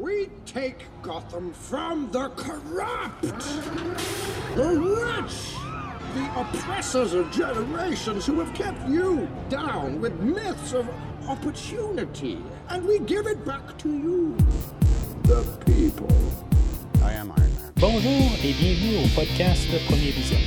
We take Gotham from the corrupt, the rich, the oppressors of generations who have kept you down with myths of opportunity, and we give it back to you, the people. I am Iron Man. Bonjour et bienvenue au podcast Premier Vision.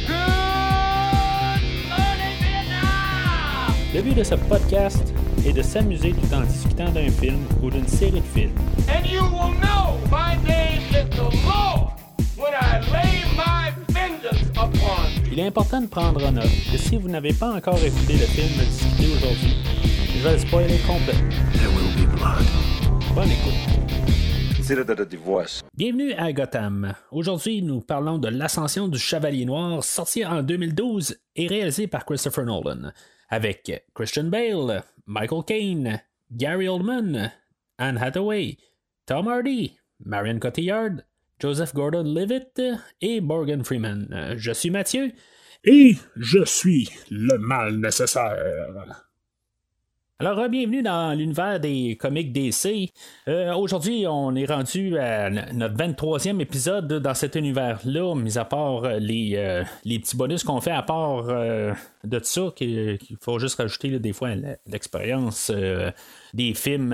Le but de ce podcast est de s'amuser tout en discutant d'un film ou d'une série de films. And you will know my name is the Lord when I lay my vengeance upon you. Il est important de prendre en note que si vous n'avez pas encore écouté le film discuté aujourd'hui, je vais le spoiler complet. Bonne écoute. Consider that a divorce. Bienvenue à Gotham. Aujourd'hui, nous parlons de l'ascension du Chevalier Noir, sorti en 2012 et réalisé par Christopher Nolan, avec Christian Bale, Michael Caine, Gary Oldman, Anne Hathaway, Tom Hardy, Marion Cotillard, Joseph Gordon-Levitt et Morgan Freeman. Je suis Mathieu. Et je suis le mal nécessaire. Alors, bienvenue dans l'univers des comics DC. Euh, Aujourd'hui, on est rendu à notre 23e épisode dans cet univers-là, mis à part euh, les, euh, les petits bonus qu'on fait, à part de ça, qu'il faut juste rajouter des fois l'expérience des films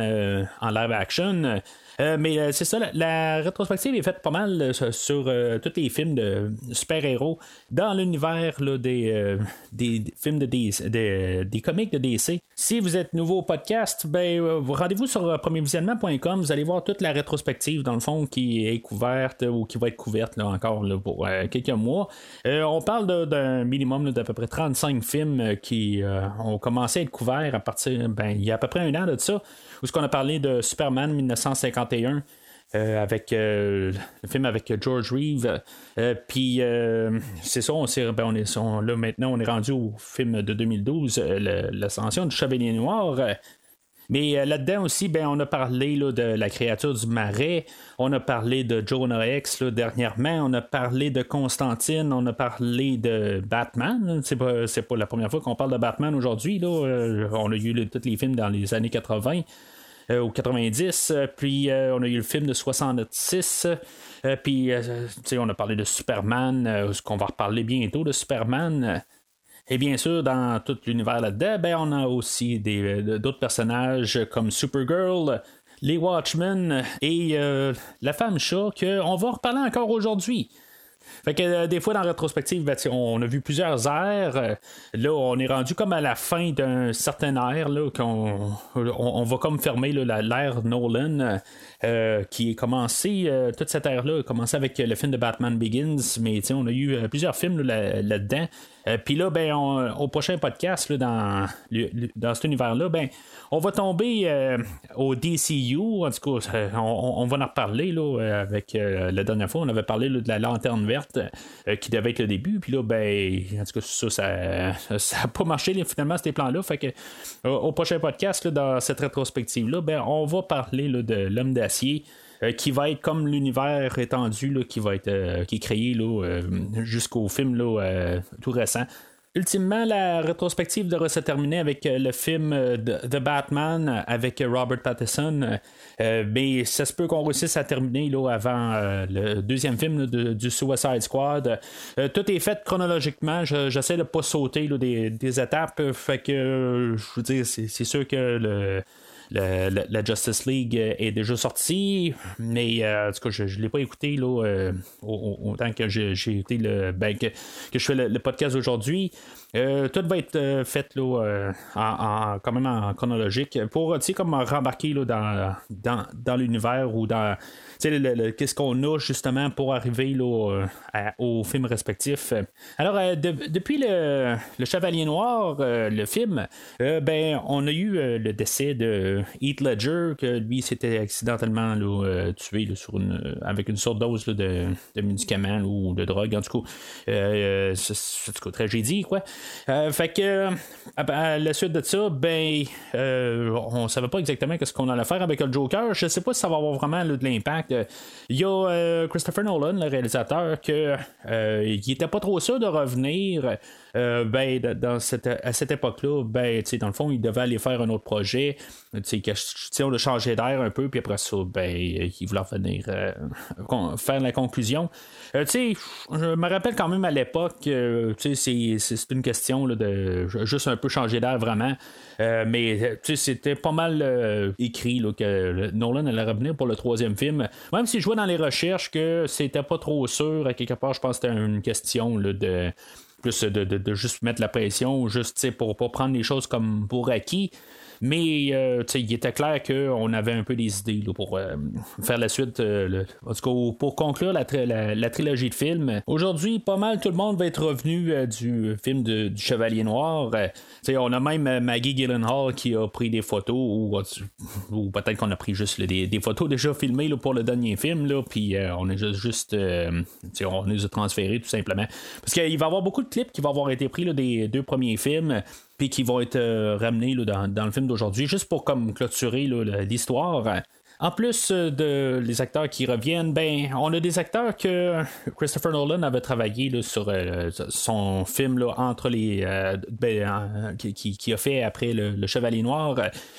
en live action. Euh, mais euh, c'est ça, la, rétrospective est faite pas mal euh, sur, tous les films de super-héros dans l'univers des, des, films de DC, des, des comics de DC. Si vous êtes nouveau au podcast, ben, vous rendez-vous sur premiervisionnement.com, vous allez voir toute la rétrospective, dans le fond, qui est couverte ou qui va être couverte là, encore pour quelques mois. On parle d'un minimum d'à peu près 35 films qui ont commencé à être couverts à partir, ben, il y a à peu près un an de ça, où ce qu'on a parlé de Superman 1951. euh, avec euh, le film avec George Reeve. Euh, Puis c'est ça, on, ben, est là maintenant, on est rendu au film de 2012, euh, le- l'ascension du Chevalier Noir. Mais euh, là-dedans aussi, ben, on a parlé là, de la créature du marais, on a parlé de Jonah X là, dernièrement, on a parlé de Constantine, on a parlé de Batman. C'est pas, pas la première fois qu'on parle de Batman aujourd'hui. Euh, on a eu tous les films dans les années 80 euh, ou 90. euh, puis on a eu le film de 66. euh, puis on a parlé de Superman, ce qu'on va reparler bientôt de Superman. Et bien sûr, dans tout l'univers là-dedans, ben, on a aussi euh, d'autres personnages comme Supergirl, les Watchmen et euh, la femme chat qu'on va reparler encore aujourd'hui. Fait que euh, des fois dans la rétrospective, ben, on a vu plusieurs airs. Là, on est rendu comme à la fin d'un certain air là, qu'on on, va comme fermer l'ère Nolan qui est commencé, toute cette ère-là a commencé avec le film de Batman Begins, mais on a eu plusieurs films là, là-dedans. Euh, Puis là, ben, au prochain podcast, là, dans, dans cet univers-là, ben, on va tomber euh, au DCU. En tout cas, euh, on, va en reparler là, avec la dernière fois. On avait parlé de la lanterne verte qui devait être le début. Puis là, ben, en tout cas, ça, ça pas marché finalement, ces plans-là. Fait que au prochain podcast, dans cette rétrospective-là, ben, on va parler de l'homme d'acier. Euh, qui va être comme l'univers étendu là, qui va être euh, qui est créé euh, jusqu'au film là, tout récent. Ultimement, la rétrospective devrait se terminer avec le film The Batman avec Robert Pattinson. Mais ça se peut qu'on réussisse à terminer là, avant le deuxième film du Suicide Squad. Tout est fait chronologiquement. Je- J'essaie de pas sauter là, des, des étapes. Fait que je veux dire, c'est c'est sûr que le. Le- la Justice League euh, est déjà sortie, mais euh, en tout cas, je ne l'ai pas écouté là, euh, au- au- autant que j'ai écouté le. Ben, que, que je fais le podcast aujourd'hui. Euh, tout va être euh, fait là, euh, en, quand même en chronologique pour comme rembarquer là, dans, dans, dans l'univers ou dans qu'est-ce qu'on a justement pour arriver là, à- au film respectif. Alors, de- depuis le, le Chevalier Noir, le film, ben, on a eu le décès de Heath Ledger, que lui s'était accidentellement tué sur une, avec une sorte dose là, de, de médicaments ou de drogue, en tout cas. C'est, cas, tragédie, quoi. Fait que à la suite de ça, ben, on savait pas exactement ce qu'on allait faire avec le Joker. Je sais pas si ça va avoir vraiment de l'impact. Il y a Christopher Nolan, le réalisateur, que il était pas trop sûr de revenir. ben, dans cette, à cette époque-là, ben, dans le fond, il devait aller faire un autre projet. On a changé d'air un peu, puis après ça, ben, il voulait revenir faire la conclusion. je me rappelle quand même à l'époque, euh, c'est une question de juste un peu changer d'air vraiment. Euh, mais c'était pas mal euh, écrit que Nolan allait revenir pour le troisième film. Même si je vois dans les recherches que c'était pas trop sûr, à quelque part, je pense que c'était une question de plus de, juste mettre la pression, juste pour pas prendre les choses comme pour acquis. Mais euh, il était clair qu'on avait un peu des idées pour euh, faire la suite. Euh, en tout cas, pour conclure la, trilogie de films. Aujourd'hui, pas mal tout le monde va être revenu du film du Chevalier Noir. on a même Maggie Gyllenhaal qui a pris des photos, ou, peut-être qu'on a pris juste des, photos déjà filmées pour le dernier film, puis on est juste, on a transférés tout simplement. Parce qu'il va y avoir beaucoup de clips qui vont avoir été pris des deux premiers films puis qui vont être euh, ramenés dans, dans, le film d'aujourd'hui, juste pour comme clôturer l'histoire. En plus euh, de les acteurs qui reviennent, ben on a des acteurs que Christopher Nolan avait travaillé sur euh, son film là, entre les ben, qui, a fait après le, Chevalier Noir,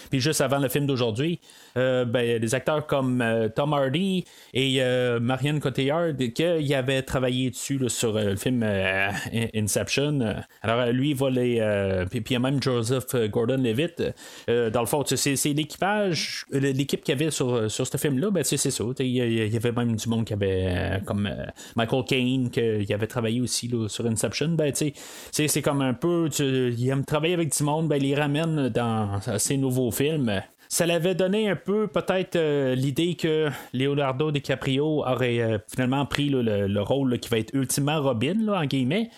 puis juste avant le film d'aujourd'hui. Ben, des acteurs comme Tom Hardy et Marianne Cotillard qui avaient travaillé dessus sur le film Inception. Alors lui il va les puis, il y a même Joseph Gordon-Levitt. dans le fond, c'est l'équipage, l'équipe qu'il y avait sur euh, sur, ce film-là, ben, c'est ça. Il y, avait même du monde qui avait, euh, comme euh, Michael Caine, qui avait travaillé aussi sur Inception. Ben, c'est comme un peu, il aime travailler avec du monde, ben, il les ramène dans ses nouveaux films ça l'avait donné un peu peut-être l'idée que Leonardo DiCaprio aurait finalement pris le, rôle qui va être ultimement Robin, là, en guillemets.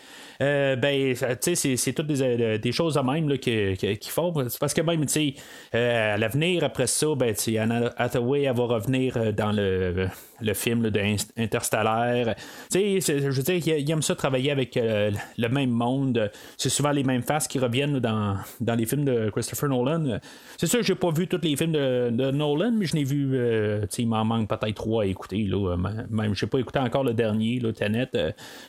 Euh, ben, tu sais, c'est toutes des, euh, choses à même qu'ils font. Parce que même, tu sais, euh, à l'avenir, après ça, ben, Anna Hathaway, elle va revenir dans le, le film de Interstellaire. Je veux dire, il, aime ça travailler avec le même monde. C'est souvent les mêmes faces qui reviennent dans, dans les films de Christopher Nolan. C'est sûr, j'ai pas vu tous les films de, Nolan, mais je n'ai vu, sais, il m'en manque peut-être trois à écouter. Là, même, je n'ai pas écouté encore le dernier, là, Tenet.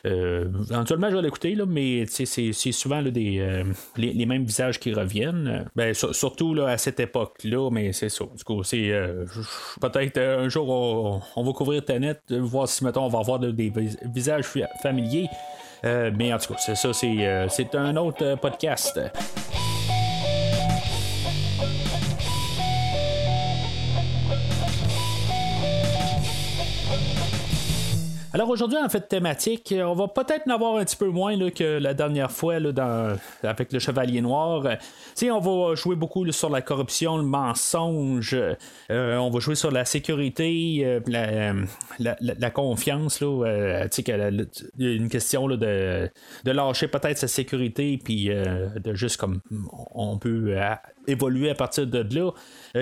éventuellement, je vais l'écouter, mais c'est souvent euh, les, mêmes visages qui reviennent. Ben, surtout là, à cette époque-là, mais c'est ça. Du coup, c'est euh, peut-être euh, un jour on, va couvrir Tenet, voir si mettons on va avoir des visages familiers. mais en tout cas, c'est ça, c'est un autre podcast. Alors aujourd'hui, en fait, thématique, euh, on va peut-être en avoir un petit peu moins là, que la dernière fois là, dans, avec le Chevalier Noir. Euh, on va jouer beaucoup sur la corruption, le mensonge. Euh, on va jouer sur la sécurité, la, confiance. Là, une question de, de lâcher peut-être sa sécurité, puis de juste comme on peut évoluer à partir de là.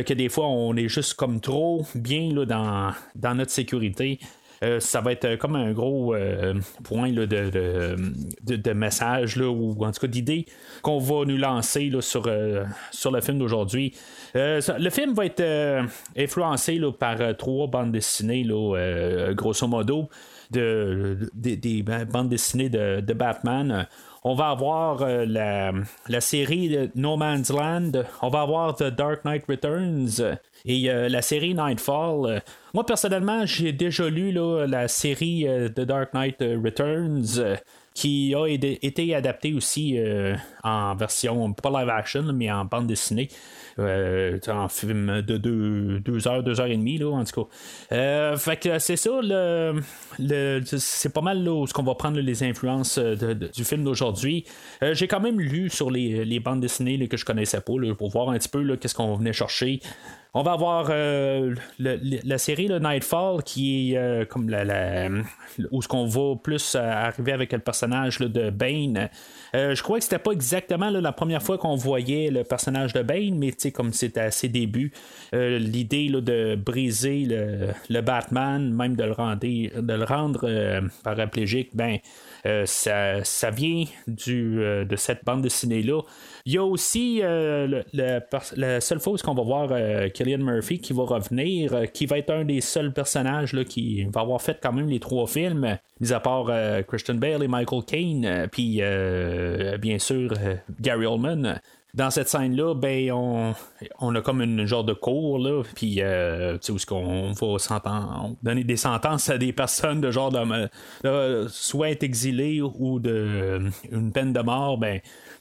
que des fois, on est juste comme trop bien dans, dans notre sécurité. Euh, ça va être comme un gros euh, point de, de, message, là, ou en tout cas d'idées qu'on va nous lancer là, sur, euh, sur le film d'aujourd'hui. le film va être influencé là, par trois bandes dessinées, là, grosso modo, de, des bandes dessinées de, Batman. On va avoir la, la, série No Man's Land, on va avoir The Dark Knight Returns, et euh, la série Nightfall, euh, moi personnellement, j'ai déjà lu la série euh, The Dark Knight Returns qui a été adaptée aussi en version, pas live action, mais en bande dessinée. en film de deux, heures, deux heures et demie, en tout cas. fait que c'est ça, c'est pas mal ce qu'on va prendre les influences du film d'aujourd'hui. J'ai quand même lu sur les, bandes dessinées que je connaissais pas, pour voir un petit peu qu'est-ce qu'on venait chercher. On va avoir le, la série le Nightfall qui est comme la, où ce qu'on va plus arriver avec le personnage de Bane. je crois que c'était pas exactement la première fois qu'on voyait le personnage de Bane, mais comme c'était à ses débuts, l'idée de briser le, Batman, même de le rendre, de le rendre paraplégique, ben euh, ça, ça, vient euh, de cette bande dessinée-là. Il y a aussi euh, la seule fois qu'on va voir Killian Murphy qui va revenir, qui va être un des seuls personnages qui va avoir fait quand même les trois films, mis à part Christian Bale et Michael Caine, puis bien sûr Gary Oldman dans cette scène-là, ben, on, on, a comme une genre de cours, là, puis, euh, tu sais, où est-ce qu'on va donner des sentences à des personnes de genre de, soit être exilé ou de une peine de mort, ben,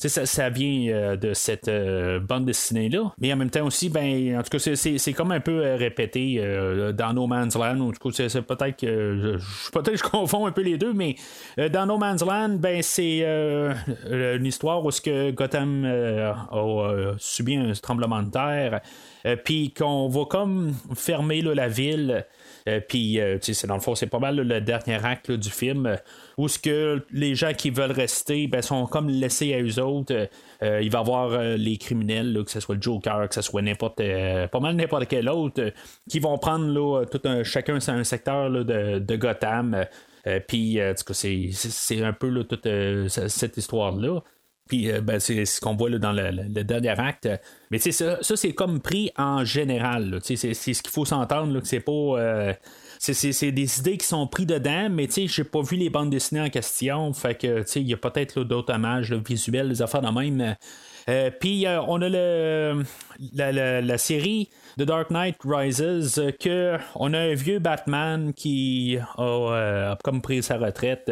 ça, vient euh, de cette euh, bande dessinée-là. Mais en même temps aussi, ben, en tout cas, c'est comme un peu euh, répété dans No Man's Land. En tout cas, c'est peut-être que je, peut-être je confonds un peu les deux, mais dans No Man's Land, ben, c'est une histoire où ce que Gotham a subi un tremblement de terre. puis qu'on va comme fermer la ville puis, euh, c'est dans le fond, c'est pas mal le dernier acte du film où ce que les gens qui veulent rester ben, sont comme laissés à eux autres. Euh, il va y avoir les criminels, que ce soit le Joker, que ce soit n'importe pas mal n'importe quel autre, qui vont prendre tout un, chacun un secteur de, de, Gotham. Puis, c'est un peu toute cette histoire-là. Puis ben, c'est ce qu'on voit dans le, dernier acte. Mais ça, ça c'est comme pris en général. C'est ce qu'il faut s'entendre, que c'est pas. Euh, c'est des idées qui sont prises dedans, mais tu sais, j'ai pas vu les bandes dessinées en question. Fait que, tu sais, il y a peut-être d'autres images visuelles, des affaires de même. Euh, puis euh, on a le, la, série The Dark Knight Rises que on a un vieux Batman qui a comme pris sa retraite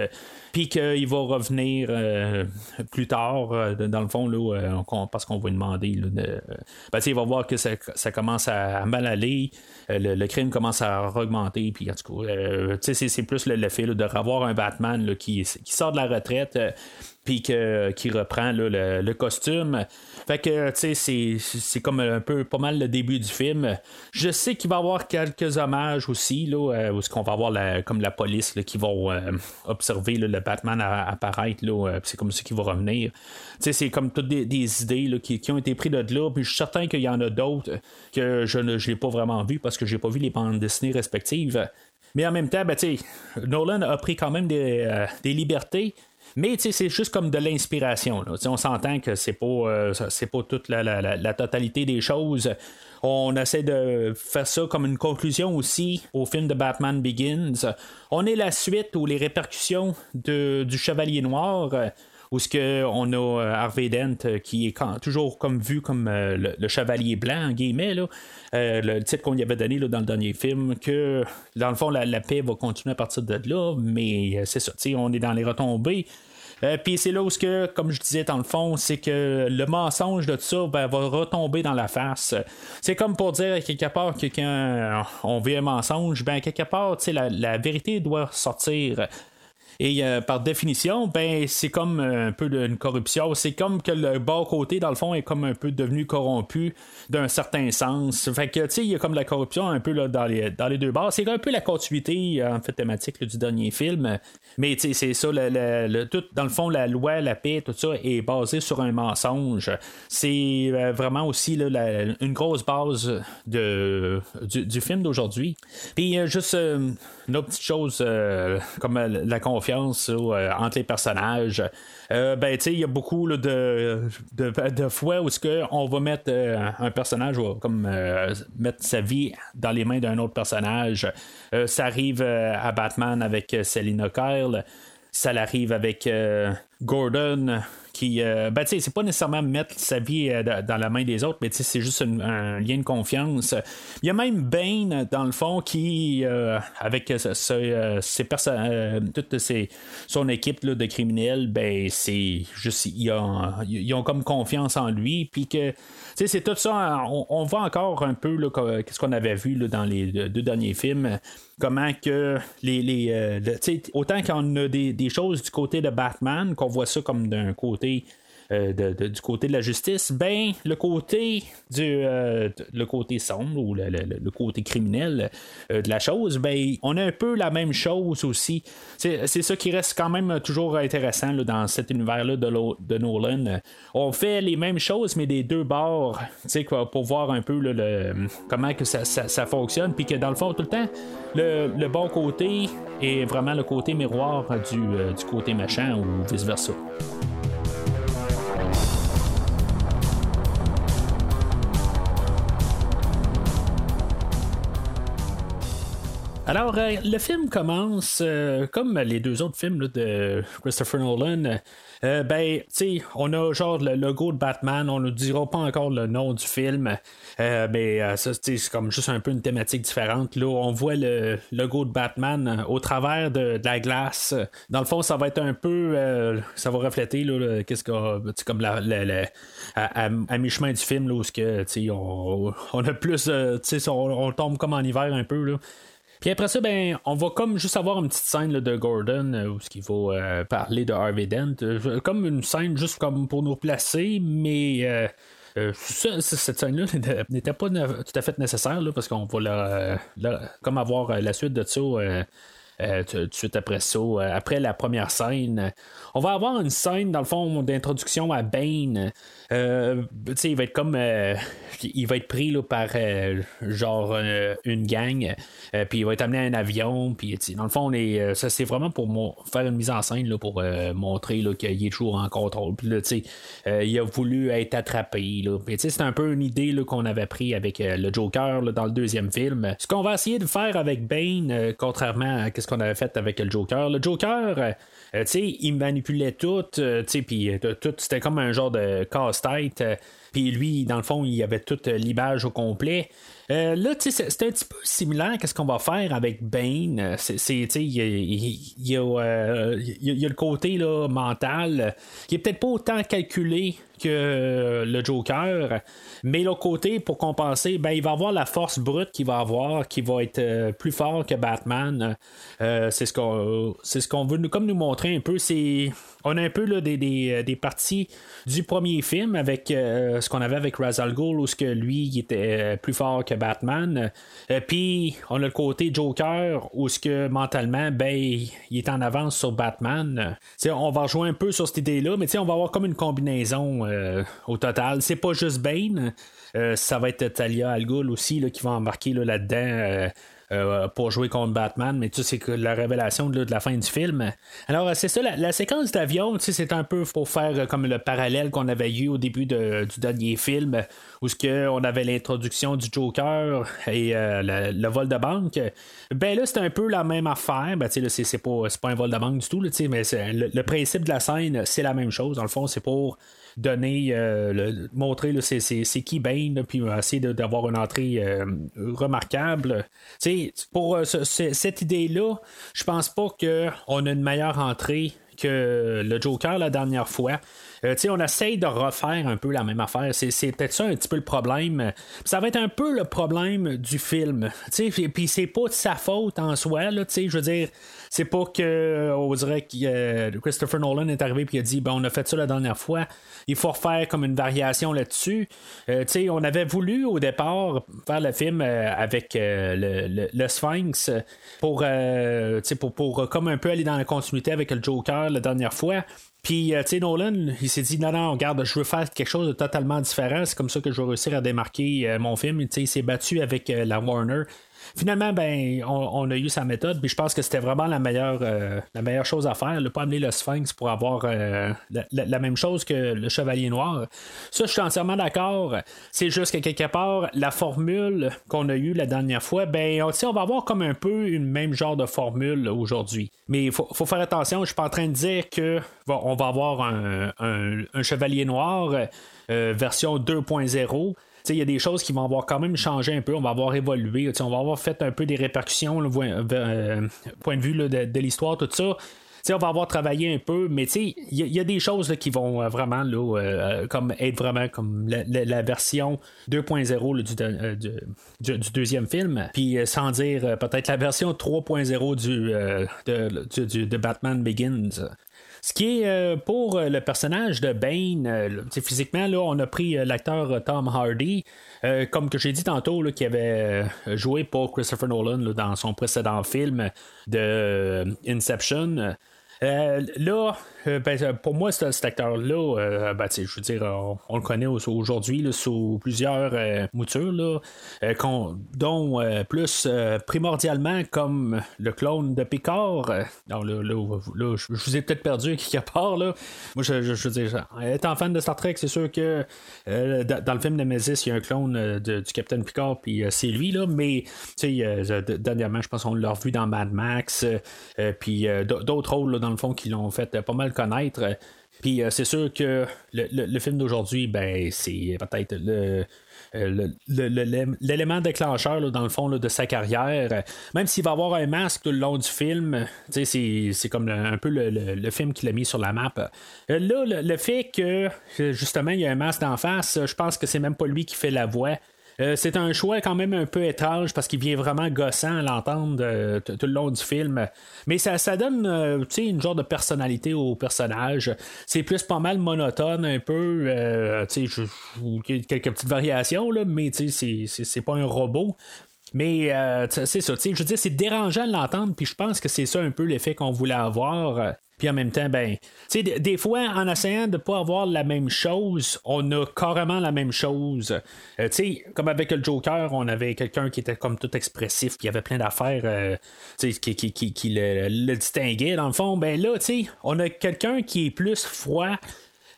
puis qu'il va revenir euh, plus tard, euh, dans le fond, là, euh, parce qu'on va lui demander. de, il va voir que ça, commence à, mal aller, le, crime commence à augmenter, puis en tout cas, c'est, plus le, fait de revoir un Batman qui, qui, sort de la retraite puis qui reprend le, costume. Fait que, tu sais, c'est comme un peu pas mal le début du film. Je sais qu'il va y avoir quelques hommages aussi, là, euh, où ce qu'on va avoir comme la police qui va euh, observer le Batman apparaître, là, euh, c'est comme ça qu'il va revenir. Tu sais, c'est comme toutes des, idées qui, ont été prises de là, puis je suis certain qu'il y en a d'autres que je ne l'ai pas vraiment vu parce que j'ai pas vu les bandes dessinées respectives. Mais en même temps, ben, Nolan a pris quand même des libertés mais c'est juste comme de l'inspiration. On s'entend que c'est pas, euh, pas toute la, totalité des choses. On essaie de faire ça comme une conclusion aussi au film de Batman Begins. On est la suite ou les répercussions de, du Chevalier Noir où ce que on a euh, Harvey Dent euh, qui est toujours comme vu comme le, chevalier blanc en guillemets le titre qu'on lui avait donné dans le dernier film que dans le fond la, paix va continuer à partir de là mais c'est ça on est dans les retombées euh, puis c'est là où, que, comme je disais dans le fond, c'est que le mensonge de tout ça ben, va retomber dans la face. C'est comme pour dire quelque part que on vit un mensonge, ben quelque part, la, la vérité doit sortir. Et euh, par définition, ben c'est comme un peu d'une corruption. C'est comme que le bas côté, dans le fond, est comme un peu devenu corrompu d'un certain sens. Fait que, tu sais, il y a comme la corruption un peu là, dans, les, dans les deux bords. C'est un peu la continuité, en fait, thématique du dernier film. Mais, tu sais, c'est ça, le, tout, dans le fond, la loi, la paix, tout ça est basé sur un mensonge. C'est euh, vraiment aussi là, une grosse base de, du, film d'aujourd'hui. Puis, euh, juste une autre petite chose comme la confiance euh, entre les personnages. Euh, ben, il y a beaucoup de, de, fois où on va mettre euh, un personnage, comme mettre sa vie dans les mains d'un autre personnage. ça arrive à Batman avec Selina Kyle. Ça l'arrive avec Gordon qui, euh, ben, c'est pas nécessairement mettre sa vie euh, dans la main des autres, mais c'est juste un, lien de confiance. Il y a même Bane, dans le fond, qui, euh, avec ses personnes, toute son équipe de criminels, ben, c'est juste, ils ont, comme confiance en lui, puis que, c'est tout ça, on, voit encore un peu ce qu'on avait vu dans les deux derniers films comment que les, les autant qu'on a des, des, choses du côté de Batman qu'on voit ça comme d'un côté euh, du côté de la justice, ben le côté du euh, le côté sombre ou le, le- côté criminel euh, de la chose, ben on a un peu la même chose aussi. C'est ça qui reste quand même toujours intéressant dans cet univers-là de, Nolan. On fait les mêmes choses, mais des deux bords, pour voir un peu le, comment que ça, ça- fonctionne, puis que dans le fond, tout le temps, le, le bon côté est vraiment le côté miroir du, du côté méchant ou vice-versa. Alors, euh, le film commence euh, comme les deux autres films de Christopher Nolan. Euh, ben, tu sais, on a genre le logo de Batman, on ne dira pas encore le nom du film, euh, mais euh, ça, c'est comme juste un peu une thématique différente. Là, on voit le logo de Batman au travers de, la glace. Dans le fond, ça va être un peu, ça va refléter là, qu'est-ce que, comme la, la- la- à, à- à mi-chemin du film là, où que, on, on a plus, tu sais, on tombe comme en hiver un peu là. Puis après ça, ben, on va comme juste avoir une petite scène de Gordon euh, où ce qu'il va euh, parler de Harvey Dent. Euh, comme une scène juste comme pour nous placer, mais cette scène-là n'était pas tout à fait nécessaire là, parce qu'on va comme avoir la suite de ça. tout de suite après ça, après la première scène, on va avoir une scène dans le fond d'introduction à Bane. Euh, il va être comme, euh, il va être pris là, par euh, genre une gang, puis il va être amené à un avion, puis dans le fond, ça c'est vraiment pour mo- faire une mise en scène là, pour montrer qu'il est toujours en contrôle. Puis il a voulu être attrapé. Là. C'est un peu une idée qu'on avait pris avec le Joker dans le deuxième film. Ce qu'on va essayer de faire avec Bane, contrairement à ce qu'on avait fait avec le Joker. Le Joker, il manipulait tout, puis tout, c'était comme un genre de euh, puis lui, dans le fond, il avait toute l'image au complet. Euh, là, c'est- un petit peu similaire à ce qu'on va faire avec Bane. Euh, il y euh, y a- le côté là, mental qui est peut-être pas autant calculé que le Joker, mais l'autre côté, pour compenser, ben, il va avoir la force brute qu'il va avoir, qui va être plus fort que Batman. C'est ce qu'on, ce veut nous, comme nous montrer un peu. On a un peu là, des, des, des parties du premier film avec ce qu'on avait avec Ra's al Ghul, où ce que lui il était plus fort que Batman. Euh, Puis on a le côté Joker, où ce que mentalement, ben, il est en avance sur Batman. On va rejoindre un peu sur cette idée-là, mais on va avoir comme une combinaison euh, au total. C'est pas juste Bane. Euh, ça va être Talia Al Ghul aussi qui va embarquer là, là-dedans. Euh, pour jouer contre Batman, mais tu sais, c'est la révélation de la fin du film. Alors, euh, c'est ça, la, séquence d'avion, tu sais, c'est un peu pour faire euh, comme le parallèle qu'on avait eu au début de- du dernier film, où ce que on avait l'introduction du Joker et le, vol de banque. Ben là, c'est un peu la même affaire. Ben, tu sais, c'est, pas, pas un vol de banque du tout, tu sais, mais le, le principe de la scène, c'est la même chose. Dans le fond, c'est pour donner, euh, le- montrer c'est, qui Bane, puis essayer de- d'avoir une entrée euh, remarquable. Tu sais, pour euh, ce- ce- cette idée-là, je pense pas qu'on a une meilleure entrée que le Joker la dernière fois. Euh, on essaye de refaire un peu la même affaire. C'est, c'est peut-être ça un petit peu le problème. Ça va être un peu le problème du film. Puis- c'est pas de sa faute en soi. Je veux dire, c'est pas que on dirait que euh, Christopher Nolan est arrivé et a dit ben on a fait ça la dernière fois. Il faut refaire comme une variation là-dessus. Euh, on avait voulu au départ faire le film euh, avec euh, le, le- le Sphinx pour, euh, pour, pour euh, comme un peu aller dans la continuité avec le Joker la dernière fois. Puis, euh, tu sais, Nolan, il s'est dit, non, non, regarde, je veux faire quelque chose de totalement différent. C'est comme ça que je vais réussir à démarquer euh, mon film. Tu sais, il s'est battu avec euh, la Warner. Finalement, ben, on, a eu sa méthode, puis je pense que c'était vraiment la meilleure, euh, la meilleure chose à faire. Ne pas amener le Sphinx pour avoir euh, la, même chose que le Chevalier Noir. Ça, je suis entièrement d'accord. C'est juste que quelque part, la formule qu'on a eue la dernière fois, ben, on, on va avoir comme un peu une même genre de formule aujourd'hui. Mais il faut, faire attention, je suis pas en train de dire que bon, on va avoir un Chevalier Noir euh, version 2.0. Il y a des choses qui vont avoir quand même changé un peu, on va avoir évolué, on va avoir fait un peu des répercussions, là, voin- euh, point de vue de, l'histoire, tout ça. On va avoir travaillé un peu, mais il y, a- des choses qui vont euh, vraiment euh, comme être vraiment comme la, version 2.0 là, du, de- euh, du, du- du deuxième film. Puis euh, sans dire euh, peut-être la version 3.0 du, euh, de, du- du- de Batman Begins. Ce qui est pour le personnage de Bane, physiquement, là, on a pris l'acteur Tom Hardy, comme que j'ai dit tantôt, qui avait joué pour Christopher Nolan dans son précédent film de Inception. là, euh, ben, euh, pour moi, cet, acteur-là, euh, ben, je veux dire, on, le connaît aujourd'hui sous plusieurs moutures, là, dont plus primordialement comme le clone de Picard. non, là, je vous ai peut-être perdu quelque part. Là. Moi, je, veux dire, étant fan de Star Trek, c'est sûr que dans le film Nemesis, il y a un clone du Captain Picard, puis c'est lui, là, mais dernièrement, je pense qu'on l'a revu dans Mad Max, puis d'autres rôles, dans le fond, qui l'ont fait pas mal connaître. Puis euh, c'est sûr que le, film d'aujourd'hui, ben, c'est peut-être le. Euh, l'élément déclencheur dans le fond de sa carrière, même s'il va avoir un masque tout le long du film, c'est comme un peu le, film qu'il a mis sur la map. Euh, là, le, fait que justement il y a un masque en face, je pense que c'est même pas lui qui fait la voix. Euh, c'est un choix quand même un peu étrange parce qu'il vient vraiment gossant à l'entendre euh, tout le long du film. Mais ça, ça donne euh, une genre de personnalité au personnage. C'est plus pas mal monotone un peu. quelques petites variations, là, mais c'est pas un robot. Mais c'est ça, je veux dire, c'est dérangeant de l'entendre, puis je pense que c'est ça un peu l'effet qu'on voulait avoir. Puis en même temps, ben, tu sais, des, fois, en essayant de ne pas avoir la même chose, on a carrément la même chose. Euh, tu sais, comme avec le Joker, on avait quelqu'un qui était comme tout expressif, qui avait plein d'affaires, euh, tu sais, qui, le, le, distinguait. Dans le fond, ben là, tu sais, on a quelqu'un qui est plus froid,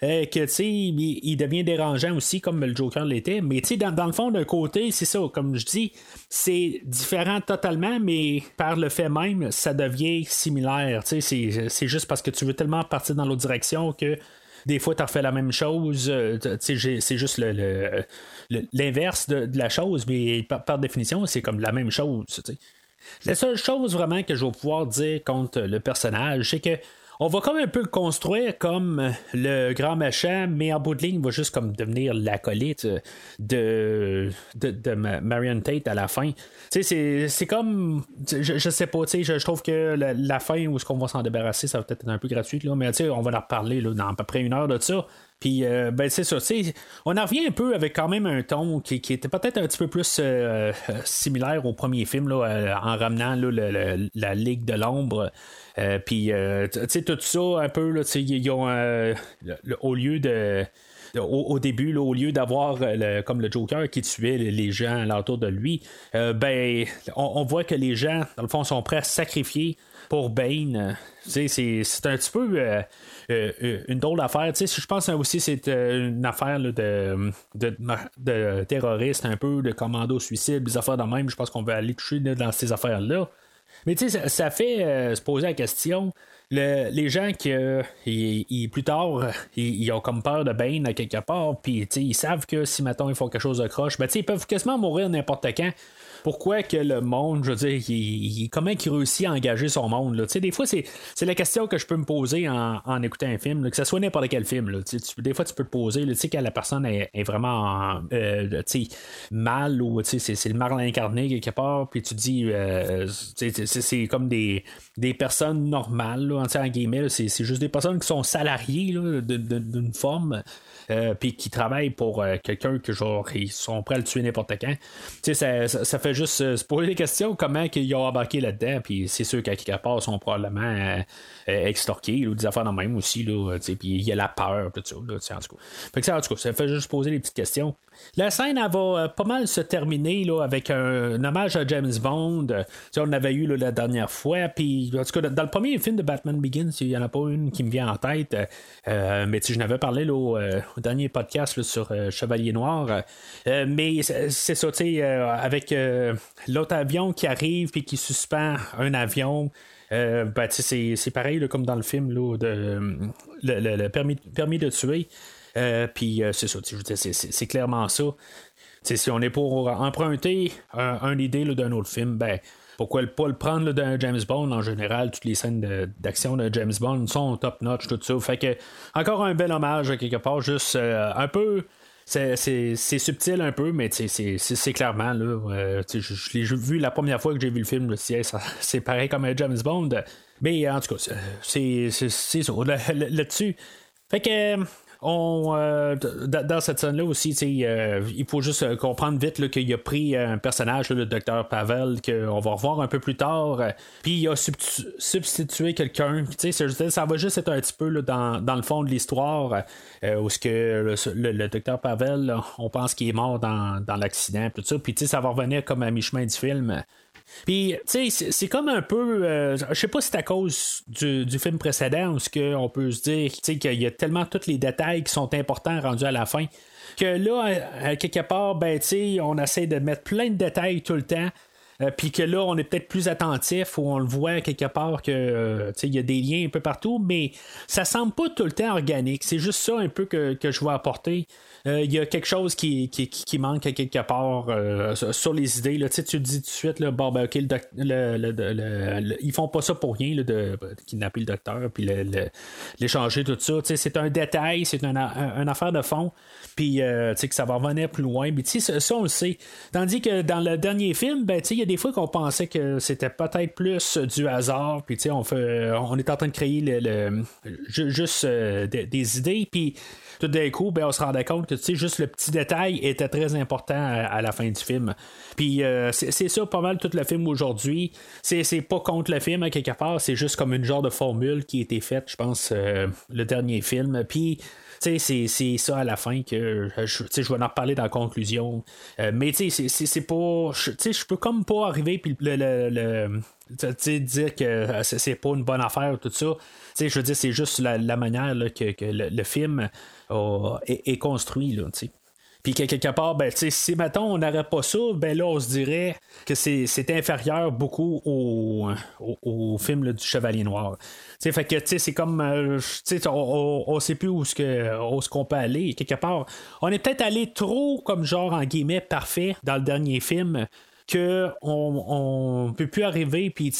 euh, que, tu sais, il, devient dérangeant aussi, comme le Joker l'était. Mais, sais, dans, le fond, d'un côté, c'est ça, comme je dis, c'est différent totalement, mais par le fait même, ça devient similaire. Sais, c'est juste parce que tu veux tellement partir dans l'autre direction que des fois, tu refais la même chose. Euh, c'est juste l'inverse de, la chose, mais par, définition, c'est comme la même chose. La seule chose vraiment que je vais pouvoir dire contre le personnage, c'est que on va comme un peu le construire comme le grand machin, mais en bout de ligne, va juste comme devenir l'acolyte de, de, Marion Tate à la fin. Sais, c'est comme. Je, je, sais pas, sais, je, trouve que la, fin où est-ce qu'on va s'en débarrasser, ça va peut-être être un peu gratuit, là, mais on va en reparler là, dans à peu près une heure de ça. Puis, euh, ben, c'est ça. On en revient un peu avec quand même un ton qui, était peut-être un petit peu plus euh, euh, similaire au premier film, là, en ramenant la Ligue de l'ombre. puis, tu tout ça, un peu, là, au lieu de. Au, début, au lieu d'avoir comme le Joker qui tuait les gens autour de lui, ben, on, voit que les gens, dans le fond, sont prêts à sacrifier pour Bane. C'est un petit peu euh, euh, euh, une drôle d'affaire. Je pense aussi c'est une affaire de, de, de, terroriste, un peu de commando suicide, des affaires de même. Je pense qu'on va aller toucher dans ces affaires-là. Mais tu sais, ça, fait se poser la question. les gens qui, plus tard, ils, ont comme peur de Bane à quelque part, puis ils savent que si maintenant ils font quelque chose de croche, ben, ils peuvent quasiment mourir n'importe quand pourquoi que le monde, je veux dire, comment il réussit à engager son monde. Là. Des fois, c'est, la question que je peux me poser en, écoutant un film, que ce soit n'importe quel film. Là. des fois, tu peux te poser sais, quand la personne est, vraiment euh, mal ou c'est, le mal incarné quelque part, puis tu dis, euh, c'est, comme des, des personnes normales, là, en guillemets, c'est, juste des personnes qui sont salariées d'une forme. Euh, puis qui travaillent pour euh, quelqu'un que genre ils sont prêts à le tuer n'importe quand. Tu sais, ça, fait juste euh, se poser des questions comment ils ont embarqué là-dedans, puis c'est sûr qu'à quelque part, ils sont probablement extorqués ou des affaires dans le même aussi, là, puis il y a la peur, tout ça, là, en tout cas. Fait que ça, en tout cas, ça fait juste poser des petites questions. La scène, va pas mal se terminer là, avec un, hommage à James Bond. on avait eu la dernière fois. Puis, en tout cas, dans le premier film de Batman Begins, il n'y en a pas une qui me vient en tête. mais je n'avais parlé au, dernier podcast sur euh, Chevalier Noir. Euh, mais c'est ça, euh, avec l'autre avion qui arrive puis qui suspend un avion. Ben, c'est pareil comme dans le film de, le, permis, permis, de tuer. Puis c'est ça, c'est clairement ça. si on est pour emprunter un, idée d'un autre film, ben pourquoi pas le prendre d'un James Bond en général toutes les scènes d'action de, James Bond sont top notch tout ça fait que encore un bel hommage quelque part juste euh, un peu c'est, subtil un peu, mais c'est, clairement, là, euh, je, l'ai vu la première fois que j'ai vu le film, c'est, pareil comme un James Bond. Mais en tout cas, c'est, ça, là- là- là-dessus. Fait que. Euh, On, euh, dans cette scène-là aussi, euh, il faut juste euh, comprendre vite qu'il a pris un personnage, là, le docteur Pavel, qu'on va revoir un peu plus tard, euh, puis il a substitué quelqu'un. Ça va juste être un petit peu là, dans, le fond de l'histoire, euh, où ce que le, docteur Pavel, on pense qu'il est mort dans, l'accident, tout ça, puis ça va revenir comme à mi-chemin du film. Puis, tu sais, c'est- comme un peu. euh, je sais pas si c'est à cause du, du film précédent ou ce qu'on peut se dire, tu sais, qu'il y a tellement tous les détails qui sont importants rendus à la fin, que là, à, quelque part, ben, tu sais, on essaie de mettre plein de détails tout le temps. euh, Puis que là, on est peut-être plus attentif ou on le voit quelque part que euh, il y a des liens un peu partout, mais ça semble pas tout le temps organique. C'est juste ça un peu que, que je veux apporter. Euh, Il y a quelque chose qui, qui, qui- manque quelque part euh, sur les idées. Là. Tu dis tout de suite, là, bon, ben, le le- ils font pas ça pour rien là, de, kidnapper le docteur puis l'échanger, tout ça. C'est un détail, c'est un, un- une affaire de fond. Puis, euh, que ça va revenir plus loin. Sais, ça, ça, on le sait. Tandis que dans le dernier film, ben, il y a des fois qu'on pensait que c'était peut-être plus du hasard. Puis, on, fait, on est en train de créer le, le- ju- juste des, des idées. Puis, tout d'un coup, ben, on se rendait compte que juste le petit détail était très important à, la fin du film. Puis euh, c'est ça pas mal tout le film aujourd'hui. C'est pas contre le film à quelque part, c'est juste comme une genre de formule qui a été faite, je pense, euh, le dernier film. Puis c'est- ça à la fin que je, je vais en reparler dans la conclusion. Euh, mais tu sais, c'est- pas. je- peux comme pas arriver puis le, le- dire que c'est pas une bonne affaire, tout ça. Je veux dire, c'est juste la, la manière là, que, que le film est, construit, là. Puis que quelque part, ben, si mettons on n'aurait pas ça, ben là, on se dirait que c'est inférieur beaucoup au, film du Chevalier Noir. Fait que, c'est comme, euh, on, on, on sait plus où ce que, où ce qu'on peut aller. Quelque part, on est peut-être allé trop, comme genre, en guillemets, parfait dans le dernier film que on, peut plus arriver puis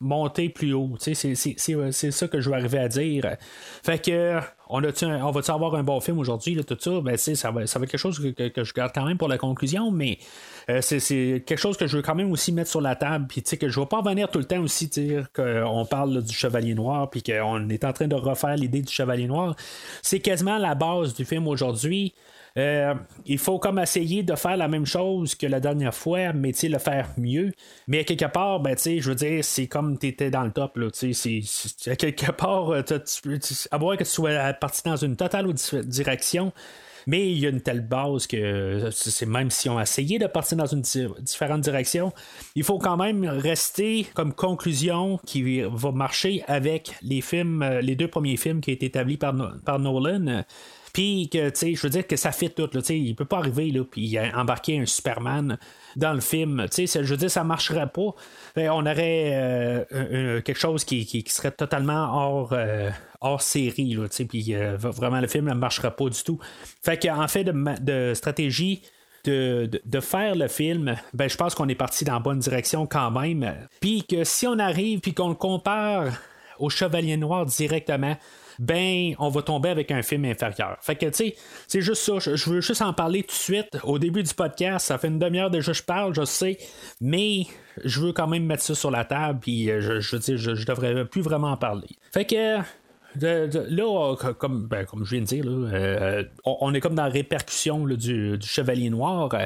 monter plus haut c'est ça que je veux arriver à dire fait que on a on va avoir un bon film aujourd'hui tout ça? Ben ça va ça va être quelque chose que, que- je garde quand même pour la conclusion mais euh, c'est- quelque chose que je veux quand même aussi mettre sur la table puis que je vais pas revenir tout le temps aussi dire qu'on parle du chevalier noir puis qu'on est en train de refaire l'idée du chevalier noir. C'est quasiment la base du film aujourd'hui euh, il faut comme essayer de faire la même chose que la dernière fois, mais le faire mieux. Mais quelque part, ben, je veux dire, c'est comme tu étais dans le top, là, à quelque part, euh, à moins que tu sois parti dans une totale direction, mais il y a une telle base que euh, c'est même si on a essayé de partir dans une di- différente direction, il faut quand même rester comme conclusion qui va marcher avec les films, les deux premiers films qui ont été établis par Nolan. Puis que, tu sais, je veux dire que ça fait tout. Là, il peut pas arriver, là, puis embarquer un Superman dans le film. Tu sais, je veux dire, ça marcherait pas. Ben, on aurait euh, quelque chose qui, qui- serait totalement hors, euh, hors série, tu sais, puis euh, vraiment, le film ne marcherait pas du tout. Fait qu'en fait, de stratégie, de, de- de faire le film, ben, je pense qu'on est parti dans la bonne direction quand même. Puis que si on arrive puis qu'on le compare au Chevalier Noir directement, ben, on va tomber avec un film inférieur. Fait que, tu sais, c'est juste ça. Je, veux juste en parler tout de suite. Au début du podcast, ça fait une demi-heure déjà que je parle, je sais, mais je veux quand même mettre ça sur la table, puis euh, je, je, je, je devrais plus vraiment en parler. Fait que. De- de- là, euh, comme, ben, comme je viens de dire, là, euh, on, on est comme dans la répercussion là, du, du Chevalier Noir euh,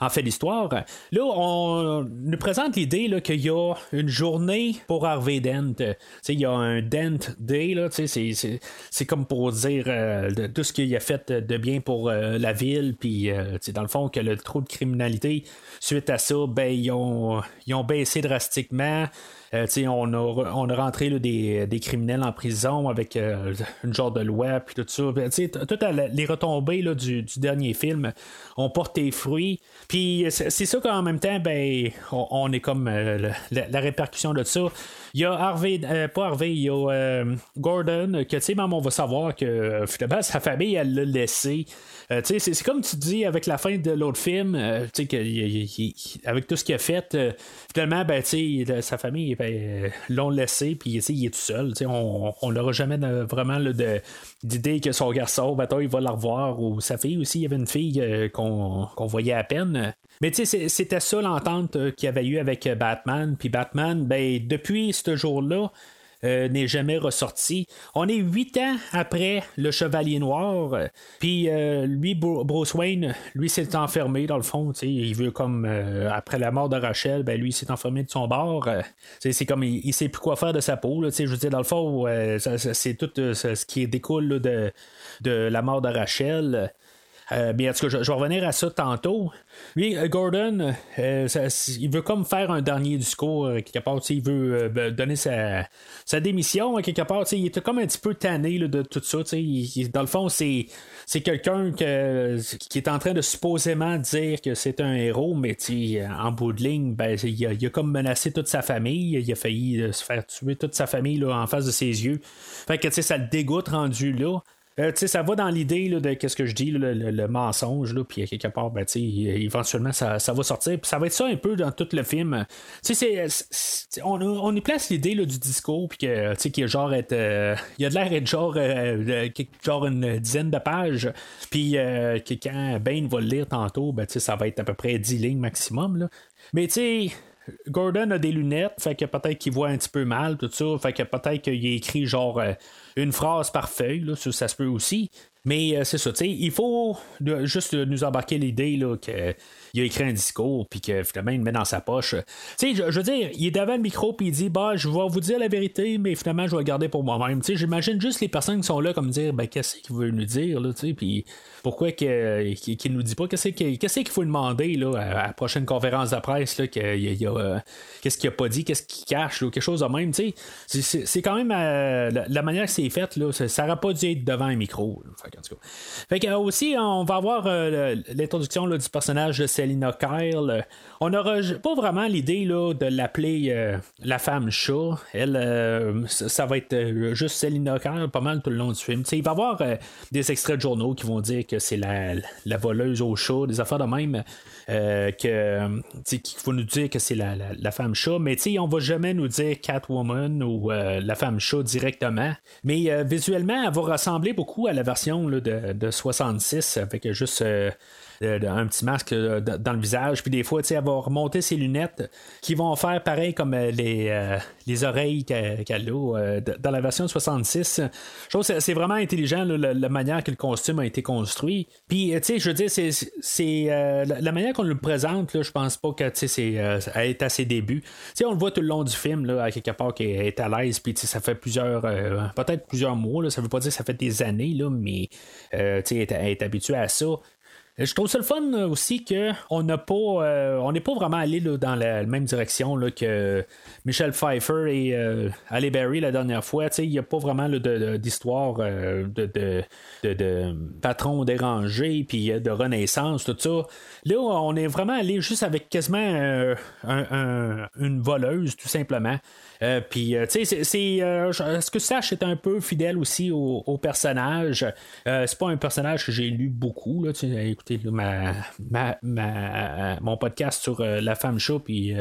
en fait l'histoire. Là, on nous présente l'idée qu'il y a une journée pour Harvey Dent. Euh, tu sais, Il y a un Dent Day, c'est, comme pour dire euh, tout ce qu'il a fait de bien pour euh, la ville, puis euh, dans le fond, que le trop de criminalité, suite à ça, ben, ils, ont, ils ont baissé drastiquement. Euh, on, a, on a rentré des, des criminels en prison avec euh, une genre de loi, puis tout ça. Ben, Toutes les retombées là, du, du dernier film ont porté fruit. Puis c'est c'est ça qu'en même temps, ben, on, est comme euh, la, répercussion de ça. Il y a Harvey, euh, pas Harvey, il y a euh, Gordon, que tu on va savoir que euh, finalement sa famille, elle l'a laissé. Euh, c'est comme tu dis avec la fin de l'autre film, euh, avec tout ce qu'il a fait, euh, finalement, ben, sa famille, ben, euh, l'ont laissé, puis il est tout seul. On, l'aura jamais euh, vraiment de, d'idée que son garçon, il va la revoir, ou sa fille aussi, il y avait une fille euh, qu'on, voyait à peine. Mais c'était ça l'entente qu'il y avait eu avec Batman. Puis Batman, ben, depuis ce jour-là, euh, n'est jamais ressorti. On est huit ans après le Chevalier Noir, puis euh, lui, Bruce Wayne, lui s'est enfermé dans le fond. Il veut comme euh, après la mort de Rachel, ben lui s'est enfermé de son bord. c'est comme il, ne sait plus quoi faire de sa peau. je veux dire, dans le fond, c'est tout ce qui découle de la mort de Rachel. Euh, bien, en tout cas, je, vais revenir à ça tantôt. Lui, euh, Gordon, euh, il veut comme faire un dernier discours, quelque part, il veut ben, donner sa, démission, quelque part, il était comme un petit peu tanné de tout ça. dans le fond, c'est, c'est quelqu'un qui est en train de supposément dire que c'est un héros, mais en bout de ligne, ben, il, a, comme menacé toute sa famille, il a failli se faire tuer toute sa famille là, en face de ses yeux. Fait que ça le dégoûte rendu là. Euh, ça va dans l'idée de qu'est-ce que je dis, le, mensonge, puis quelque part, ben, éventuellement, ça, va sortir. Puis ça va être ça un peu dans tout le film. C'est, on, on y place l'idée du discours, puis que, qui est genre. Euh, il y a de l'air être genre, euh, genre une dizaine de pages. Puis que quand Bane va le lire tantôt, ben, ça va être à peu près 10 lignes maximum. Mais tu sais. Gordon a des lunettes, fait que peut-être qu'il voit un petit peu mal, tout ça. Fait que peut-être qu'il écrit genre une phrase par feuille, là, ça, ça se peut aussi. Mais euh, c'est ça, tu sais, il faut juste nous embarquer l'idée qu'il a écrit un discours, puis que finalement il met dans sa poche. Tu sais, je, veux dire, il est devant le micro, puis il dit, bah, je vais vous dire la vérité, mais finalement, je vais le garder pour moi-même. Tu sais, j'imagine juste les personnes qui sont là comme dire, ben, qu'est-ce qu'il veut nous dire, là, tu sais, puis pourquoi qu'il ne nous dit pas, qu'est-ce qu'il faut demander, là, à, la prochaine conférence de presse, là, euh, qu'est-ce qu'il a pas dit, qu'est-ce qu'il cache, là, quelque chose de même, tu sais. C'est quand même euh, la, manière que c'est fait, là, ça n'aurait pas dû être devant un micro. Fait que, euh, aussi, on va avoir euh, l'introduction du personnage de Selina Kyle. On n'aura pas vraiment l'idée de l'appeler euh, la femme chat. Elle, ça va être juste Selina Kyle pas mal tout le long du film. il va y avoir des extraits de journaux qui vont dire que c'est la, la, voleuse au chat, des affaires de même. Euh, que qu'il faut nous dire que c'est la, femme chat, mais on va jamais nous dire Catwoman ou euh, la femme chat directement. Mais euh, visuellement, elle va ressembler beaucoup à la version de, de, 66 avec juste un petit masque euh, dans le visage. Puis des fois, elle va remonter ses lunettes qui vont faire pareil comme euh, les, euh, les oreilles qu'elle a dans la version 66. Je trouve que c'est vraiment intelligent la, manière que le costume a été construit. Puis, tu sais, je veux dire, c'est la, manière qu'on le présente, là, je pense pas que c'est est à ses débuts. Tu on le voit tout le long du film, là, à quelque part qu'elle est à l'aise, puis ça fait plusieurs, peut-être plusieurs mois, là, ça veut pas dire que ça fait des années, là, mais elle est habituée à ça. Je trouve ça le fun aussi qu'on n'a pas euh, on n'est pas vraiment allé dans la, même direction là, que Michel Pfeiffer et euh, Berry la dernière fois. Il n'y a pas vraiment d'histoire euh, de, de, patron dérangé puis de renaissance, tout ça. Là, on est vraiment allé juste avec quasiment une voleuse, tout simplement. Euh, puis, euh, tu sais, c'est. Euh, est-ce que Sash est un peu fidèle aussi au, personnage C'est pas un personnage que j'ai lu beaucoup. Là, écoutez, ma, mon podcast sur la femme chat, puis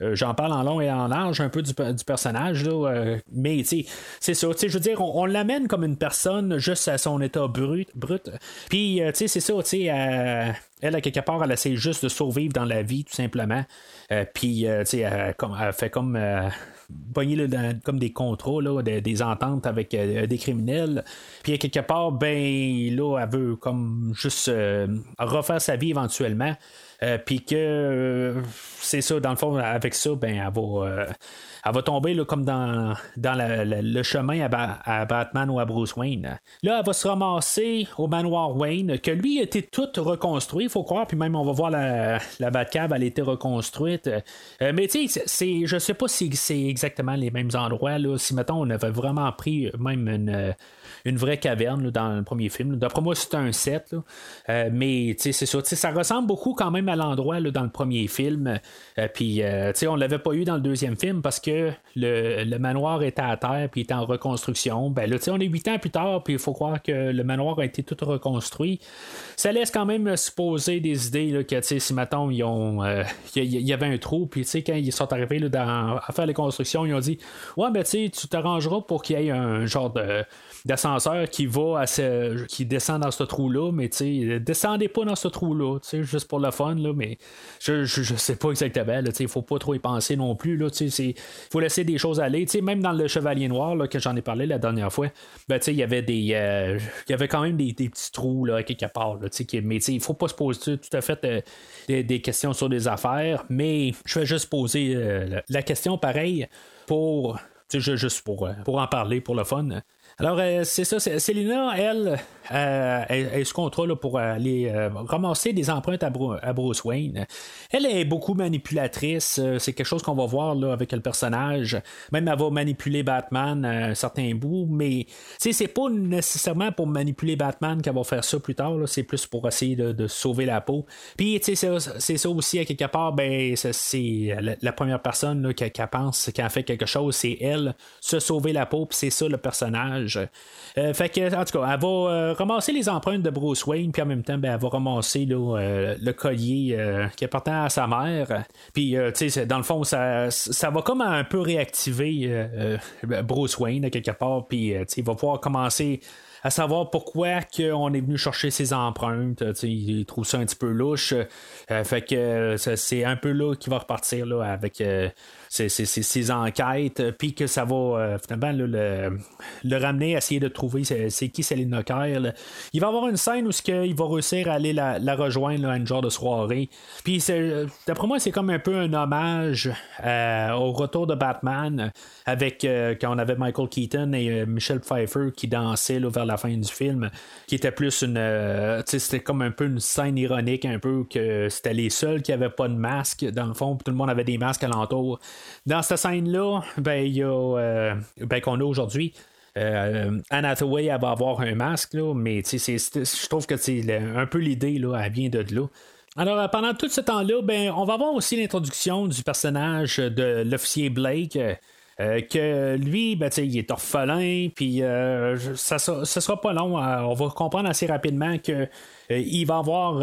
j'en parle en long et en large un peu du, personnage. Là, mais, tu sais, c'est ça. Je veux dire, on, l'amène comme une personne juste à son état brut. brut. Puis, tu sais, c'est ça, tu sais, elle, à quelque part, elle essaie juste de survivre dans la vie, tout simplement. puis, tu sais, elle, fait comme pogné comme des contrats, là, des, ententes avec euh, des criminels. Puis quelque part, ben là, elle veut comme juste euh, refaire sa vie éventuellement. Euh, puis que c'est ça, dans le fond, avec ça, ben elle va elle va tomber comme dans, le chemin à, Batman ou à Bruce Wayne. Là, elle va se ramasser au manoir Wayne, que lui a été tout reconstruit, il faut croire, puis même on va voir la, la Batcave, elle a été reconstruite. Euh, mais tu sais, je sais pas si c'est exactement les mêmes endroits. Là. Si, mettons, on avait vraiment pris même une une vraie caverne dans le premier film. D'après moi, c'est un set. Euh, mais c'est ça. Ça ressemble beaucoup quand même à l'endroit dans le premier film. Euh, puis, on ne l'avait pas eu dans le deuxième film parce que le, le manoir était à terre puis était en reconstruction, ben là, on est huit ans plus tard, puis il faut croire que le manoir a été tout reconstruit. Ça laisse quand même supposer des idées là, que si maintenant ils ont il y, avait un trou, puis quand ils sont arrivés là, à faire les constructions, ils ont dit Ouais, ben tu t'arrangeras pour qu'il y ait un genre de d'ascenseur qui va à ce, qui descend dans ce trou-là, mais tu descendez pas dans ce trou-là, juste pour le fun, là, mais je, je, sais pas exactement, sais, faut pas trop y penser non plus, là, sais, faut laisser des choses aller, même dans le Chevalier Noir, là, que j'en ai parlé la dernière fois, ben, il y avait des, euh, il y avait quand même des, petits trous, là, quelque part, mais tu sais, il faut pas se poser tout à fait euh, des, questions sur des affaires, mais je vais juste poser euh, la question pareil pour juste pour, pour en parler pour le fun. Alors, euh, c'est ça. Célina, elle, euh, elle, se contrôle pour aller euh, ramasser des empreintes à, Bruce Wayne. Elle est beaucoup manipulatrice. c'est quelque chose qu'on va voir là, avec le personnage. Même elle va manipuler Batman un certain bout, mais c'est pas nécessairement pour manipuler Batman qu'elle va faire ça plus tard. C'est plus pour essayer de, sauver la peau. Puis, c'est ça aussi, à quelque part, ben, c'est la, première personne qui, qui pense qu'elle fait quelque chose, c'est elle, se sauver la peau, puis c'est ça le personnage. Euh, fait que, en tout cas, elle va euh, ramasser les empreintes de Bruce Wayne, puis en même temps, ben, elle va ramasser euh, le collier qui appartient à sa mère. Puis, tu sais, dans le fond, ça, ça va comme un peu réactiver Bruce Wayne, quelque part, puis, il va pouvoir commencer à savoir pourquoi on est venu chercher ses empreintes. il trouve ça un petit peu louche. fait que c'est un peu là qu'il va repartir là, avec ses, enquêtes, euh, puis que ça va euh, finalement le, le, ramener essayer de trouver c'est, qui Selina Kyle. Il va avoir une scène où il va réussir à aller la, rejoindre à une genre de soirée. Puis d'après moi, c'est comme un peu un hommage euh, au retour de Batman avec quand on avait Michael Keaton et Michelle Pfeiffer qui dansaient vers la fin du film, qui était plus une. c'était comme un peu une scène ironique, un peu que c'était les seuls qui n'avaient pas de masque dans le fond, tout le monde avait des masques alentour. Dans cette scène-là, ben, il y a, euh, ben, qu'on a aujourd'hui. Euh, Anne va avoir un masque, là, mais je trouve que c'est un peu l'idée, elle vient de là. Alors, euh, pendant tout ce temps-là, ben, on va voir aussi l'introduction du personnage de l'officier Blake. que lui, ben, il est orphelin, puis ça, ça, sera pas long. on va comprendre assez rapidement que il va avoir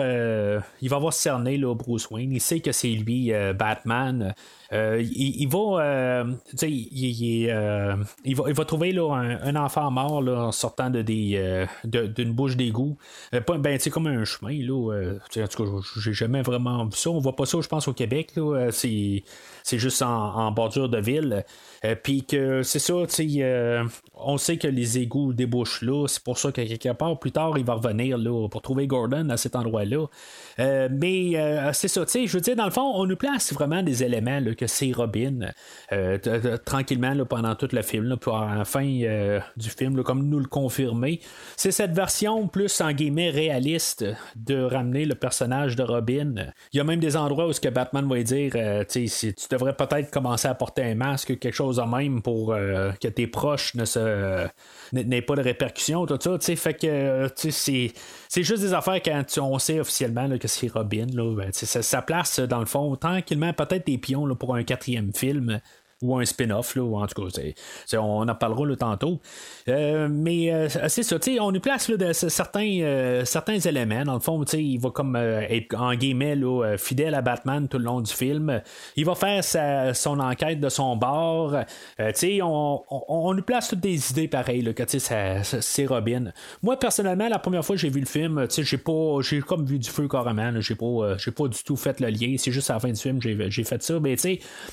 il va avoir cerné Bruce Wayne. Il sait que c'est lui, Batman. Euh, il, va, euh, il, euh, va, il va trouver un, enfant mort en sortant de des, d'une bouche d'égout. ben, comme un chemin. Là, en tout cas, j'ai jamais vraiment vu ça. On voit pas ça, je pense, au Québec. C'est, c'est juste en, bordure de ville. Puis que c'est ça, on sait que les égouts débouchent là. C'est pour ça que quelque part plus tard, il va revenir là, pour trouver À cet endroit-là. mais c'est ça, je veux dire, dans le fond, on nous place vraiment des éléments là, que c'est Robin, euh, tranquillement pendant tout le film, pour à la fin euh, du film, comme nous le confirmer. C'est cette version plus en guillemets réaliste de ramener le personnage de Robin. Il y a même des endroits où ce que Batman va dire, euh, tu devrais peut-être commencer à porter un masque, quelque chose de même pour que tes proches ne se n'aient pas de répercussions, tout ça. Fait que c'est, c'est juste des affaires quand on sait officiellement que c'est Robin. Là, ben, ça, place dans le fond tranquillement peut-être des pions là, pour un quatrième film ou un spin-off, là, ou en tout cas, on en parlera là, tantôt. Euh, mais euh, c'est ça, on nous place de, certains, euh, certains éléments. Dans le fond, il va comme être en guillemets là, fidèle à Batman tout le long du film. Il va faire sa, son enquête de son bord. On, on, on, nous place toutes des idées pareilles, là, que c'est Robin. Moi, personnellement, la première fois que j'ai vu le film, j'ai pas j'ai comme vu du feu carrément. J'ai pas, j'ai pas du tout fait le lien. C'est juste à la fin du film j'ai fait ça. Mais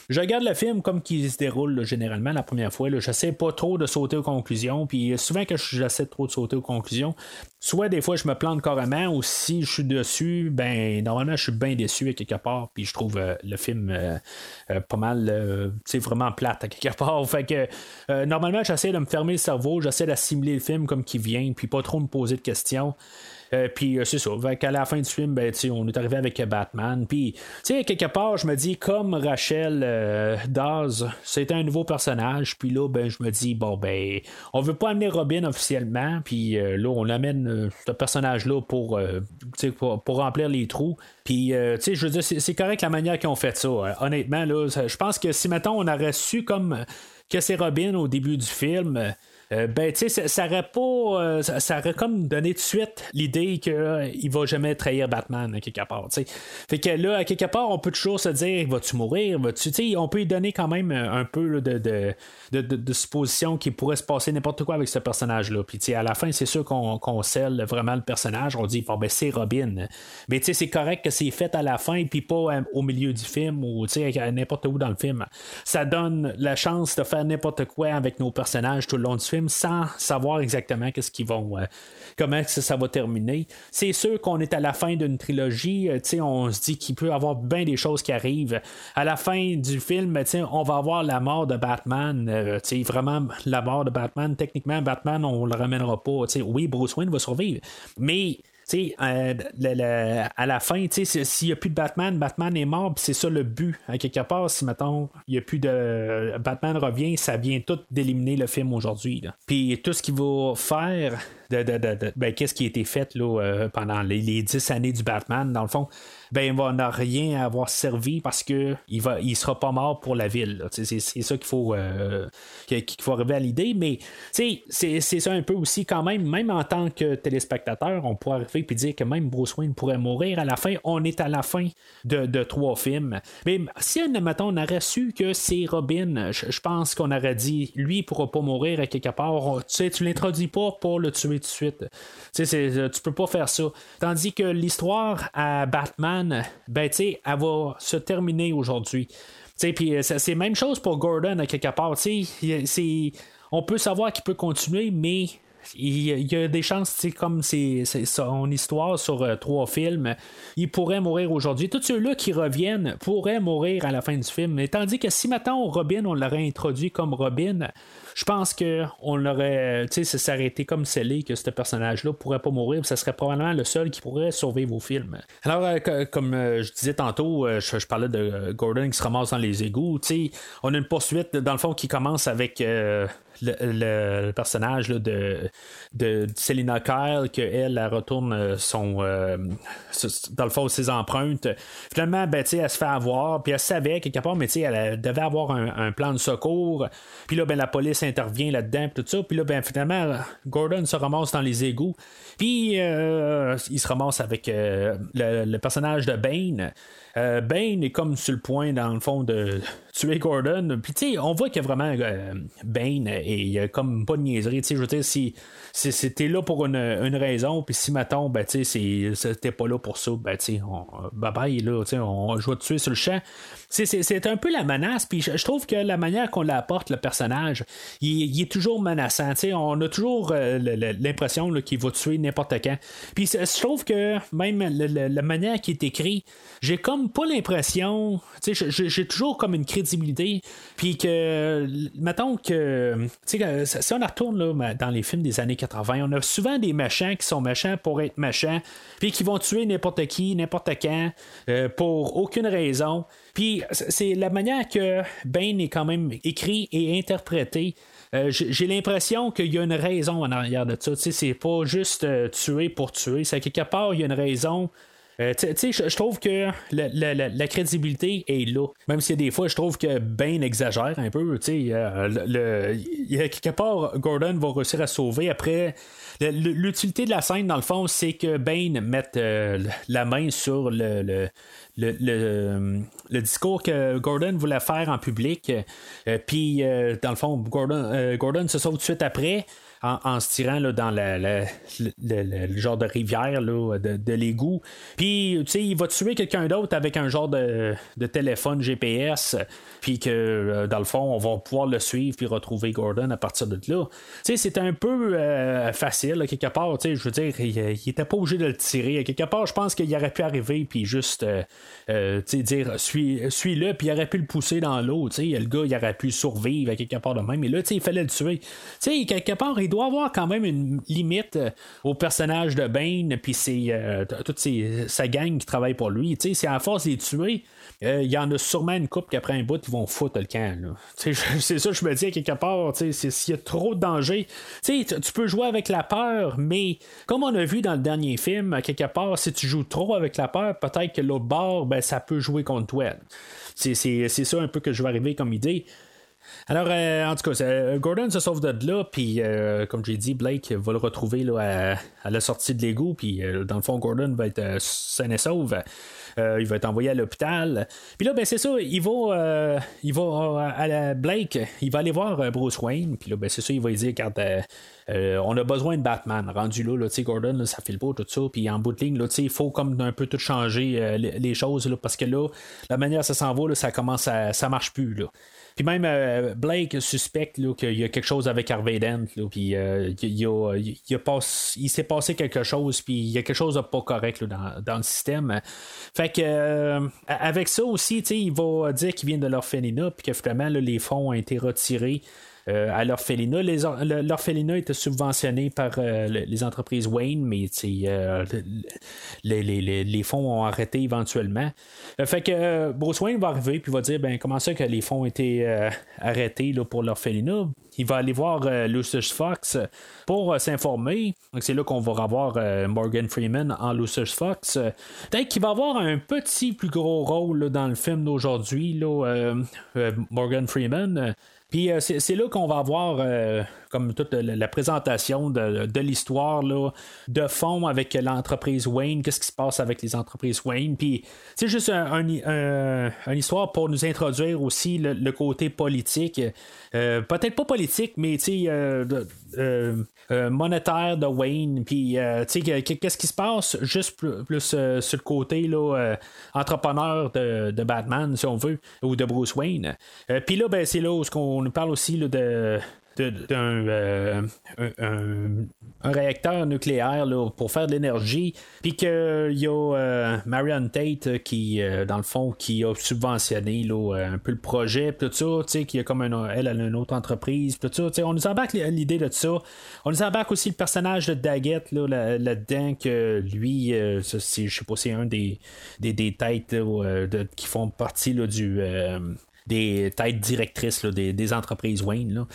je regarde le film comme qui se déroule généralement la première fois. Je j'essaie pas trop de sauter aux conclusions. Puis souvent que j'essaie trop de sauter aux conclusions, soit des fois je me plante carrément, ou si je suis dessus, ben normalement je suis bien déçu à quelque part. Puis je trouve euh, le film euh, euh, pas mal, c'est vraiment plate à quelque part. Fait normalement j'essaie de me fermer le cerveau, j'essaie d'assimiler le film comme qui vient, puis pas trop me poser de questions. Euh, puis c'est ça. qu'à la fin du film, ben, on est arrivé avec Batman. Puis, quelque part, je me dis, comme Rachel Daz, c'était un nouveau personnage. Puis là, ben, je me dis, bon, ben, on veut pas amener Robin officiellement. Puis là, on amène ce personnage-là pour, pour, remplir les trous. Puis, je veux dire, c'est correct la manière qu'ils ont fait ça. honnêtement, là, je pense que si, maintenant on aurait su comme que c'est Robin au début du film, euh, ben, tu sais, ça, aurait pas. Euh, ça, aurait comme donné de suite l'idée qu'il euh, va jamais trahir Batman, à quelque part, tu sais. Fait que là, à quelque part, on peut toujours se dire, vas-tu mourir, vas-tu. Tu sais, on peut lui donner quand même un peu de, de, de, de, supposition qu'il pourrait se passer n'importe quoi avec ce personnage-là. Puis, tu sais, à la fin, c'est sûr qu'on scelle vraiment le personnage. On dit, ben, c'est Robin. Mais, tu sais, c'est correct que c'est fait à la fin, puis pas au milieu du film ou, tu sais, n'importe où dans le film. Ça donne la chance de faire n'importe quoi avec nos personnages tout le long du film sans savoir exactement qu'est-ce qu'ils vont, euh, comment ça, va terminer. C'est sûr qu'on est à la fin d'une trilogie, euh, on se dit qu'il peut y avoir bien des choses qui arrivent. À la fin du film, on va avoir la mort de Batman, euh, vraiment la mort de Batman. Techniquement, Batman, on le ramènera pas. Oui, Bruce Wayne va survivre, mais euh, à la fin, s'il n'y a plus de Batman, Batman est mort, c'est ça le but. À quelque part, si maintenant il n'y a plus de. Batman revient, ça vient tout d'éliminer le film aujourd'hui. Puis tout ce qu'il va faire, de, ben, qu'est-ce qui a été fait euh, pendant les, dix années du Batman, dans le fond, ben, il va n'a rien avoir servi parce que il va il sera pas mort pour la ville. C'est, ça qu'il faut, euh, qu'il faut arriver à l'idée. Mais c'est, ça un peu aussi quand même, même en tant que téléspectateur, on pourrait arriver et dire que même Bruce Wayne pourrait mourir à la fin. On est à la fin de, trois films. Mais si on aurait su que c'est Robin, je, pense qu'on aurait dit lui il pourra pas mourir à quelque part. Tu sais, tu l'introduis pas pour le tuer tout de suite. Tu sais, tu peux pas faire ça. Tandis que l'histoire à Batman ben, tu sais, elle va se terminer aujourd'hui. Puis euh, c'est la même chose pour Gordon à quelque part. On peut savoir qu'il peut continuer, mais il y a des chances, comme c'est son histoire sur euh, trois films, il pourrait mourir aujourd'hui. Tous ceux-là qui reviennent pourraient mourir à la fin du film. Mais tandis que si maintenant Robin, on l'aurait introduit comme Robin, je pense qu'on l'aurait, tu sais, été comme scellé que ce personnage-là pourrait pas mourir, ça serait probablement le seul qui pourrait survivre au film. Alors, euh, comme euh, je disais tantôt, je, parlais de Gordon qui se ramasse dans les égouts, tu sais, on a une poursuite dans le fond qui commence avec le, personnage de, de Selina Kyle, qu'elle, elle retourne euh, son. Euh, dans le fond, ses empreintes. Finalement, ben, elle se fait avoir, puis elle savait quelque mais elle devait avoir un, plan de secours. Puis là, ben, la police intervient là-dedans, tout ça. Puis là, ben, finalement, Gordon se ramasse dans les égouts. Puis euh, il se ramasse avec le, personnage de Bane. Bane est comme sur le point, dans le fond, de tuer Gordon. Puis, tu sais, on voit a vraiment Bane et il y a comme pas de niaiserie. Je veux dire, si, c'était là pour une, raison, puis si, mettons, ben, tu sais, c'était pas là pour ça, ben, tu sais, bye bye, là, tu sais, on, je vais tuer sur le champ. C'est un peu la menace, puis je, trouve que la manière qu'on l'apporte, le personnage, il, est toujours menaçant. sais on a toujours euh, l'impression qu'il va tuer n'importe quand. Puis je trouve que même la manière qu'il est écrit, j'ai comme pas l'impression, j'ai toujours comme une crédibilité, puis que, mettons que, si on retourne là, dans les films des années 80, on a souvent des méchants qui sont méchants pour être méchants, puis qui vont tuer n'importe qui, n'importe quand, euh, pour aucune raison. Puis c'est la manière que Bane est quand même écrit et interprété. Euh, j'ai l'impression qu'il y a une raison en arrière de ça. C'est pas juste euh, tuer pour tuer. C'est quelque part, il y a une raison. Euh, je trouve que la, crédibilité est là. Même si des fois, je trouve que Bane exagère un peu. A quelque part, Gordon va réussir à sauver. Après, l'utilité de la scène, dans le fond, c'est que Bane mette la main sur le, le, le, discours que Gordon voulait faire en public. Euh, puis, euh, dans le fond, Gordon, euh, Gordon se sauve tout de suite après. En, se tirant là, dans le, genre de rivière là, de, de l'égout. Puis, tu sais, il va tuer quelqu'un d'autre avec un genre de, de téléphone GPS puis que euh, dans le fond, on va pouvoir le suivre puis retrouver Gordon à partir de là. Tu sais, c'est un peu euh, facile, quelque part. Tu sais, je veux dire, il, était pas obligé de le tirer. quelque part, je pense qu'il aurait pu arriver puis juste euh, euh, dire suis, suis-le, puis il aurait pu le pousser dans l'eau. Le gars, il aurait pu survivre à quelque part de même. Mais là, il fallait le tuer. sais quelque part, il doit avoir quand même une limite au personnage de Bane, puis c'est toute sa gang qui travaille pour lui. C'est à force de les tuer euh, il y en a sûrement une coupe qui après un bout, ils vont foutre le camp. C'est ça, je me dis à quelque part, s'il y a trop de danger, tu peux jouer avec la peur, mais comme on a vu dans le dernier film, à quelque part, si tu joues trop avec la peur, peut-être que l'autre bord, ben, ça peut jouer contre toi. C'est ça un peu que je vais arriver comme idée. Alors, euh, en tout cas, Gordon se sauve de là, puis euh, comme j'ai dit, Blake va le retrouver là, à, la sortie de l'égout, puis dans le fond, Gordon va être sain et sauve. Euh, il va être envoyé à l'hôpital. Puis là, ben c'est ça, il va, euh, il va euh, à la Blake, il va aller voir Bruce Wayne. Puis là, ben c'est ça, il va lui dire quand on a besoin de Batman. Rendu là, là Gordon, là, ça file pas tout ça. Puis en bout de ligne, il faut comme un peu tout changer les, choses là, parce que là, la manière ça s'en va, ça commence à. ça marche plus. Là. Puis même euh, Blake suspecte qu'il y a quelque chose avec Harvey Dent. puis euh, il, s'est passé quelque chose. Puis il y a quelque chose de pas correct dans, le système. Fait que euh, avec ça aussi, il va dire qu'il vient de l'orphelinat. Puis que finalement, les fonds ont été retirés à l'orphelinat. L'orphelinat était subventionné par euh, les entreprises Wayne, mais euh, les, les, fonds ont arrêté éventuellement. fait que Bruce Wayne va arriver puis va dire ben comment ça que les fonds ont été arrêtés là, pour l'orphelinat? Il va aller voir Lucius Fox pour s'informer. C'est là qu'on va revoir Morgan Freeman en Lucius Fox. Peut-être qu'il va avoir un petit plus gros rôle dans le film d'aujourd'hui, Morgan Freeman. Puis euh, c'est là qu'on va avoir euh, comme toute la, présentation de, l'histoire de fond avec l'entreprise Wayne, qu'est-ce qui se passe avec les entreprises Wayne? Puis c'est juste une histoire pour nous introduire aussi le, côté politique. Euh, peut-être pas politique, mais monétaire de Wayne. Puis qu'est-ce qui se passe juste plus, sur le côté là, entrepreneur de, Batman, si on veut, ou de Bruce Wayne. Puis là, ben, c'est là où on nous parle aussi de d'un euh, un, réacteur nucléaire pour faire de l'énergie, puis qu'il y a euh, Marion Tate qui, euh, dans le fond, qui a subventionné là, un peu le projet, tout ça, qui a comme elle a une autre entreprise, tout ça. On nous embarque l'idée de ça. On nous embarque aussi le personnage de Daggett là-dedans, que lui, je sais pas, c'est un des, des, des têtes qui font partie du des têtes directrices des, des, entreprises Wayne. Là.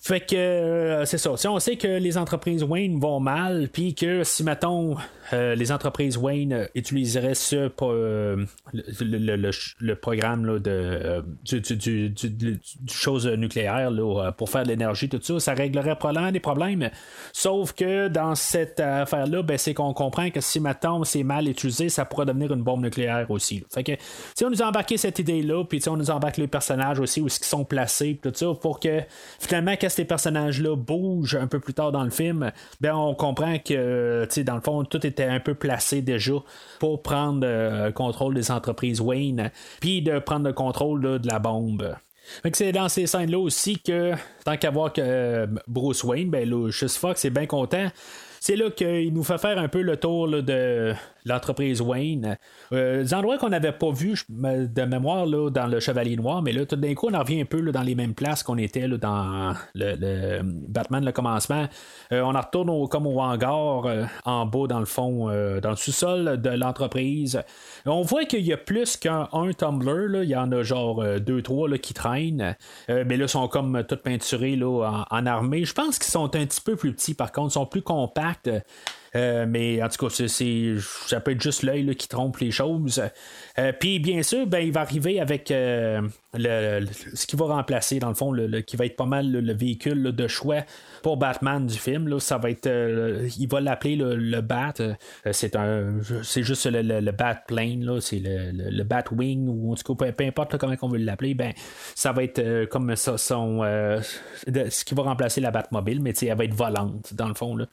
Fait que euh, c'est ça. Si on sait que les entreprises Wayne vont mal, puis que si mettons euh, les entreprises Wayne utiliseraient ce euh, le, programme de du, du, du, chose nucléaire pour faire de l'énergie, tout ça, ça réglerait probablement des problèmes. Sauf que dans cette affaire-là, ben, c'est qu'on comprend que si mettons c'est mal utilisé, ça pourrait devenir une bombe nucléaire aussi. Fait que si on nous embarqué cette idée-là, puis on nous embarque les personnages aussi où ils sont placés, tout ça, pour que finalement ces personnages-là bougent un peu plus tard dans le film, ben on comprend que, dans le fond, tout était un peu placé déjà pour prendre euh, le contrôle des entreprises Wayne, puis de prendre le contrôle de la bombe. c'est dans ces scènes-là aussi que, tant qu'à voir que euh, Bruce Wayne, ben, Lucius Fox est bien content. C'est là qu'il nous fait faire un peu le tour de l'entreprise Wayne. Euh, des endroits qu'on n'avait pas vu de mémoire là, dans le Chevalier Noir, mais là, tout d'un coup, on en revient un peu dans les mêmes places qu'on était dans le, Batman, le commencement. Euh, on en retourne comme au hangar, euh, en bas, dans le fond, dans le sous-sol de l'entreprise. On voit qu'il y a plus qu'un un Tumblr, là. il y en a genre deux, trois là, qui traînent, mais là, ils sont comme tout peinturés là, en armée. Je pense qu'ils sont un petit peu plus petits, par contre, ils sont plus compacts. Euh, mais en tout cas, c'est, ça peut être juste l'œil qui trompe les choses. Euh, puis bien sûr, ben, il va arriver avec euh, le, ce qui va remplacer, dans le fond, le, qui va être pas mal le, véhicule de choix pour Batman du film. Là, ça va être, il va l'appeler le, Bat. c'est un, c'est juste le, Bat Plane, c'est le, Batwing ou en tout cas, peu, importe comment on veut l'appeler. Ben, ça va être comme ça, ce qui va remplacer la Batmobile, mais elle va être volante dans le fond. Là.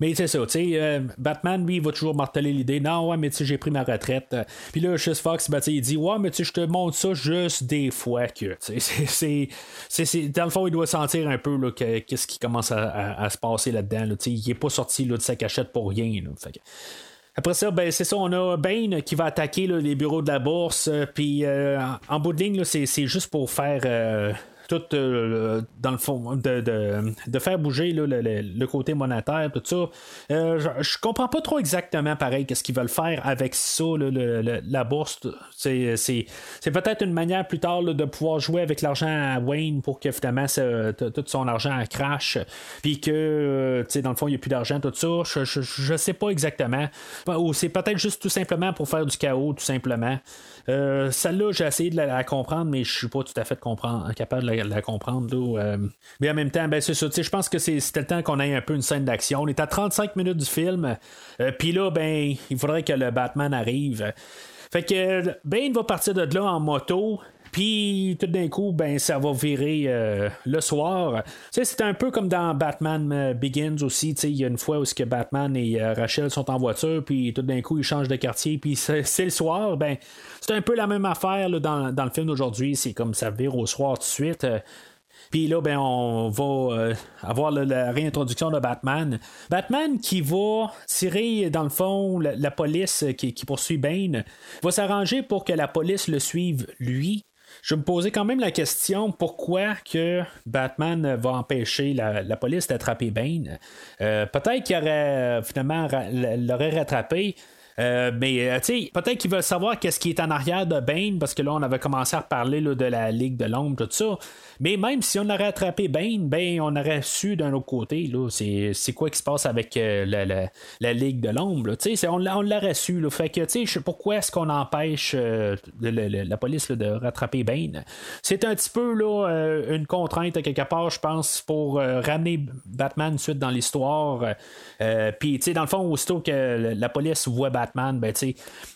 Mais c'est ça, tu sais, euh, Batman, lui, il va toujours marteler l'idée, non, ouais, mais tu sais, j'ai pris ma retraite. Puis là, Chris Fox, ben, il dit, ouais, mais tu sais, je te montre ça juste des fois que, sais, c'est, dans le fond, il doit sentir un peu, qu'est-ce qui commence à, se passer là-dedans, là, il est pas sorti, de sa cachette pour rien, Après ça, ben, c'est ça, on a Bane qui va attaquer les bureaux de la bourse. Puis en, bout de ligne, c'est, c'est juste pour faire tout euh, dans le fond, de, de, faire bouger le, le, côté monétaire, tout ça. Euh, je, comprends pas trop exactement pareil qu'est-ce qu'ils veulent faire avec ça, la bourse. C'est, c'est, peut-être une manière plus tard de pouvoir jouer avec l'argent à Wayne pour que finalement tout son argent crash, puis que euh, dans le fond il n'y a plus d'argent, tout ça. Je, je, sais pas exactement. Ou c'est peut-être juste tout simplement pour faire du chaos, tout simplement. Celle-là, j'ai essayé de la, comprendre, mais je suis pas tout à fait capable de la comprendre. Euh, mais en même temps, ben, c'est ça. Je pense que c'était le temps qu'on ait un peu une scène d'action. On est à 35 minutes du film. Euh, puis là, ben, il faudrait que le Batman arrive. Fait que Ben va partir de là en moto. Puis tout d'un coup, ben ça va virer euh, le soir. c'est un peu comme dans Batman Begins aussi. Il y a une fois où que Batman et Rachel sont en voiture, puis tout d'un coup ils changent de quartier, puis c'est le soir. Ben c'est un peu la même affaire dans, le film d'aujourd'hui. C'est comme ça vire au soir tout de suite. Puis là, ben, on va euh, avoir la, réintroduction de Batman. Batman qui va tirer, dans le fond, la, police qui, poursuit Bane, va s'arranger pour que la police le suive lui. Je me posais quand même la question pourquoi que Batman va empêcher la, police d'attraper Bane? Euh, peut-être qu'il aurait finalement l'aurait rattrapé. Euh, mais euh, tu peut-être qu'il veut savoir qu'est-ce qui est en arrière de Bane, parce que là, on avait commencé à parler de la Ligue de l'ombre, tout ça. Mais même si on aurait attrapé Bane, ben, on aurait su d'un autre côté, là, c'est, quoi qui se passe avec euh, la, Ligue de l'ombre. On, on l'aurait su. Là, fait que, tu pourquoi est-ce qu'on empêche la police de rattraper Bane? C'est un petit peu là, une contrainte quelque part, je pense, pour ramener Batman suite dans l'histoire. Puis, tu dans le fond, aussitôt que la police voit Batman, Batman, ben,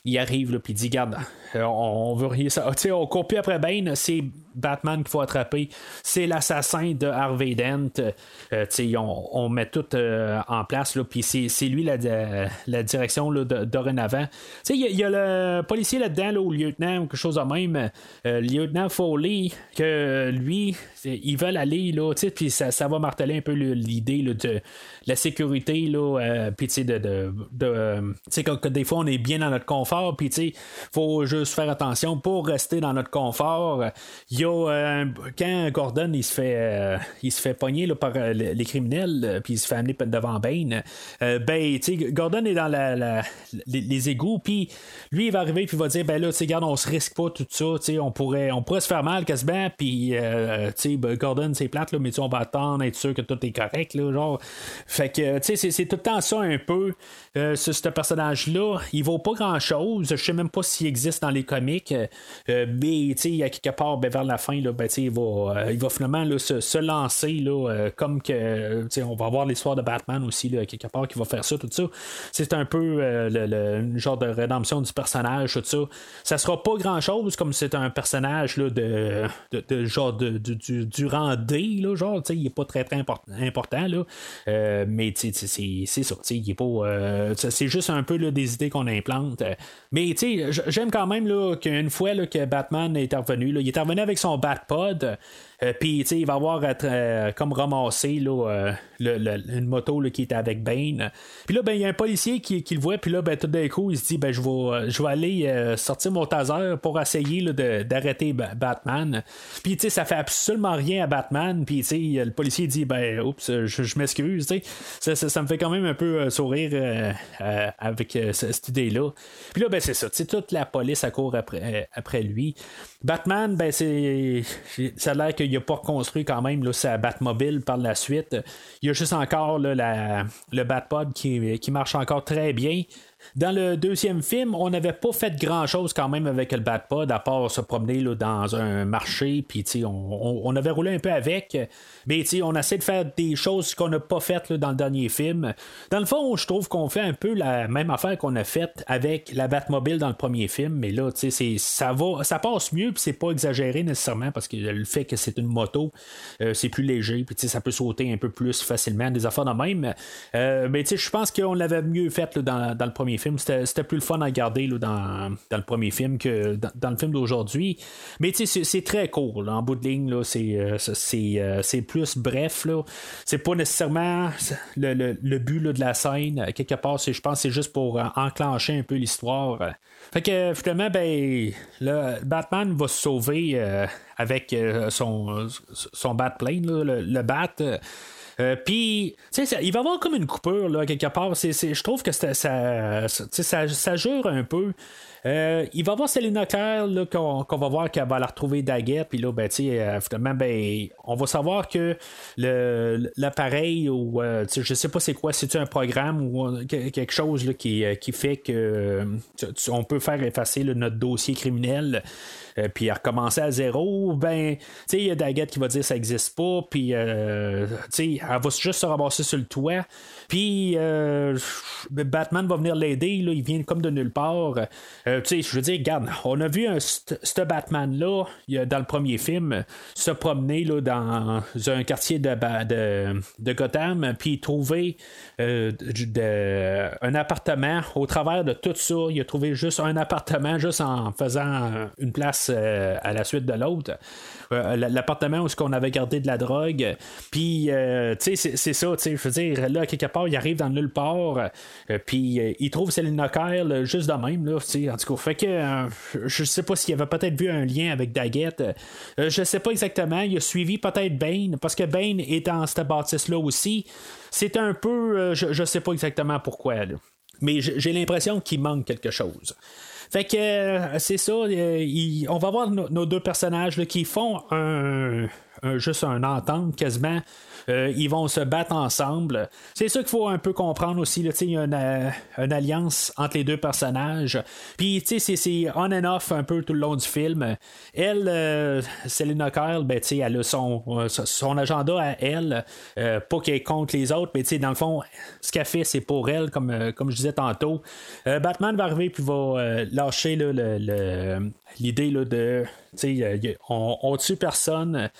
il arrive, puis il dit Garde, euh, on, veut rien ça. on court plus après Bane, c'est Batman qu'il faut attraper. C'est l'assassin de Harvey Dent. Euh, on, met tout euh, en place, puis c'est lui la, direction là, dorénavant. Il y, a le policier là-dedans, au lieutenant quelque chose de même, le lieutenant Foley, que lui, ils veulent aller, puis ça, ça va marteler un peu l'idée de la sécurité, puis de, de, de, des fois on est bien dans notre confort, puis il faut juste faire attention pour rester dans notre confort. Euh, quand Gordon il se fait euh, il se fait pogner là, par euh, les criminels, puis il se fait amener devant Bane. ben, Gordon est dans les, égouts, puis lui il va arriver puis il va dire ben là, tu regarde, on se risque pas tout ça, on pourrait on pourrait se faire mal quasiment, puis ben, Gordon c'est plate là, mais on va attendre être sûr que tout est correct là, genre. Fait que tu sais c'est tout le temps ça un peu ce, ce personnage là il vaut pas grand chose. Je sais même pas s'il existe dans les comics. Euh, mais il a quelque part ben, vers fin, là, ben, il, va, euh, il va finalement se, lancer là, comme que on va avoir l'histoire de Batman aussi, là, quelque part qui va faire ça, tout ça. C'est un peu le, genre de rédemption du personnage, tout ça. Ça sera pas grand chose comme c'est un personnage là, de, de, genre de, du, du rang D, là, genre, il est pas très très important, là. mais c'est ça, il est pas. c'est juste un peu des idées qu'on implante. Mais j'aime quand même qu'une fois là, que Batman est revenu, là, il est revenu avec son Batpod. Euh, puis, il va avoir euh, comme ramassé là, euh, une moto là, qui était avec Bane. Puis là, ben, il y a un policier qui, qui le voit, puis là, ben, tout d'un coup, il se dit, ben, je vais, aller sortir mon taser pour essayer d'arrêter Batman. Puis, tu sais, ça fait absolument rien à Batman. Puis, le policier dit, ben, oups, je, m'excuse, sais. Ça, ça, me fait quand même un peu sourire avec cette idée-là. Puis là, ben, c'est ça, toute la police accourt après, après lui. Batman, ben, c'est. Ça a l'air qu'il n'a pas reconstruit quand même là, sa Batmobile par la suite. Il y a juste encore le Batpod qui, qui marche encore très bien. Dans le deuxième film, on n'avait pas fait grand chose quand même avec le Batpod, à part se promener là, dans un marché, puis on, on, avait roulé un peu avec, mais on essaie de faire des choses qu'on n'a pas faites dans le dernier film. Dans le fond, je trouve qu'on fait un peu la même affaire qu'on a faite avec la Batmobile dans le premier film, mais là, ça va, ça passe mieux, puis c'est pas exagéré nécessairement, parce que le fait que c'est une moto, euh, c'est plus léger, puis ça peut sauter un peu plus facilement, des affaires de même. Euh, mais je pense qu'on l'avait mieux fait dans, dans le premier film. C'était plus le fun à regarder dans, le premier film que dans, le film d'aujourd'hui. Mais c'est très court. en bout de ligne, c'est plus bref. C'est pas nécessairement le, but de la scène. Quelque part, je pense c'est juste pour enclencher un peu l'histoire. Fait que finalement, ben, Batman va se sauver avec son, Batplane, le Bat. Euh, puis, il va y avoir comme une coupure, là, quelque part. je trouve que ça, ça, ça, jure un peu. Euh, il va y avoir Selena Claire qu'on, va voir qu'elle va la retrouver Daguette, puis là, ben, euh, finalement, ben, on va savoir que le, l'appareil, ou je sais pas c'est quoi, c'est-tu un programme ou quelque chose là, qui, qui fait que on peut faire effacer notre dossier criminel. Euh, puis à recommencer à zéro, ben, tu sais, il y a Daggett qui va dire ça n'existe pas, puis, euh, tu sais, elle va juste se ramasser sur le toit. Puis euh, Batman va venir l'aider, il vient comme de nulle part. Euh, tu sais, je veux dire, regarde, on a vu ce Batman-là dans le premier film se promener là, dans un quartier de, de, de Gotham, puis trouver euh, un appartement au travers de tout ça. Il a trouvé juste un appartement, juste en faisant une place à la suite de l'autre. L'appartement où on avait gardé de la drogue. Puis, tu sais, c'est ça, tu sais, je veux dire, là, quelque part, il arrive dans nulle part, euh, puis euh, il trouve Selina Kyle juste de même, là, en tout cas. Fait que euh, je sais pas s'il avait peut-être vu un lien avec Daggett. je sais pas exactement. Il a suivi peut-être Bane, parce que Bane est dans cette bâtisse-là aussi. C'est un peu. je, sais pas exactement pourquoi, Mais j'ai l'impression qu'il manque quelque chose. Fait que c'est ça, on va voir nos, deux personnages qui font un, juste un entente quasiment euh, ils vont se battre ensemble. C'est ça qu'il faut un peu comprendre aussi. il y a euh, une, alliance entre les deux personnages. Puis, c'est on and off un peu tout le long du film. Elle, euh, Selena Kyle, ben, elle a son, son agenda à elle. pas qu'elle contre les autres, mais dans le fond, ce qu'elle fait, c'est pour elle, comme, je disais tantôt. Batman va arriver puis va lâcher l'idée de on, on, tue personne.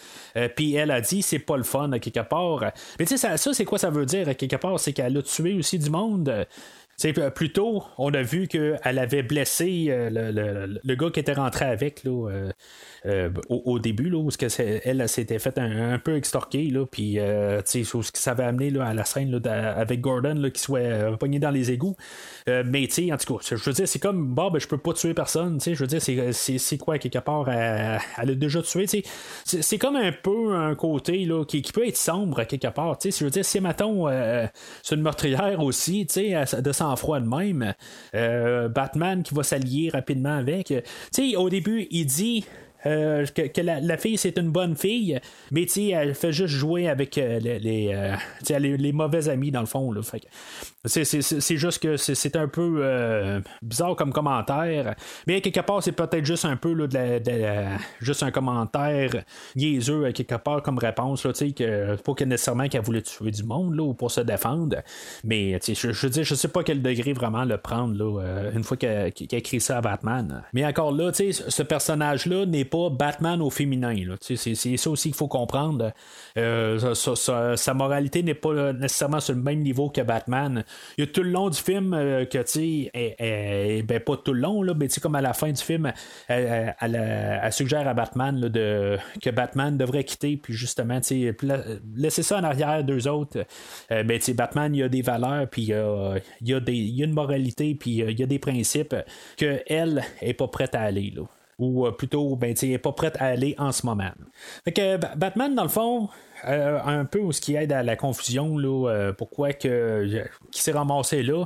puis elle a dit c'est pas le fun quelque mais tu sais, ça, ça c'est quoi ça veut dire quelque part? C'est qu'elle a tué aussi du monde. Plus tôt, on a vu qu'elle avait blessé euh, le, le, gars qui était rentré avec. Là, euh, euh, au, début, là, où elle, elle s'était fait un, peu extorquer, là, puis euh, ce que ça avait amené là, à la scène là, avec Gordon là, qui soit euh, pogné dans les égouts. mais en tout cas, je veux dire, c'est comme bon, ben, je peux pas tuer personne, je veux dire, c'est quoi quelque part, elle, elle a déjà tué, c'est comme un peu un côté là, qui, qui peut être sombre quelque part. Je veux dire, si mettons c'est une meurtrière aussi, de sang-froid de même, Batman qui va s'allier rapidement avec. au début, il dit euh, que, la, fille c'est une bonne fille, mais elle fait juste jouer avec euh, les, euh, les, les, mauvais amis dans le fond. Là, c'est juste que c'est un peu bizarre comme commentaire, mais quelque part c'est peut-être juste un peu là, de, juste un commentaire niaiseux quelque part comme réponse, là, que, pas que nécessairement qu'elle voulait tuer du monde là, ou pour se défendre, mais je, je dire, je sais pas quel degré vraiment le prendre là, une fois qu'elle a écrit ça à Batman. Mais encore là, ce personnage-là n'est pas Batman au féminin. C'est, ça aussi qu'il faut comprendre. Euh, sa, moralité n'est pas nécessairement sur le même niveau que Batman. Il y a tout le long du film euh, que, tu sais, ben, pas tout le long, là, mais comme à la fin du film, elle, suggère à Batman de, que Batman devrait quitter, puis justement, tu laisser ça en arrière d'eux autres. Euh, ben, Batman, il y a des valeurs, puis il y a, des, une moralité, puis il y a des principes qu'elle est pas prête à aller. Là ou euh, plutôt, ben, n'est pas prête à aller en ce moment. Fait que Batman, dans le fond, euh, un peu ce qui aide à la confusion, là, euh, pourquoi que, qui s'est ramassé là,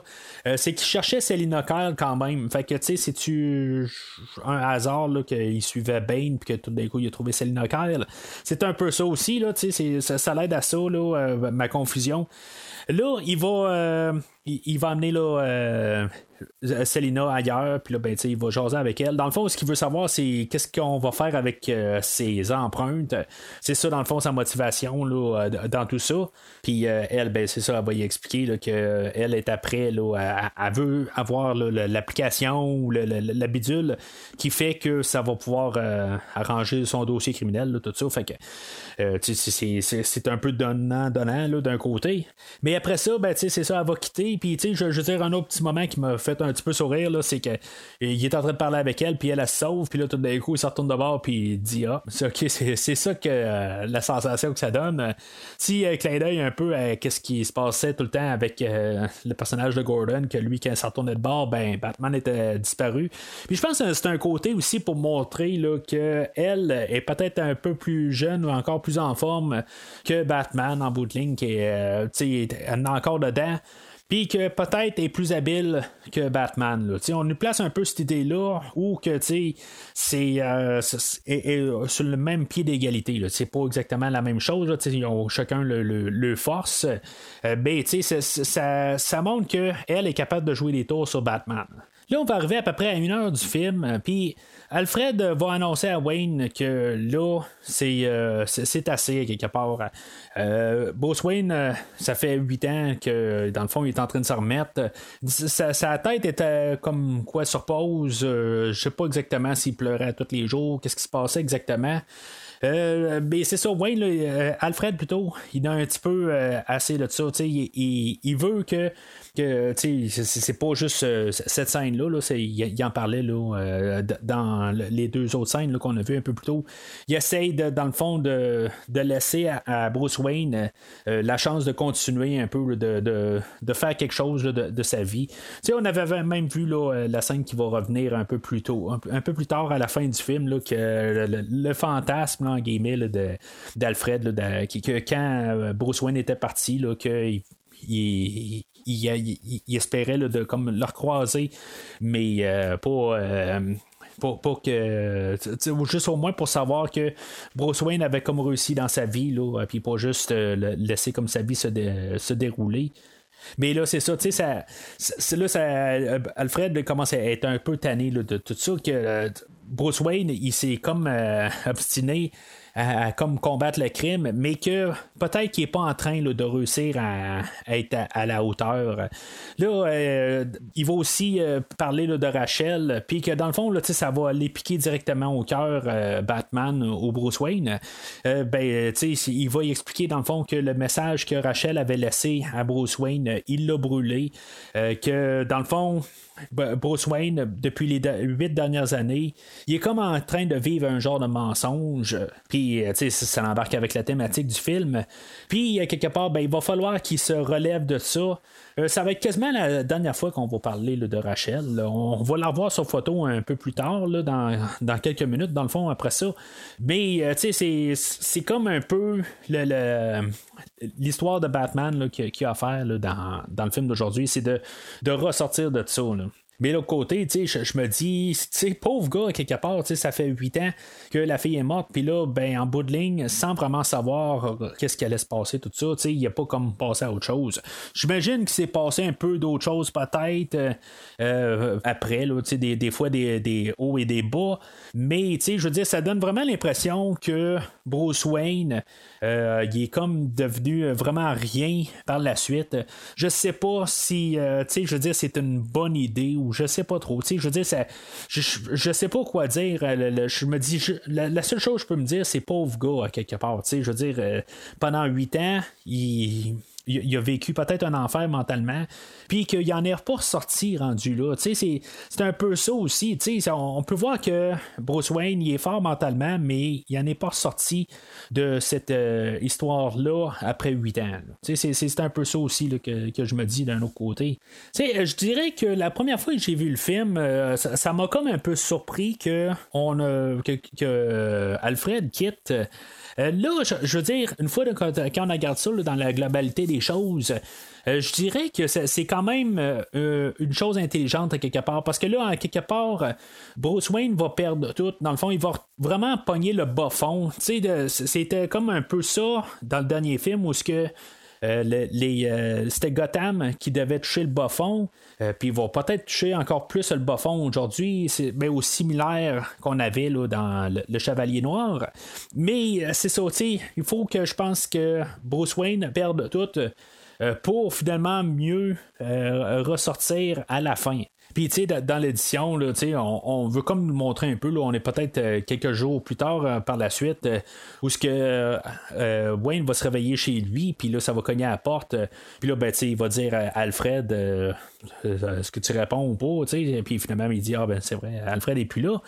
c'est qu'il cherchait Selina Kyle quand même. Fait que, tu sais, c'est-tu un hasard qu'il suivait Bane puis que tout d'un coup il a trouvé Selina Kyle? C'est un peu ça aussi, là, tu sais, ça, ça l'aide à ça, là, ma confusion. Là, il va, il, va amener là, Selina ailleurs, puis là, ben, il va jaser avec elle. Dans le fond, ce qu'il veut savoir, c'est qu'est-ce qu'on va faire avec euh, ses empreintes. C'est ça, dans le fond, sa motivation. là, dans tout ça. Puis elle, ben, c'est ça, elle va y expliquer qu'elle est après, là, elle, veut avoir l'application ou la bidule qui fait que ça va pouvoir arranger son dossier criminel, tout ça. Fait que c'est un peu donnant-donnant d'un côté. Mais après ça, ben, c'est ça, elle va quitter. Puis je, je veux dire, un autre petit moment qui m'a fait un petit peu sourire, c'est qu'il est en train de parler avec elle, puis elle, se sauve, puis là, tout d'un coup, il se retourne de bord, puis il dit Ah, c'est c'est ça que euh, la sensation que ça donne. Si euh, clin d'œil un peu à qu'est-ce qui se passait tout le temps avec euh, le personnage de Gordon, que lui, quand il se retournait de bord, ben, Batman était disparu. Puis je pense que c'est un côté aussi pour montrer là, que elle est peut-être un peu plus jeune ou encore plus en forme que Batman en bout de ligne, qui est, est encore dedans puis que peut-être est plus habile que Batman. On nous place un peu cette idée-là où que c'est euh, sur le même pied d'égalité. C'est pas exactement la même chose. Ils ont chacun le, le, force. Euh, ben, ça, ça montre qu'elle est capable de jouer des tours sur Batman. Là, on va arriver à peu près à une heure du film, puis Alfred va annoncer à Wayne que là, c'est, euh, c'est, assez quelque part. Euh, Bruce Wayne, euh, ça fait huit ans que dans le fond, il est en train de se remettre. Sa, tête était comme quoi sur pause. je sais pas exactement s'il pleurait tous les jours, qu'est-ce qui se passait exactement? Euh, ben, c'est ça, Wayne, Alfred plutôt, il a un petit peu assez de ça. Il, il, veut que que c'est pas juste euh, cette scène-là, là, il, en parlait là, euh, dans les deux autres scènes qu'on a vues un peu plus tôt. Il essaye, dans le fond, de, de laisser à, Bruce Wayne euh, la chance de continuer un peu, de, de, faire quelque chose de, sa vie. on avait même vu la scène qui va revenir un peu plus tôt, un, peu plus tard à la fin du film, que le, fantasme, en guillemets, d'Alfred, que quand Bruce Wayne était parti, qu'il il, il, espérait de comme le recroiser, mais euh, pas. Euh, que juste au moins pour savoir que Bruce Wayne avait comme réussi dans sa vie là, puis pas juste euh, laisser comme sa vie se, se dérouler mais là, c'est ça, tu sais, ça, là, ça, Alfred commence à être un peu tanné de tout ça, que Bruce Wayne, il s'est comme obstiné comme combattre le crime, mais que peut-être qu'il n'est pas en train de réussir à, être à, la hauteur. Là, euh, il va aussi euh, parler de Rachel, puis que dans le fond, ça va aller piquer directement au cœur euh, Batman ou Bruce Wayne. ben, il va expliquer dans le fond que le message que Rachel avait laissé à Bruce Wayne, il l'a brûlé. que dans le fond, Bruce Wayne, depuis les huit dernières années, il est comme en train de vivre un genre de mensonge. Puis, euh, tu sais, ça l'embarque avec la thématique du film. Puis, quelque part, ben, il va falloir qu'il se relève de ça. Euh, ça va être quasiment la dernière fois qu'on va parler de Rachel. On va la revoir sur photo un peu plus tard, dans, quelques minutes, dans le fond, après ça. Mais, euh, tu sais, c'est comme un peu l'histoire de Batman qui a faire dans, le film d'aujourd'hui, c'est de, de ressortir de ça. Mais l'autre côté, je, je me dis, tu pauvre gars, quelque part, ça fait 8 ans que la fille est morte, puis là, ben, en bout de ligne, sans vraiment savoir euh, qu'est-ce qui allait se passer, tout ça, il n'y a pas comme passé à autre chose. J'imagine qu'il s'est passé un peu d'autres choses, peut-être, euh, euh, après, là, des, des fois des, des, hauts et des bas, mais, je veux dire, ça donne vraiment l'impression que Bruce Wayne, il est comme devenu vraiment rien par la suite. Je sais pas si, sais, je veux dire, c'est une bonne idée je sais pas trop. je veux dire, ça, je, sais pas quoi dire. Euh, je me dis, la, seule chose que je peux me dire, c'est pauvre gars, à quelque part. je veux dire, euh, pendant huit ans, il il, a vécu peut-être un enfer mentalement, puis qu'il en est pas sorti rendu là. C'est, un peu ça aussi. On, on peut voir que Bruce Wayne il est fort mentalement, mais il n'en est pas sorti de cette euh, histoire-là après huit ans. C'est, un peu ça aussi que, je me dis d'un autre côté. je dirais que la première fois que j'ai vu le film, euh, ça, m'a comme un peu surpris que, on, que, que Alfred quitte. Euh, là, je, veux dire, une fois quand, on regarde ça dans la globalité des choses, euh, je dirais que c'est quand même euh, une chose intelligente à quelque part. Parce que là, à quelque part, Bruce Wayne va perdre tout. Dans le fond, il va vraiment pogner le bas fond. C'était comme un peu ça dans le dernier film où ce que euh, euh, c'était Gotham qui devait toucher le bas fond, euh, puis il va peut-être toucher encore plus le bas fond aujourd'hui, mais au similaire qu'on avait dans le, Chevalier Noir. Mais c'est ça, il faut que je pense que Bruce Wayne perde tout pour finalement mieux ressortir à la fin. Puis, tu sais, dans- l'édition, là, on, on veut comme nous montrer un peu, là, on est peut-être euh, quelques jours plus tard euh, par la suite, euh, où ce que Wayne va se réveiller chez lui, puis là, ça va cogner à la porte, puis là, ben, tu sais, il va dire à Alfred, est-ce que tu réponds ou pas, puis finalement, il dit, ah ben, c'est vrai, Alfred est plus là.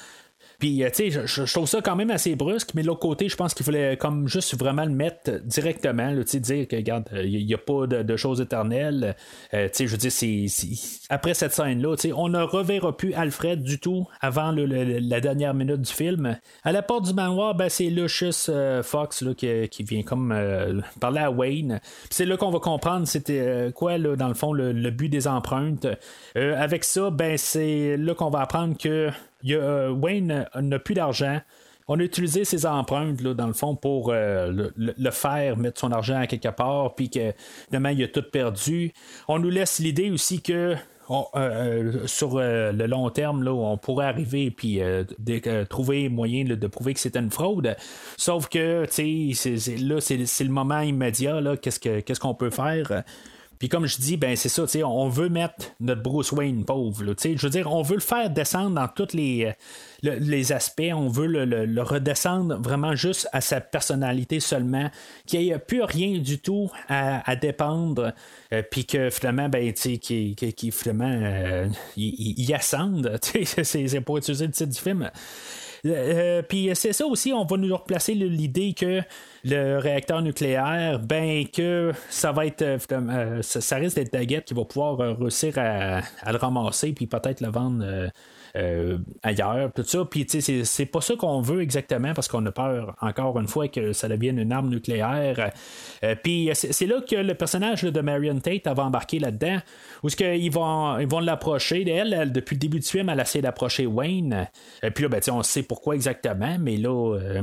Puis, euh, tu sais, je, trouve ça quand même assez brusque, mais l'autre côté, je pense qu'il fallait comme juste vraiment le mettre directement, tu sais, dire que, regarde, il n'y a pas de, choses éternelles. Euh, tu sais, je veux dire, c'est, après cette scène-là, tu sais, on ne reverra plus Alfred du tout avant la dernière minute du film. À la porte du manoir, ben, c'est Lucius euh, Fox là, qui, vient comme euh, parler à Wayne. C'est là qu'on va comprendre c'était euh, quoi, là, dans le fond, le, le but des empreintes. Euh, avec ça, ben, c'est là qu'on va apprendre que euh, Wayne n'a plus d'argent. On a utilisé ses empreintes, là, dans le fond, pour euh, le, faire mettre son argent à quelque part, puis que finalement, il a tout perdu. On nous laisse l'idée aussi que. euh, euh, sur euh, le long terme, on pourrait arriver puis euh, euh, trouver moyen de prouver que c'était une fraude. Sauf que, là, c'est le moment immédiat. qu'est-ce qu'on peut faire? Puis comme je dis, ben c'est ça, on veut mettre notre Bruce Wayne pauvre. là, je veux dire, on veut le faire descendre dans tous les, euh, le- les aspects. On veut le, le- redescendre vraiment juste à sa personnalité seulement, qu'il n'y ait plus rien du tout à, à dépendre. euh, Puis que finalement, ben, qui, qui, qui, finalement, euh, il, il ascende. c'est pour utiliser le titre du film. Euh, puis c'est ça aussi, on va nous replacer l'idée que le réacteur nucléaire, ben que ça va être, euh, euh, ça, risque d'être Daggett qui va pouvoir euh, réussir à, à le ramasser puis peut-être le vendre. Euh, ailleurs, tout ça. Puis, tu sais, c'est- pas ça qu'on veut exactement parce qu'on a peur, encore une fois, que ça devienne une arme nucléaire. Euh, puis, c'est là que le personnage de Marion Tate va embarquer là-dedans, où ce qu'ils vont, ils vont l'approcher. Elle, depuis le début du film, elle essaie d'approcher Wayne. Et puis là, ben, on sait pourquoi exactement, mais là, euh,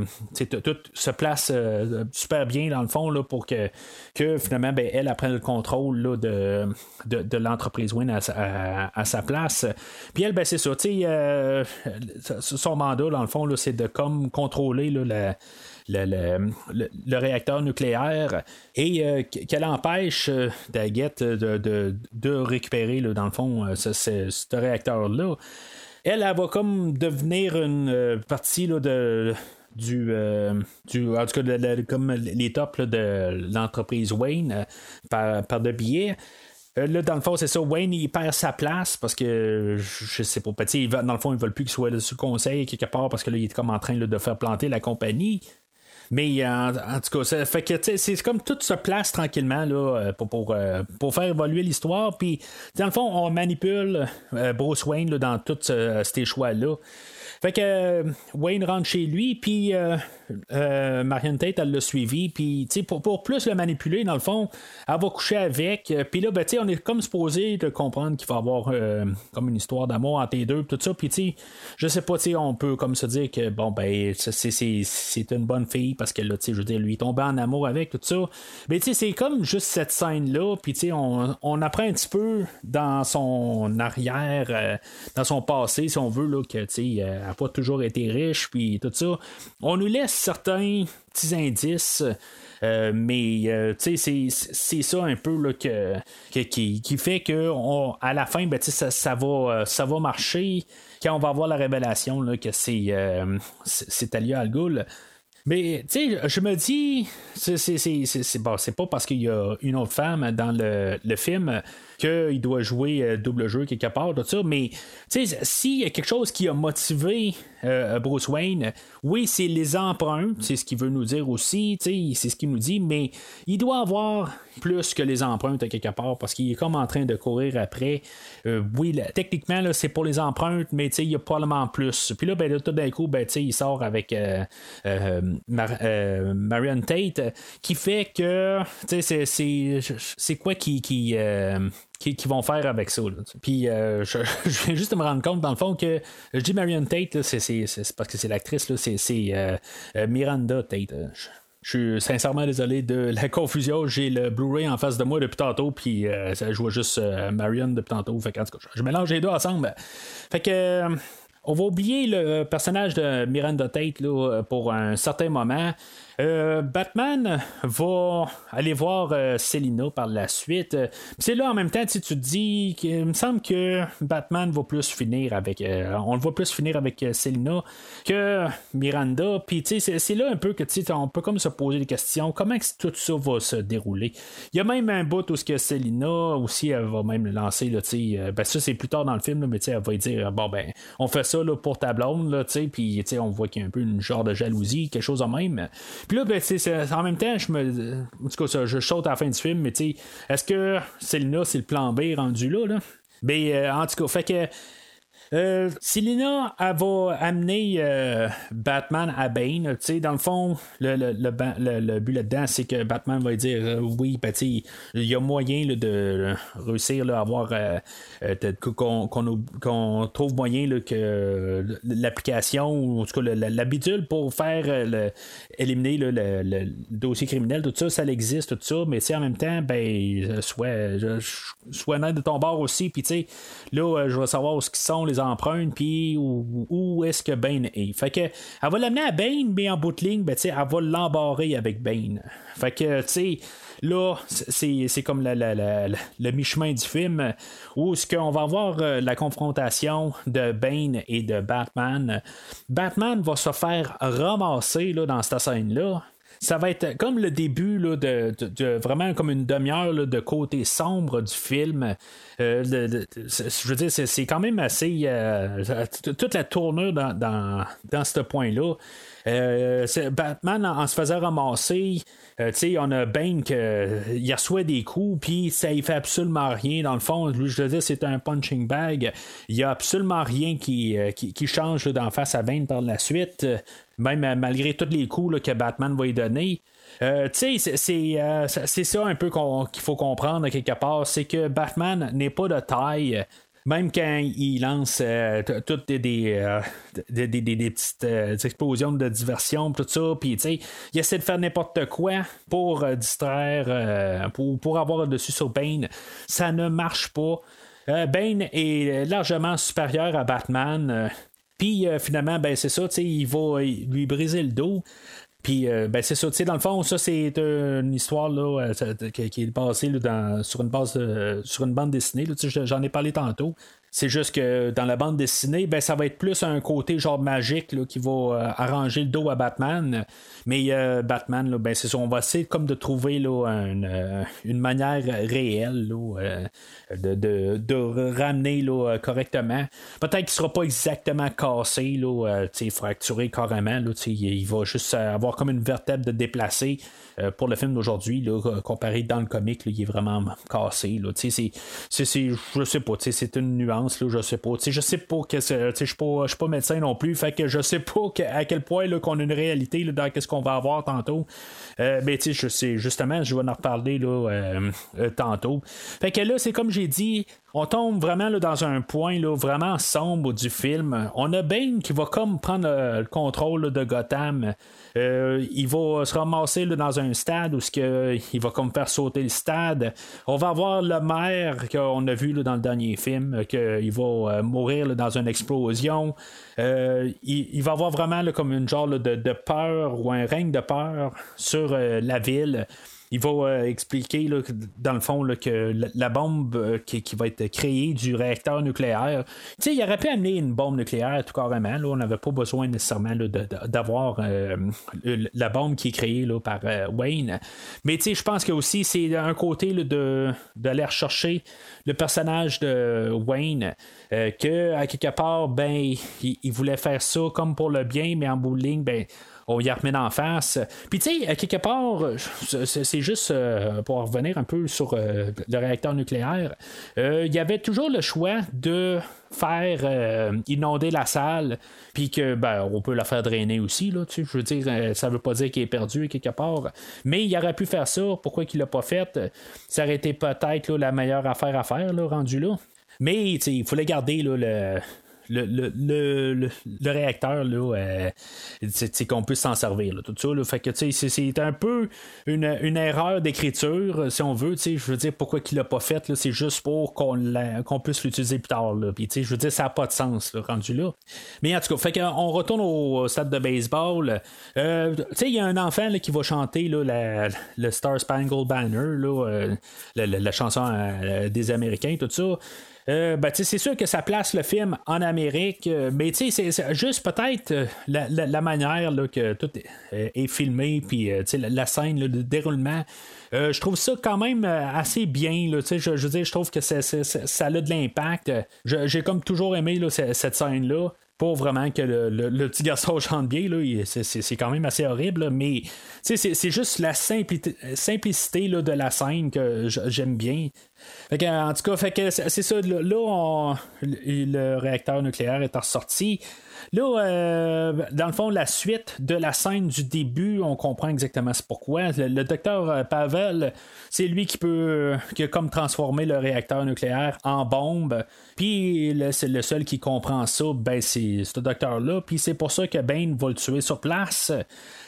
tout se place euh, super bien dans le fond là, pour que, que finalement, ben, elle apprenne le contrôle là, de, de, l'entreprise Wayne à, à- sa place. Puis elle, ben, c'est ça, tu euh, son mandat, dans le fond, c'est de comme contrôler le, le- le- le réacteur nucléaire et euh, qu'elle empêche euh, Daggett de, de- de récupérer, dans le fond, euh, ce, ce- réacteur-là. Elle, elle va comme devenir une euh, partie là, de du, euh, du en tout cas de- comme les tops de l'entreprise Wayne euh, par, par billets Euh, là, dans le fond, c'est ça. Wayne, il perd sa place parce que, je sais pas, petit, dans le fond, ils veulent plus qu'il soit sous conseil quelque part parce que là, il est comme en train de faire planter la compagnie. Mais euh, en, tout cas, ça fait que c'est comme tout se place tranquillement là, euh, pour, pour, euh, pour faire évoluer l'histoire. Puis, dans le fond, on manipule euh, Bruce Wayne là, dans tous euh, ces choix-là. Fait que euh, Wayne rentre chez lui, puis euh, euh, Marion Tate, elle l'a suivi, puis pour, pour plus le manipuler, dans le fond, elle va coucher avec, puis là, ben, on est comme supposé de comprendre qu'il va y avoir comme une histoire d'amour entre les deux, tout ça, puis je sais pas, on peut comme se dire que, bon, ben, c'est- une bonne fille, parce que là, je veux dire, lui, tombait en amour avec, tout ça, mais tu c'est comme juste cette scène-là, puis on, on apprend un petit peu dans son arrière, dans son passé, si on veut, là, que, pas toujours été riche, puis tout ça. On nous laisse certains petits indices. euh, mais euh, c'est- ça un peu là, que, qui, fait que on- à la fin, ben, ça, ça, va, euh, ça va marcher quand on va avoir la révélation là, que c'est euh, c'est Talia Al. Mais tu sais, je me dis, c'est c'est pas parce qu'il y a une autre femme dans le, le film qu'il doit jouer euh, double jeu quelque part, tout ça, mais s'il y a quelque chose qui a motivé euh, Bruce Wayne, oui, c'est les empreintes, c'est ce qu'il veut nous dire aussi, c'est ce qu'il nous dit, mais il doit avoir plus que les empreintes à quelque part parce qu'il est comme en train de courir après. Euh, oui, techniquement, là, c'est pour les empreintes, mais il y a probablement plus. Puis là, ben, là, tout d'un coup, ben, il sort avec Mar- Marion Tate, qui fait que, c'est- quoi qui euh, qui, vont faire avec ça. Puis euh, je, je viens juste de me rendre compte, dans le fond, que je dis Marion Tate, c'est, parce que c'est l'actrice, c'est, euh, euh, Miranda Tate. euh, je- Je suis sincèrement désolé de la confusion. J'ai le Blu-ray en face de moi depuis tantôt, puis ça joue juste Marion depuis tantôt. Je mélange les deux ensemble. Fait que. on va oublier le personnage de Miranda Tate pour un certain moment. Euh, Batman va aller voir euh, Selina par la suite. C'est là en même temps, tu te dis qu'il me semble que Batman va plus finir avec. Euh, on le voit plus finir avec Selina que Miranda. Puis c'est là un peu que on peut comme se poser des questions. Comment tout ça va se dérouler? Il y a même un bout où ce que Selina aussi elle va même lancer. Là, ben, ça c'est plus tard dans le film, mais elle va dire bon ben on fait ça là, pour ta blonde, puis on voit qu'il y a un peu une genre de jalousie, quelque chose en même. Puis là, ben, en même temps, je me. En tout cas, je saute à la fin du film, mais tu sais, est-ce que Selina, c'est le plan B rendu là? là? Ben, euh, en tout cas, fait que euh, Selina, elle va amener euh, Batman à Bane. dans le fond, le, le, le, but là-dedans, c'est que Batman va dire euh, oui, ben, il y a moyen de réussir à avoir qu'on, trouve moyen que l'application, ou en tout cas la, bidule pour faire éliminer le, dossier criminel, tout ça, ça existe, tout ça, mais en même temps, ben, soit, soit net de ton bord aussi, puis là, je vais savoir où ce qu'ils sont les emprunte, puis où, est-ce que Bane est? Fait que, elle va l'amener à Bane, mais en bout de ligne, ben, elle va l'embarrer avec Bane. Fait que, tu sais, là, c'est comme le mi-chemin du film où ce qu'on va avoir euh, la confrontation de Bane et de Batman. Batman va se faire ramasser là, dans cette scène-là ça va être comme le début là, de, vraiment comme une demi-heure de côté sombre du film. Euh, je veux dire, c'est quand même assez. Euh, toute la tournure dans, dans, dans ce point-là. Euh, Batman, en, se faisant ramasser, euh, on a Bane qui il reçoit des coups, puis ça il fait absolument rien. Dans le fond, je veux dire, c'est un punching bag. Il n'y a absolument rien qui, qui, change d'en face à Bane par la suite même malgré tous les coups que Batman va y donner. Euh, tu sais, c'est ça un peu qu'il faut comprendre quelque part, c'est que Batman n'est pas de taille. Même quand il lance euh, toutes des, euh, des, petites explosions de diversion, tout ça, puis il essaie de faire n'importe quoi pour distraire, pour, pour avoir dessus sur Bane. Ça ne marche pas. Bane est largement supérieur à Batman. Puis euh, finalement, ben c'est ça, il va lui briser le dos. Puis, euh, ben, c'est ça, tu sais, dans le fond, ça, c'est une histoire là, euh, qui est basée dans, sur une base sur une bande dessinée. J'en ai parlé tantôt. C'est juste que dans la bande dessinée, ben, ça va être plus un côté genre magique là, qui va euh, arranger le dos à Batman. Mais euh, Batman, là, ben, c'est ça, on va essayer comme de trouver là, euh, une, manière réelle de, de, ramener là, correctement. Peut-être qu'il ne sera pas exactement cassé, là, fracturé carrément. Là, il va juste avoir comme une vertèbre de déplacer. pour le film d'aujourd'hui, comparé dans le comic, il est vraiment cassé. Là, c'est, c'est, je sais pas, c'est une nuance je sais pas. je sais pas que je suis pas, pas médecin non plus, fait que je sais pas à quel point qu'on a une réalité là, dans ce qu'on va avoir tantôt. Euh, mais tu je sais, justement, je vais en reparler là, euh, euh, tantôt. Fait que là, c'est comme j'ai dit, on tombe vraiment dans un point là, vraiment sombre du film. On a Bane qui va comme prendre le, contrôle de Gotham. Euh, il va se ramasser dans un stade où il va comme faire sauter le stade. On va avoir le maire qu'on a vu dans le dernier film, qu'il va euh, mourir dans une explosion. Euh, il, va avoir vraiment comme une genre de, peur ou un règne de peur sur la ville il va euh, expliquer dans le fond que la, bombe euh, qui, va être créée du réacteur nucléaire, tu sais, il aurait pu amener une bombe nucléaire tout carrément. Là, on n'avait pas besoin nécessairement d'avoir euh, la bombe qui est créée par Wayne. Mais tu sais, je pense que aussi c'est un côté de d'aller rechercher le personnage de Wayne. que à quelque part, ben, il, voulait faire ça comme pour le bien, mais en bout de ligne, ben, on y remet en face. Puis tu sais, quelque part, c'est juste euh, pour revenir un peu sur euh, le réacteur nucléaire, euh, il y avait toujours le choix de faire inonder la salle, puis que ben, on peut la faire drainer aussi, là, tu je veux dire, ça veut pas dire qu'il est perdu quelque part, mais il aurait pu faire ça, pourquoi qu'il l'a pas fait? Ça aurait été peut-être la meilleure affaire à faire, là, rendu là. Mais il fallait garder le, le, le, le, réacteur, là, euh, c'est qu'on peut s'en servir, tout ça. Fait que c'est un peu une, une erreur d'écriture, si on veut. Je veux dire, pourquoi qu'il l'a pas fait, c'est juste pour qu'on puisse l'utiliser plus tard. Je veux dire, ça n'a pas de sens, là, rendu là. Mais en tout cas, fait qu'on retourne au stade de baseball. Euh, il y a un enfant qui va chanter là, la, le Star Spangled Banner, là, euh, la, la, chanson des Américains, tout ça. Euh, ben, c'est sûr que ça place le film en Amérique, euh, mais c'est juste peut-être euh, la, la, manière là, que tout est, filmé, puis la, la, scène, le déroulement. je trouve ça quand même assez bien. Je, je trouve que ça a de l'impact. J'ai comme toujours aimé là, cette scène-là pour vraiment que le, petit garçon chante bien, c'est, quand même assez horrible, mais c'est, juste la simplicité de la scène que j'aime bien. en tout cas, fait que c'est ça, là, le réacteur nucléaire est ressorti. Là, euh, dans le fond, la suite de la scène du début, on comprend exactement c'est pourquoi. Le, docteur euh, Pavel, c'est lui qui peut qui comme transformer le réacteur nucléaire en bombe. Puis c'est le seul qui comprend ça, ben c'est ce docteur-là. Puis c'est pour ça que Bane va le tuer sur place.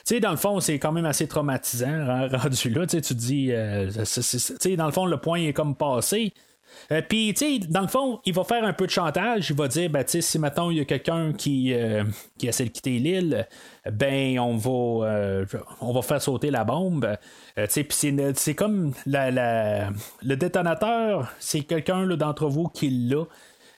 Tu sais, dans le fond, c'est quand même assez traumatisant, hein, rendu là. Tu dis, euh, dans le fond, le point est comme passé. Euh, puis, dans le fond, il va faire un peu de chantage. Il va dire, ben, si maintenant il y a quelqu'un qui, euh, qui essaie de quitter l'île, ben, on va, euh, on va faire sauter la bombe. c'est comme la, le détonateur, c'est quelqu'un d'entre vous qui l'a.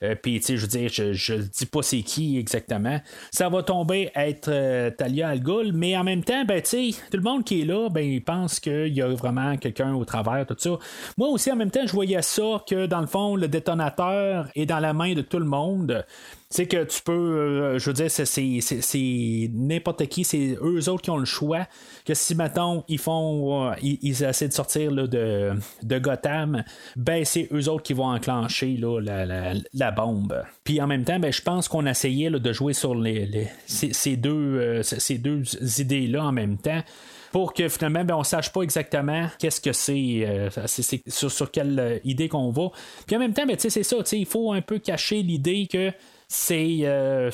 Euh, puis, tu sais, je veux dire, je, ne dis pas c'est qui exactement. Ça va tomber être euh, Talia Al mais en même temps, ben, tu sais, tout le monde qui est là, ben, il pense qu'il y a vraiment quelqu'un au travers, tout ça. Moi aussi, en même temps, je voyais ça que, dans le fond, le détonateur est dans la main de tout le monde c'est que tu peux, euh, je veux dire, c'est n'importe qui, c'est eux autres qui ont le choix. Que si maintenant ils font, euh, ils, essaient de sortir là, de, de Gotham, ben c'est eux autres qui vont enclencher là, la, la, bombe. Puis en même temps, ben, je pense qu'on essayait là, de jouer sur les, ces, deux, euh, ces deux idées-là en même temps pour que finalement ben, on sache pas exactement qu'est-ce que c'est, sur, sur, quelle idée qu'on va. Puis en même temps, ben, c'est ça, il faut un peu cacher l'idée que c'est euh,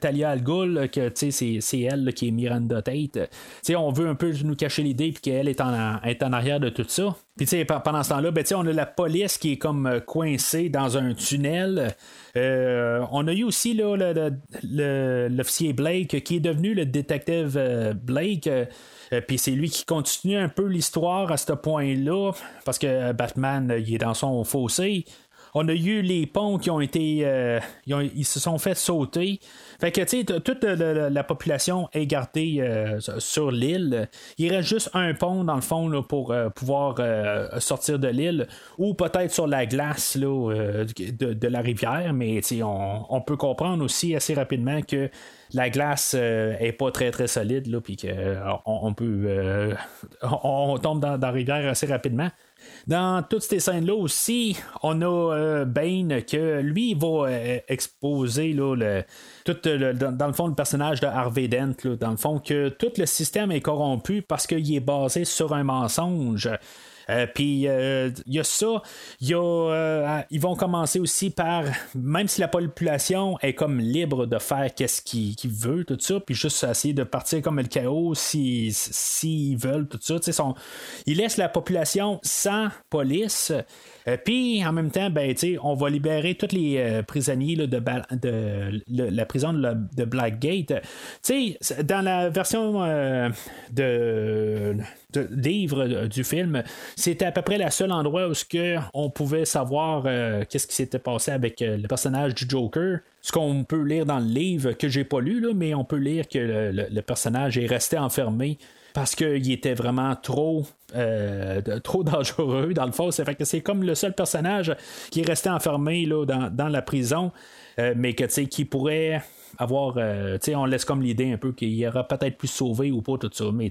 Talia Al Ghul, que c'est elle qui est Miranda Tate. sais on veut un peu nous cacher l'idée puis qu'elle est en, est en arrière de tout ça. Puis pendant ce temps-là, ben, on a la police qui est comme euh, coincée dans un tunnel. Euh, on a eu aussi l'officier Blake qui est devenu le détective euh, Blake. puis c'est lui qui continue un peu l'histoire à ce point-là, parce que Batman, il est dans son fossé. On a eu les ponts qui ont été. Euh, ils, se sont fait sauter. Fait que, tu sais, toute la, population est gardée euh, sur l'île. Il reste juste un pont, dans le fond, pour euh, pouvoir sortir de l'île. Ou peut-être sur la glace de, la rivière. Mais, tu on, on peut comprendre aussi assez rapidement que la glace est pas très très solide puis qu'on on peut on, tombe dans, la rivière assez rapidement dans toutes ces scènes-là aussi, on a euh, Bane que lui va euh, exposer là, le, tout dans, le fond le personnage de Harvey Dent, dans le fond que tout le système est corrompu parce qu'il est basé sur un mensonge. Euh, puis il euh, y a ça. Y a, euh, ils vont commencer aussi par, même si la population est comme libre de faire qu'est-ce qu'ils veut, tout ça, puis juste essayer de partir comme le chaos s'ils si, veulent, tout ça. Sont, ils laissent la population sans police. Puis en même temps, ben, on va libérer tous les prisonniers de, de, la prison de, Blackgate. dans la version de, livre euh, du film, c'était à peu près le seul endroit où que on pouvait savoir euh, qu'est-ce qui s'était passé avec euh, le personnage du Joker. Ce qu'on peut lire dans le livre que j'ai pas lu, là, mais on peut lire que le, personnage est resté enfermé parce qu'il était vraiment trop trop dangereux dans le fond. C'est fait que c'est comme le seul personnage qui est resté enfermé là, dans, dans la prison, mais que qui pourrait avoir. Euh, on laisse comme l'idée un peu qu'il y aura peut-être plus sauvé ou pas, tout ça. Mais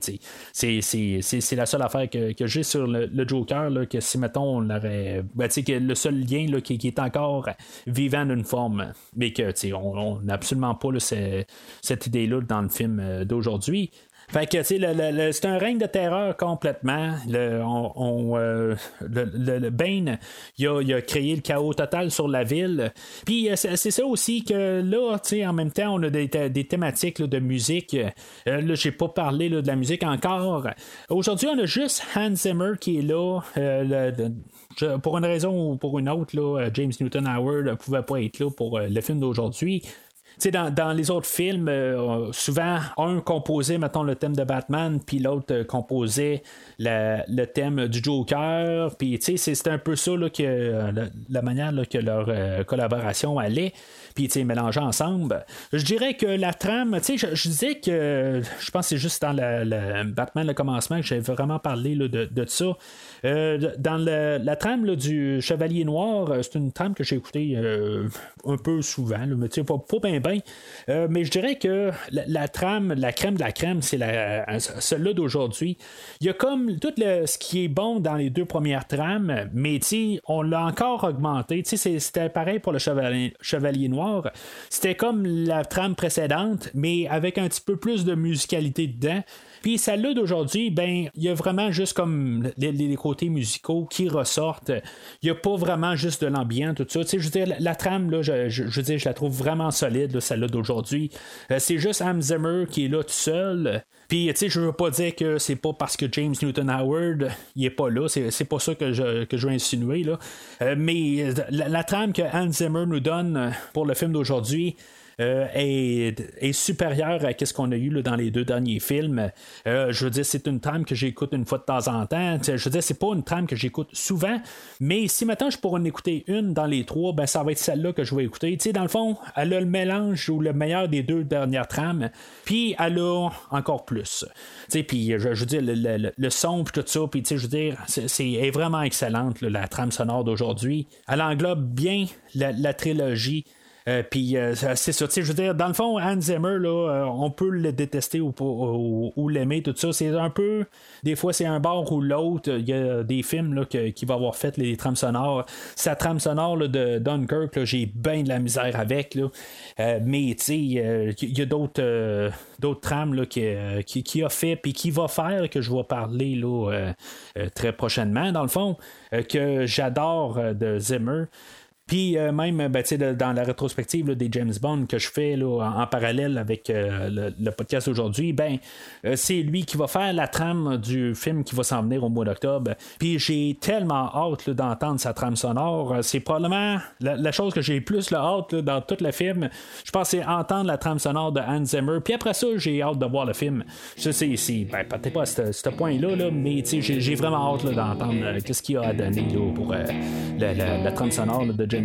c'est la seule affaire que, j'ai sur le, Joker, là, que si, mettons, on aurait. Ben, que le seul lien là, qui, est encore vivant d'une forme, mais que on n'a absolument pas cette idée-là dans le film euh, d'aujourd'hui. Fait que, tu c'est un règne de terreur complètement. Le, on, on, euh, le, le- le Bane, il a, il créé le chaos total sur la ville. Puis euh, c'est, ça aussi que là, tu en même temps, on a des, thématiques de musique. Euh, là, j'ai pas parlé de la musique encore. Aujourd'hui, on a juste Hans Zimmer qui est là. Euh, pour une raison ou pour une autre, James Newton Howard ne pouvait pas être là pour le film d'aujourd'hui. Sais, dans, dans les autres films, euh, souvent, un composait, mettons, le thème de Batman, puis l'autre euh, composait le thème du Joker. Puis, tu sais, c'est- un peu ça là, que, euh, la, la manière là, que leur collaboration allait. Puis, mélanger ensemble. Je dirais que la trame, je, je disais que, je pense que c'est juste dans la Batman, le commencement, que j'ai vraiment parlé là, de, de ça. Euh, dans le- la trame là, du Chevalier Noir, euh, c'est une trame que j'ai écoutée euh, un peu souvent, là, mais pas, pas bien, mais je dirais que la, trame, la crème de la crème, c'est celle-là d'aujourd'hui. Il y a comme tout le- ce qui est bon dans les deux premières trames, mais on l'a encore augmenté. C'était pareil pour le Chevalier Noir. C'était comme la trame précédente, mais avec un petit peu plus de musicalité dedans. Puis celle-là d'aujourd'hui, ben, il y a vraiment juste comme les, côtés musicaux qui ressortent. Il n'y a pas vraiment juste de l'ambiance, tout ça. Tu sais, je veux dire, la, trame, là, je, je, la trouve vraiment solide, là, celle-là d'aujourd'hui. Euh, c'est juste Ham Zimmer qui est là tout seul. Puis, tu sais, je veux pas dire que c'est pas parce que James Newton Howard, il est pas là. C'est, pas ça que je, que je veux insinuer, là. Euh, mais euh, la, la trame que Hans Zimmer nous donne pour le film d'aujourd'hui, euh, est, est supérieur à ce qu'on a eu là, dans les deux derniers films. Euh, je veux dire, c'est une trame que j'écoute une fois de temps en temps. Je veux dire, c'est pas une trame que j'écoute souvent, mais si maintenant je pourrais en écouter une dans les trois, ben ça va être celle-là que je vais écouter. Tu sais, dans le fond, elle a le mélange ou le meilleur des deux dernières trames, puis elle a encore plus. Tu sais, Puis je, veux dire, le, son puis tout ça, puis tu sais, je veux dire, c'est, vraiment excellente, la trame sonore d'aujourd'hui. Elle englobe bien la trilogie. Euh, puis euh, c'est ça, je veux dire, dans le fond, Hans Zimmer, là, euh, on peut le détester ou, ou, ou l'aimer, tout ça. C'est un peu, des fois, c'est un bord ou l'autre. Il y a des films là, qui vont avoir fait les trames sonores. Sa trame sonore de Dunkirk, j'ai bien de la misère avec. Mais, tu sais, il y a d'autres trames là, qui, qui, a fait puis qui va faire que je vais parler très prochainement, dans le fond, que j'adore de Zimmer. Puis euh, même ben, de- dans la rétrospective des James Bond que je fais là, en, parallèle avec euh, le, podcast aujourd'hui, ben euh, c'est lui qui va faire la trame du film qui va s'en venir au mois d'octobre. Puis j'ai tellement hâte d'entendre sa trame sonore. C'est probablement la, la chose que j'ai plus là, hâte là, dans tout le film. Je pense c'est entendre la trame sonore de Hans Zimmer. Puis après ça, j'ai hâte de voir le film. Je sais, c'est ben, peut-être pas à ce, point-là, là, mais j'ai vraiment hâte d'entendre qu'est-ce qu'il y a à donner pour la, la- la trame sonore de James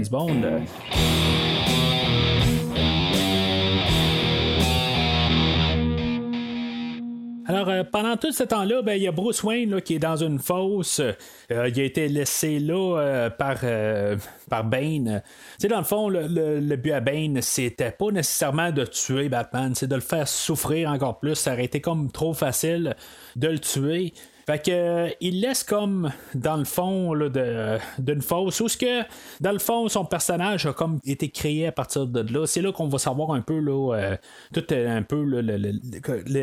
Alors, euh, pendant tout ce temps-là, ben, il y a Bruce Wayne là, qui est dans une fosse. Euh, il a été laissé là euh, par, euh, par Bane. Dans le fond, le, le- le but à Bane, c'était pas nécessairement de tuer Batman, c'est de le faire souffrir encore plus. Ça aurait été comme trop facile de le tuer. Fait que euh, il laisse comme dans le fond là, de, d'une fosse où ce que dans le fond son personnage a comme été créé à partir de là. C'est là qu'on va savoir un peu là, euh, tout euh, un peu le-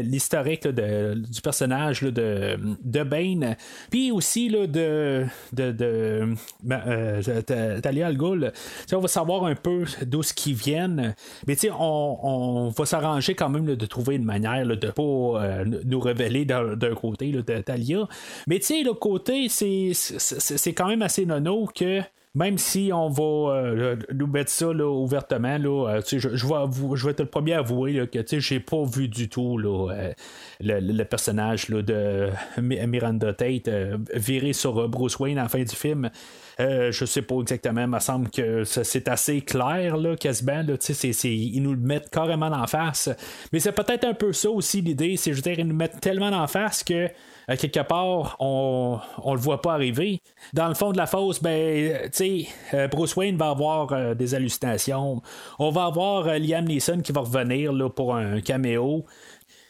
l'historique de- du personnage de, de Bane. Puis aussi là, de, de, de ben, Ta- Talia al Ghul. On va savoir un peu d'où ce qu'ils viennent. Mais on, on va s'arranger quand même de trouver une manière de pas euh, nous révéler d'un d'un côté de Talia. Mais tu sais, l'autre côté, c'est quand même assez nono que même si on va euh, nous mettre ça là, ouvertement, là, euh, je, je vais je vais être le premier à avouer là, que j'ai pas vu du tout là, euh, le, le personnage là, de Mi- Miranda Tate virer sur Bruce Wayne à la fin du film. Je sais pas exactement, il me semble que c'est assez clair, là, quasiment. Là, c'est- ils nous le mettent carrément en face. Mais c'est peut-être un peu ça aussi l'idée, c'est je veux dire, ils nous mettent tellement en face que à quelque part, on, on le voit pas arriver. Dans le fond de la fosse, ben, tu sais, euh, Bruce Wayne va avoir euh, des hallucinations. On va avoir euh, Liam Neeson qui va revenir là, pour un caméo.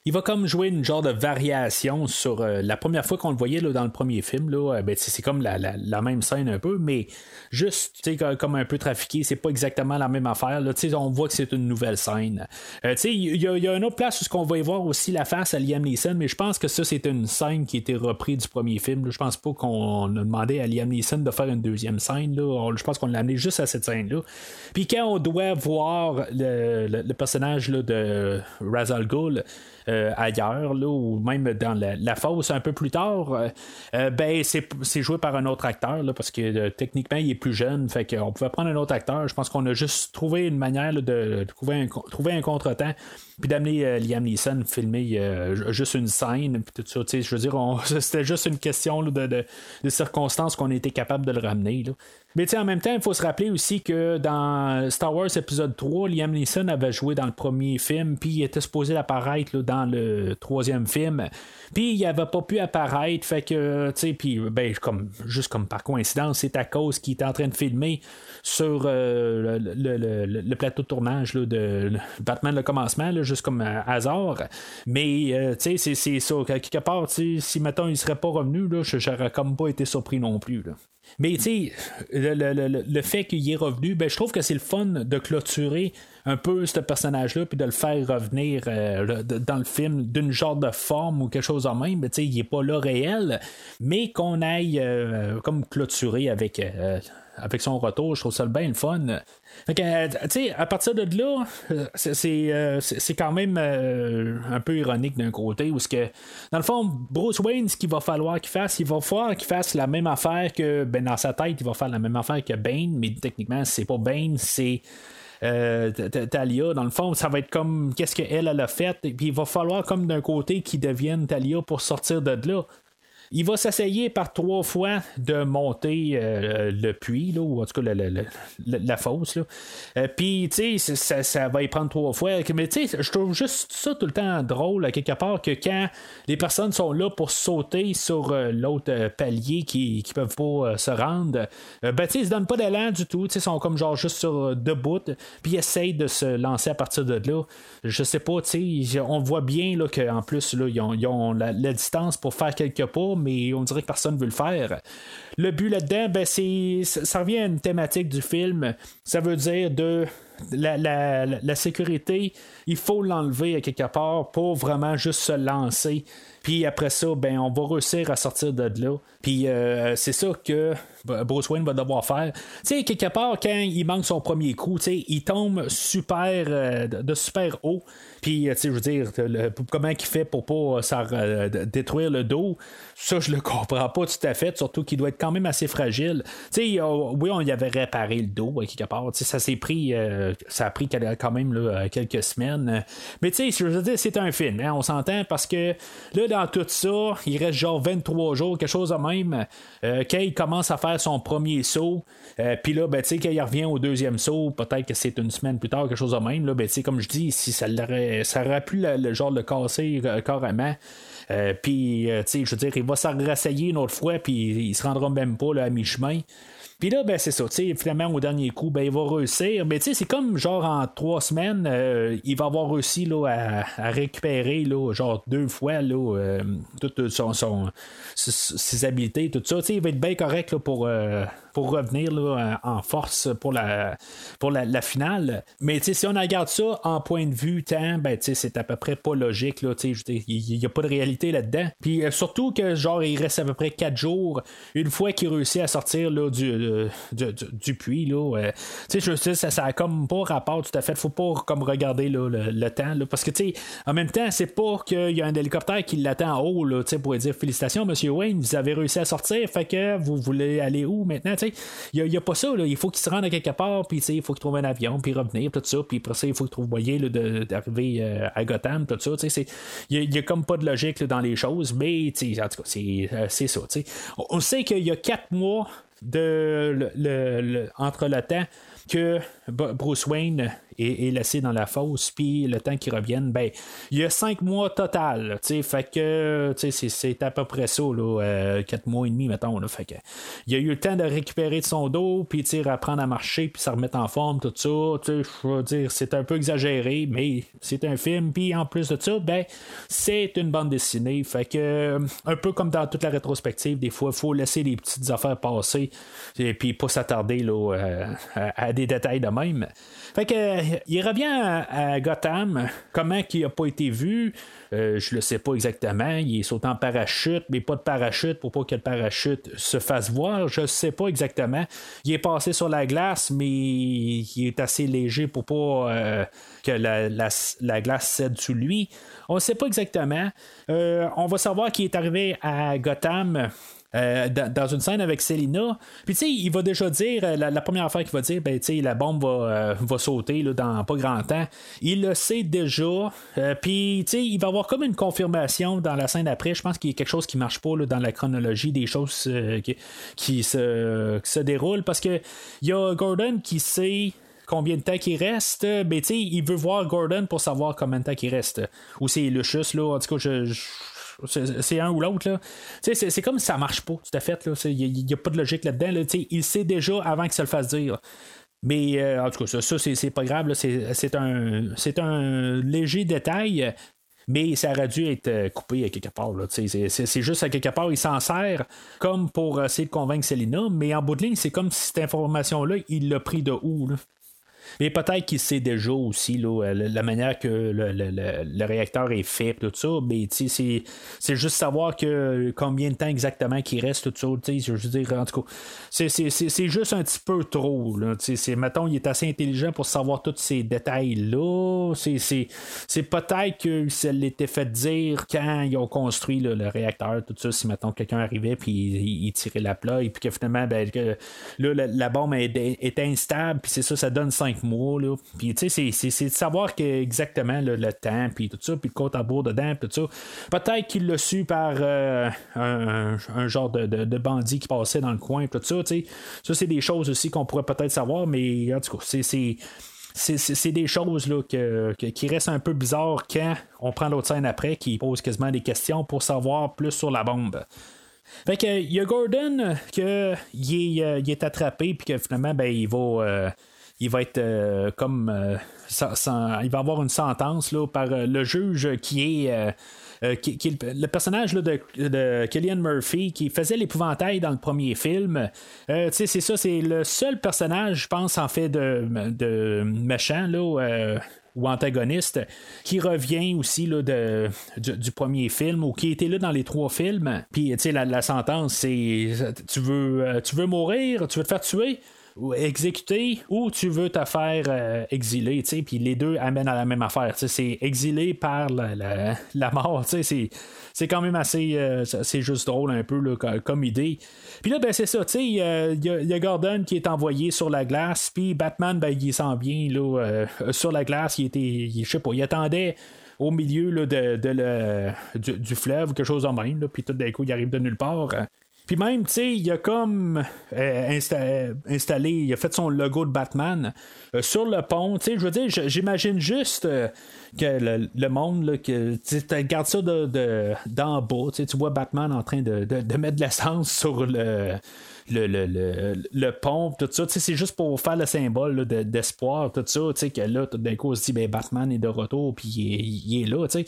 Il va comme jouer une genre de variation sur euh, la première fois qu'on le voyait là, dans le premier film. Là, euh, ben, c'est comme la, la, même scène un peu, mais juste comme un peu trafiqué, c'est pas exactement la même affaire. Là, on voit que c'est une nouvelle scène. Euh, il y, a une autre place où on va y voir aussi la face à Liam Neeson, mais je pense que ça, c'est une scène qui a été reprise du premier film. Je pense pas qu'on a demandé à Liam Neeson de faire une deuxième scène. Je pense qu'on l'a amené juste à cette scène-là. Puis quand on doit voir le, le, personnage là, de Razal Ghul, euh, ailleurs, ou même dans la, fosse un peu plus tard, euh, euh, ben c'est joué par un autre acteur, là, parce que techniquement il est plus jeune, fait qu'on pouvait prendre un autre acteur. Je pense qu'on a juste trouvé une manière de trouver un, trouver un contretemps puis d'amener Liam Neeson filmer juste une scène, puis tout ça, je veux dire, c'était juste une question de, circonstances qu'on était capable de le ramener. Mais en même temps, il faut se rappeler aussi que dans Star Wars épisode 3, Liam Neeson avait joué dans le premier film, puis il était supposé apparaître dans le troisième film. Puis il n'avait pas pu apparaître, fait que, tu sais, puis ben, comme, juste comme par coïncidence, c'est à cause qu'il était en train de filmer sur euh, le, plateau de tournage de Batman le commencement, juste comme hasard. Mais, euh, tu c'est ça. Quelque part, si maintenant il serait pas revenu, je n'aurais comme pas été surpris non plus. Mais tu sais, le, fait qu'il est revenu, ben, je trouve que c'est le fun de clôturer un peu ce personnage-là, puis de le faire revenir euh, dans le film d'une genre de forme ou quelque chose en même. sais il n'est pas là réel, mais qu'on aille euh, comme clôturer avec, euh, avec son retour, je trouve ça bien le fun. Fait à partir de là, c'est quand même un peu ironique d'un côté, où que, dans le fond, Bruce Wayne, ce qu'il va falloir qu'il fasse, il va falloir qu'il fasse la même affaire que, ben, dans sa tête, il va faire la même affaire que Bane, mais techniquement, c'est pas Bane, c'est euh, Talia, dans le fond, ça va être comme qu'est-ce qu'elle, elle a fait? Et puis il va falloir comme d'un côté qu'il devienne Talia pour sortir de là. Il va s'essayer par trois fois de monter euh, le puits, là, ou en tout cas la fosse. Euh, Puis, tu sais, ça, va y prendre trois fois. Mais, tu sais, je trouve juste ça tout le temps drôle, à quelque part, que quand les personnes sont là pour sauter sur euh, l'autre palier qui, qui peuvent pas se rendre, ben, tu sais, ils se donnent pas d'élan du tout. Tu sais, ils sont comme genre juste sur debout, puis ils essayent de se lancer à partir de là. Je sais pas, tu sais, on voit bien qu'en plus, là, ils ont, la, la, distance pour faire quelques pas, mais on dirait que personne ne veut le faire. Le but là-dedans, ben, c'est, ça revient à une thématique du film. Ça veut dire de la, la, sécurité, il faut l'enlever à quelque part pour vraiment juste se lancer. Puis après ça, ben, on va réussir à sortir de là. Puis euh, c'est ça que Bruce Wayne va devoir faire. Tu sais, quelque part, quand il manque son premier coup, il tombe super, euh, de super haut. Puis, tu sais, je veux dire, comment il fait pour pas euh, détruire le dos, ça, je le comprends pas tout à fait, surtout qu'il doit être quand même assez fragile. Tu sais, oui, on y avait réparé le dos, quelque part. Tu sais, ça s'est pris, ça a pris quand même quelques semaines. Mais tu sais, je veux dire, c'est un film, hein, on s'entend, parce que là, dans tout ça, il reste genre 23 jours, quelque chose de même. Euh, il commence à faire son premier saut, euh, puis là, ben, quand il revient au deuxième saut, peut-être que c'est une semaine plus tard, quelque chose de même. Là, ben, comme je dis, si ça aurait, ça aurait pu le, de casser euh, carrément. Euh, puis, je veux dire, il va s'en rassayer une autre fois, puis il se rendra même pas à mi-chemin. Puis là, ben, c'est ça. Finalement, au dernier coup, ben, il va réussir. Mais c'est comme genre en trois semaines, euh, il va avoir réussi là, à, récupérer là, genre deux fois là, euh, toutes ses habiletés, tout ça. il va être bien correct là, pour, euh, pour revenir là, en force pour la, pour la, finale. Mais si on regarde ça en point de vue temps, ben, c'est à peu près pas logique. Il n'y a pas de réalité là-dedans. Puis surtout que genre il reste à peu près quatre jours une fois qu'il réussit à sortir là, du du, puits. Là, euh, je sais, ça, ça a comme pas rapport tout à fait. Faut pas comme regarder le, temps. parce que en même temps, c'est pas qu'il y a un hélicoptère qui l'attend en haut pour dire félicitations, Monsieur Wayne, vous avez réussi à sortir, fait que vous voulez aller où maintenant? Il n'y a, pas ça. Là, il faut qu'il se rende à quelque part, puis il faut qu'il trouve un avion, puis revenir, tout ça, puis après ça, il faut qu'il trouve moyen d'arriver euh, à Gotham, tout ça. Il n'y a, comme pas de logique dans les choses, mais en tout cas, c'est euh, ça. On sait qu'il y a quatre mois de entre le temps que Bruce Wayne est laissé dans la fosse, puis le temps qu'il revienne, ben, il y a cinq mois total. Fait que c'est, à peu près ça, là, euh, quatre mois et demi, mettons. Là, fait il a eu le temps de récupérer de son dos, puis apprendre à marcher, puis se remettre en forme, tout ça. Je veux dire, c'est un peu exagéré, mais c'est un film, puis en plus de ça, ben, c'est une bande dessinée. Fait que, un peu comme dans toute la rétrospective, des fois, il faut laisser les petites affaires passer, et puis pas s'attarder là, euh, à des détails de même. Fait que, il revient à, Gotham. Comment qu'il a pas été vu, euh, je le sais pas exactement. Il est sauté en parachute, mais pas de parachute pour pas que le parachute se fasse voir. Je sais pas exactement. Il est passé sur la glace, mais il est assez léger pour pas euh, que la glace cède sous lui. On ne sait pas exactement. Euh, on va savoir qu'il est arrivé à Gotham. Euh, dans, une scène avec Selina. Puis, tu sais, il va déjà dire, euh, la, première affaire qu'il va dire, ben, tu sais, la bombe va, euh, va sauter là, dans pas grand temps. Il le sait déjà. Puis, tu sais, il va avoir comme une confirmation dans la scène après. Je pense qu'il y a quelque chose qui marche pas là, dans la chronologie des choses qui, se, qui se déroulent. Parce que il y a Gordon qui sait combien de temps qu'il reste, ben tu sais, il veut voir Gordon pour savoir combien de temps qu'il reste. Ou c'est Lucius, là, en tout cas, je- c'est un ou l'autre. C'est, comme si ça marche pas, tout à fait. Il n'y a, pas de logique là-dedans. là. Il sait déjà avant que ça le fasse dire. Mais euh, en tout cas, ça, ça, c'est, pas grave. C'est, un, un léger détail. Mais ça aurait dû être euh, coupé à quelque part. c'est juste à quelque part, il s'en sert comme pour essayer de convaincre Selina. Mais en bout de ligne, c'est comme si cette information-là, il l'a pris de où? là? Mais peut-être qu'il sait déjà aussi là, euh, la, manière que le, le- le- réacteur est fait, tout ça. Mais c'est, juste savoir que combien de temps exactement qu'il reste, tout ça. Je veux dire, en tout cas, c'est, juste un petit peu trop. Là, mettons, il est assez intelligent pour savoir tous ces détails-là. C'est, peut-être que ça l'était fait dire quand ils ont construit le réacteur, tout ça. Si, mettons, quelqu'un arrivait puis il, tirait la plat et puis que finalement, ben, là, la, bombe est, est instable, puis c'est ça, ça donne 5 mois. Là. Puis, tu sais, c'est, de savoir que, exactement le temps, puis tout ça, puis le compte à bourre dedans, puis tout ça. Peut-être qu'il l'a su par euh, un, un genre de, de, bandit qui passait dans le coin, tout ça, tu sais. Ça, c'est des choses aussi qu'on pourrait peut-être savoir, mais en tout cas, c'est. c'est des choses là, que, que- qui restent un peu bizarres quand on prend l'autre scène après qui pose quasiment des questions pour savoir plus sur la bombe. Fait que il y a Gordon que il est, euh, est attrapé puis que finalement ben il va euh, il va être euh, comme euh, il va avoir une sentence là, par euh, le juge qui est qui, le, personnage de, de Killian Murphy qui faisait l'épouvantail dans le premier film. C'est ça, c'est le seul personnage, je pense, en fait de, de méchant là, ou antagoniste qui revient aussi là, de, du, premier film ou qui était là dans les trois films. Puis, tu sais, la, la sentence, c'est tu veux, tu veux mourir, tu veux te faire tuer? Ou exécuter ou tu veux te faire euh, exiler, tu sais, puis les deux amènent à la même affaire, tu sais, c'est exilé par la, la, mort, tu sais, c'est, quand même assez, euh, c'est juste drôle un peu là, co- comme idée. Puis là, ben c'est ça, tu sais, il y, a- Gordon qui est envoyé sur la glace, puis Batman, ben il s'en vient là, euh, sur la glace, il était, je sais pas, il attendait au milieu là, de, du, fleuve quelque chose de même, puis tout d'un coup, il arrive de nulle part. Puis même, tu sais, il a comme euh, euh, installé, il a fait son logo de Batman euh, sur le pont. Tu sais, je veux dire, j'imagine juste que le, monde, que tu regardes ça de, de- d'en bas, tu vois Batman en train de, de- mettre de l'essence sur le. Le, le, le, pont, tout ça, tu sais, c'est juste pour faire le symbole d'espoir, tout ça, tu sais, que là, tout d'un coup, on se dit, ben, Batman est de retour, puis il il est là, tu sais.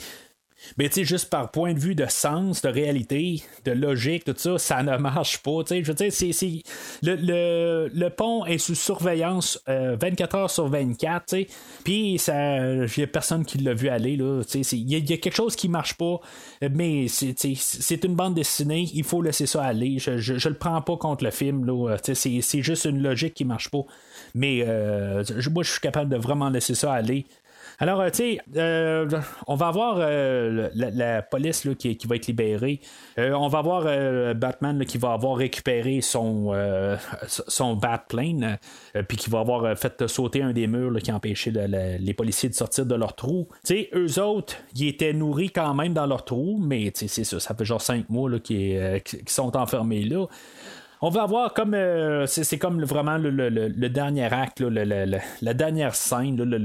Mais tu sais, juste par point de vue de sens, de réalité, de logique, tout ça, ça ne marche pas. Tu sais, je veux dire, c'est, c'est- le, le, le pont est sous surveillance euh, 24 heures sur 24, tu sais. Puis ça, a personne qui l'a vu aller, là. Tu sais, il y, a- quelque chose qui marche pas, mais c'est, c'est une bande dessinée, il faut laisser ça aller. Je, je, le prends pas contre le film, là. Tu sais, c'est, c'est juste une logique qui marche pas. Mais euh, moi, je suis capable de vraiment laisser ça aller. Alors, euh, tu sais, euh, on va avoir euh, la, police là, qui, va être libérée. On va avoir Batman qui va avoir récupéré son, son Batplane, puis qui va avoir fait sauter un des murs là, qui empêchait le- le- les policiers de sortir de leur trou. Tu sais, eux autres, ils étaient nourris quand même dans leur trou, mais c'est ça, ça fait genre cinq mois qu'ils qui- qui sont enfermés là. On va avoir comme. euh, c'est, comme vraiment le, dernier acte, là, la dernière scène, là,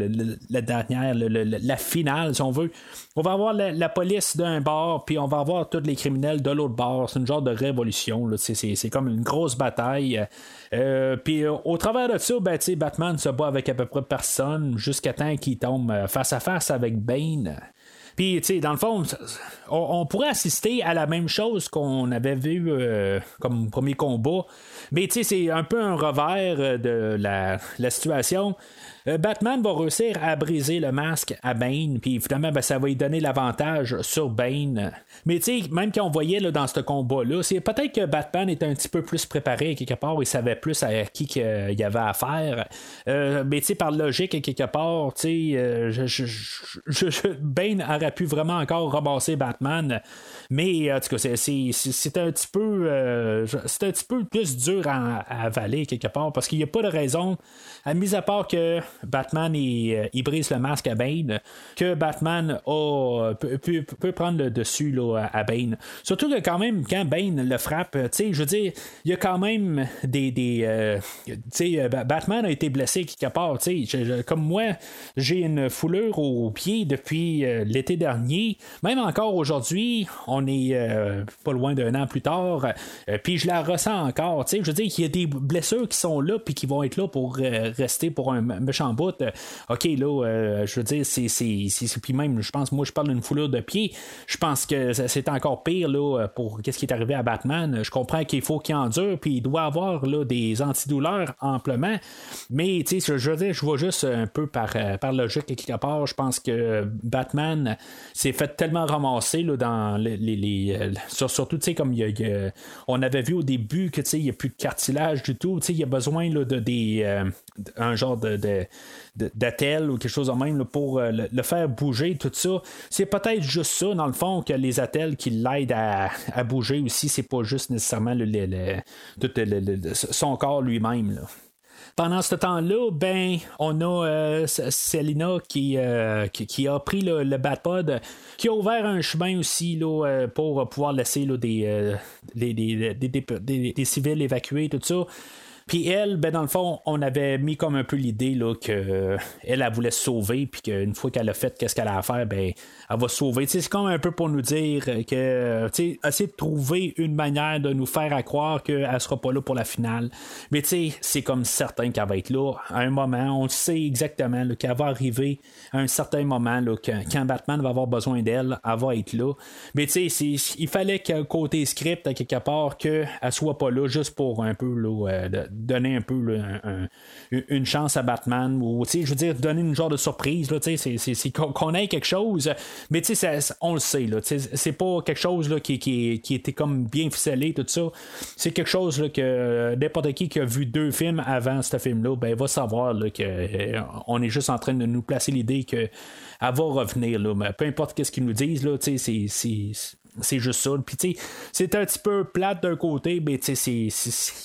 la dernière, la finale, si on veut. On va avoir la, police d'un bord, puis on va avoir tous les criminels de l'autre bord. C'est une genre de révolution. C'est, comme une grosse bataille. Euh, puis euh, au travers de ça, ben, Batman se bat avec à peu près personne jusqu'à temps qu'il tombe face à face avec Bane. Puis, tu sais, dans le fond, on, pourrait assister à la même chose qu'on avait vu euh, comme premier combat. Mais, tu sais, c'est un peu un revers euh, de la situation. Euh, Batman va réussir à briser le masque à Bane, puis finalement, ben, ça va lui donner l'avantage sur Bane. Mais, tu sais, même quand on voyait là, dans ce combat-là, c'est peut-être que Batman était un petit peu plus préparé quelque part, il savait plus à qui qu'il y avait affaire. Euh, mais, tu sais, par logique, quelque part, tu sais, euh, Bane aurait pu vraiment encore ramasser Batman. Mais en tout cas, c'est- un petit peu euh, un petit peu plus dur à, à avaler quelque part parce qu'il n'y a pas de raison, à mis à part que Batman il, euh, il brise le masque à Bane, que Batman peut, prendre le dessus là, à Bane. Surtout que quand même, quand Bane le frappe, sais, je veux dire, il y a quand même des. des euh, euh, Batman a été blessé quelque part, Comme moi, j'ai une foulure au pied depuis euh, l'été dernier. Même encore aujourd'hui, on est euh, pas loin d'un an plus tard, euh, puis je la ressens encore. Je veux dire qu'il y a des blessures qui sont là, puis qui vont être là pour euh, rester pour un méchant bout. Euh, ok, là, euh, je veux dire, c'est. Puis même, je pense, moi, je parle d'une foulure de pied. Je pense que c'est encore pire là, pour qu'est-ce qui est arrivé à Batman. Je comprends qu'il faut qu'il endure, puis il doit avoir là, des antidouleurs amplement. Mais, tu sais, je, veux dire, je vois juste un peu par, euh, par logique quelque part. Je pense que Batman s'est fait tellement ramasser là, dans les. les- les, euh, sur- surtout, tu sais, comme y a- on avait vu au début que, tu sais, il n'y a plus de cartilage du tout. Tu sais, il y a besoin là, de des. euh, un genre de- d'attel ou quelque chose de même pour euh, le, faire bouger, tout ça. C'est peut-être juste ça, dans le fond, que les attelles qui l'aident à, bouger aussi, c'est pas juste nécessairement le, tout son corps lui-même. Pendant ce temps-là, ben, on a euh, Selina qui, euh, qui, qui a pris le, Batpod, qui a ouvert un chemin aussi là, pour pouvoir laisser là, des- des- des civils évacués, tout ça. Puis elle, ben dans le fond, on avait mis comme un peu l'idée là, que euh, elle, voulait se sauver, puis qu'une fois qu'elle a fait qu'est-ce qu'elle a à faire, ben elle va se sauver. C'est comme un peu pour nous dire que, tu sais, essayer de trouver une manière de nous faire à croire qu'elle sera pas là pour la finale. Mais tu sais, c'est comme certain qu'elle va être là à un moment. On sait exactement qu'elle va arriver à un certain moment là, quand Batman va avoir besoin d'elle, elle va être là. Mais tu sais, il fallait que côté script, à quelque part, qu'elle soit pas là juste pour un peu là, euh, de- donner un peu une chance à Batman ou je veux dire donner une genre de surprise là, c'est- c'est c'est qu'on ait quelque chose. Mais tu sais on le sait là, c'est pas quelque chose là, qui, qui, qui était comme bien ficelé tout ça. C'est quelque chose là, que euh, n'importe qui qui a vu deux films avant ce film là ben va savoir là, que euh, on est juste en train de nous placer l'idée que elle va revenir là, mais peu importe qu'est-ce qu'ils nous disent là, c'est c'est juste ça. Puis, tu c'est un petit peu plate d'un côté, mais tu sais,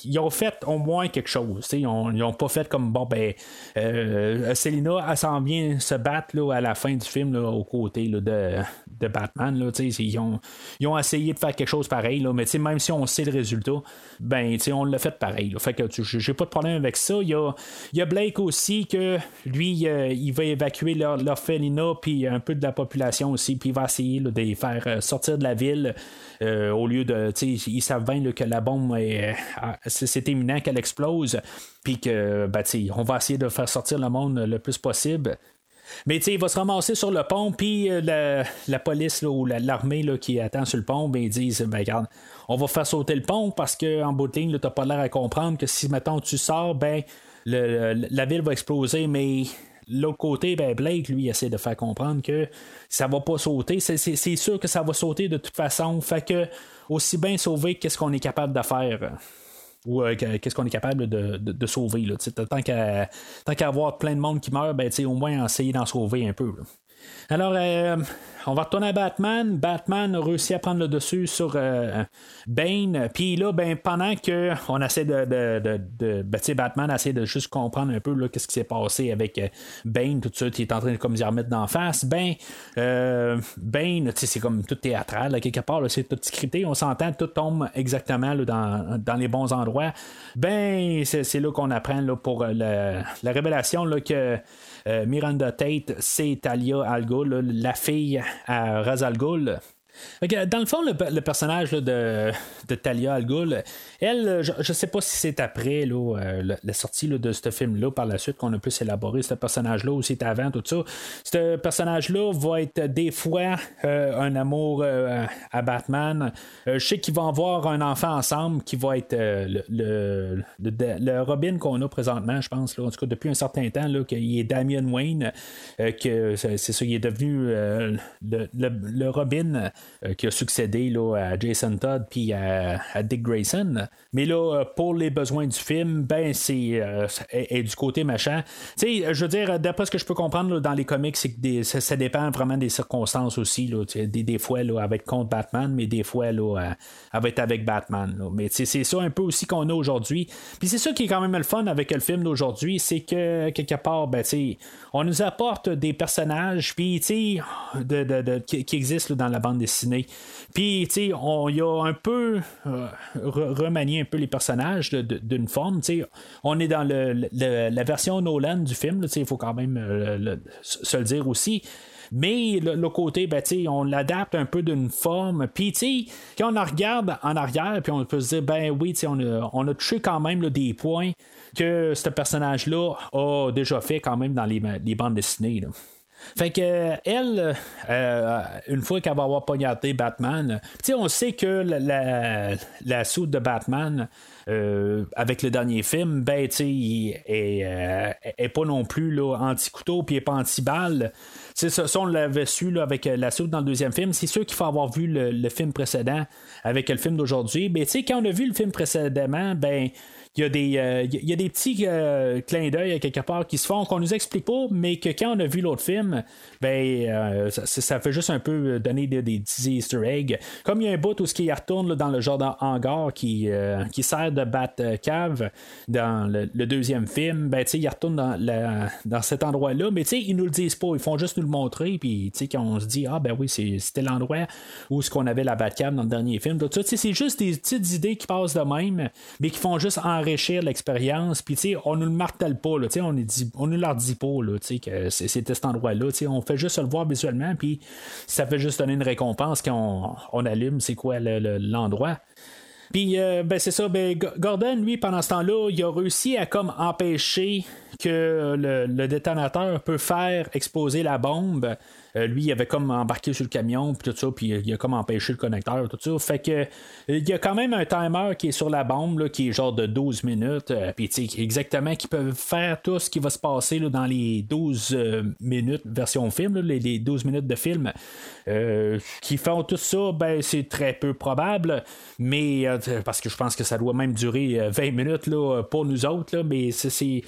ils ont fait au moins quelque chose. Ils ont, ils ont pas fait comme, bon, ben, euh, Selina, elle s'en vient se battre là, à la fin du film, là, aux côtés là, de, de Batman. Là, ils, ont, ils ont essayé de faire quelque chose pareil, là, mais même si on sait le résultat, ben, on l'a fait pareil. là. Fait que j'ai pas de problème avec ça. Il y a, y a Blake aussi, que lui, il va évacuer leur- l'orphelinat, puis un peu de la population aussi, puis il va essayer de les faire euh, sortir de la ville euh, au lieu de. Ils savent bien que la bombe, est, euh, c'est imminent qu'elle explose, puis que, ben, on va essayer de faire sortir le monde le plus possible. Mais il va se ramasser sur le pont, puis euh, la, police ou la- l'armée là, qui attend sur le pont, ben, ils disent ben, regarde, on va faire sauter le pont parce qu'en bout de ligne, tu n'as pas l'air à comprendre que si, mettons, tu sors, ben, la ville va exploser, mais l'autre côté, ben Blake, lui, essaie de faire comprendre que ça va pas sauter. C'est, sûr que ça va sauter de toute façon. Fait que aussi bien sauver qu'est-ce qu'on est capable de faire. Ou euh, que- qu'est-ce qu'on est capable de, sauver. Là, tant qu'à qu'à avoir plein de monde qui meurt, ben, au moins essayer d'en sauver un peu. Alors, euh, on va retourner à Batman. Batman a réussi à prendre le dessus sur Bane. Puis là, ben, pendant que on essaie de. de, de, de ben, Batman essaie de juste comprendre un peu qu'est-ce qui s'est passé avec Bane, tout ça, qui est en train de comme y remettre d'en face. Ben, Bane, c'est comme tout théâtral, quelque part, c'est tout scripté. On s'entend, tout tombe exactement dans, les bons endroits. Ben, c'est là qu'on apprend pour la, la révélation que euh, Miranda Tate, c'est Talia Al Ghul, la fille à Ra's Al Ghul. Dans le fond, le, personnage de, de, Talia Al Ghul, elle, je ne sais pas si c'est après euh, la, sortie de ce film-là, par la suite, qu'on a pu s'élaborer ce personnage-là, ou c'est avant, tout ça. Ce personnage-là va être des fois euh, un amour euh, à Batman. je sais qu'ils vont avoir un enfant ensemble qui va être le, le, Robin qu'on a présentement, je pense, en tout cas depuis un certain temps, qu'il est Damien Wayne, que c'est ça, il est devenu le, Robin qui a succédé là, à Jason Todd puis à, Dick Grayson. Mais là, euh, pour les besoins du film, ben c'est euh, du côté machin. Tu sais, je veux dire, d'après ce que je peux comprendre dans les comics, c'est que ça, dépend vraiment des circonstances aussi. Là, des, des fois, là, avec contre Batman, mais des fois, là, elle va être avec Batman. Mais c'est ça un peu aussi qu'on a aujourd'hui. Puis c'est ça qui est quand même le fun avec le film d'aujourd'hui, c'est que quelque part, ben, on nous apporte des personnages, puis de, de, de, qui, qui existent dans la bande dessinée puis, tu sais, on y a un peu euh, remanié un peu les personnages d'une forme. Tu sais, on est dans la version Nolan du film, tu sais, il faut quand même euh, se le dire aussi. Mais le, côté, ben, on l'adapte un peu d'une forme. Puis, quand on en regarde en arrière, puis on peut se dire, ben oui, on a, on a touché quand même des points que ce personnage-là a déjà fait quand même dans les, les bandes dessinées. Fait que elle, euh, une fois qu'elle va avoir poignardé Batman, on sait que la, la, soude de Batman euh, avec le dernier film, ben, il est, euh, pas non plus anti-couteau puis pas anti-balle. Ça, ça, on l'avait su là, avec la soude dans le deuxième film. C'est sûr qu'il faut avoir vu le, film précédent avec le film d'aujourd'hui. Ben, quand on a vu le film précédemment, ben il y a des, euh, il y a des petits euh, clins d'œil quelque part qui se font qu'on nous explique pas, mais que quand on a vu l'autre film, ben euh, ça, fait juste un peu donner des, petits Easter eggs. Comme il y a un bout où ce qui retourne dans le genre d'hangar qui, qui sert de Batcave dans le, deuxième film, ben il retourne dans, dans cet endroit-là, mais ils nous le disent pas, ils font juste nous le montrer, puis quand on se dit ah ben oui c'était l'endroit où ce qu'on avait la Batcave dans le dernier film, c'est juste des petites idées qui passent de même, mais qui font juste en enrichir l'expérience. Puis, on ne le martèle pas, là, on ne ne leur dit pas, là, que c'était cet endroit-là. On fait juste le voir visuellement, puis ça fait juste donner une récompense quand on, allume, c'est quoi l'endroit. Puis, euh, ben, c'est ça. Ben, Gordon, lui, pendant ce temps-là, il a réussi à comme empêcher que le, détonateur peut faire exploser la bombe. Euh, lui, il avait comme embarqué sur le camion, puis tout ça, puis il a comme empêché le connecteur, tout ça. Fait que euh, il y a quand même un timer qui est sur la bombe, là, qui est genre de 12 minutes, euh, puis exactement, qui peuvent faire tout ce qui va se passer là, dans les 12 minutes version film, les, 12 minutes de film. qui font tout ça, ben c'est très peu probable, mais parce que je pense que ça doit même durer 20 minutes là, pour nous autres, là, mais c'est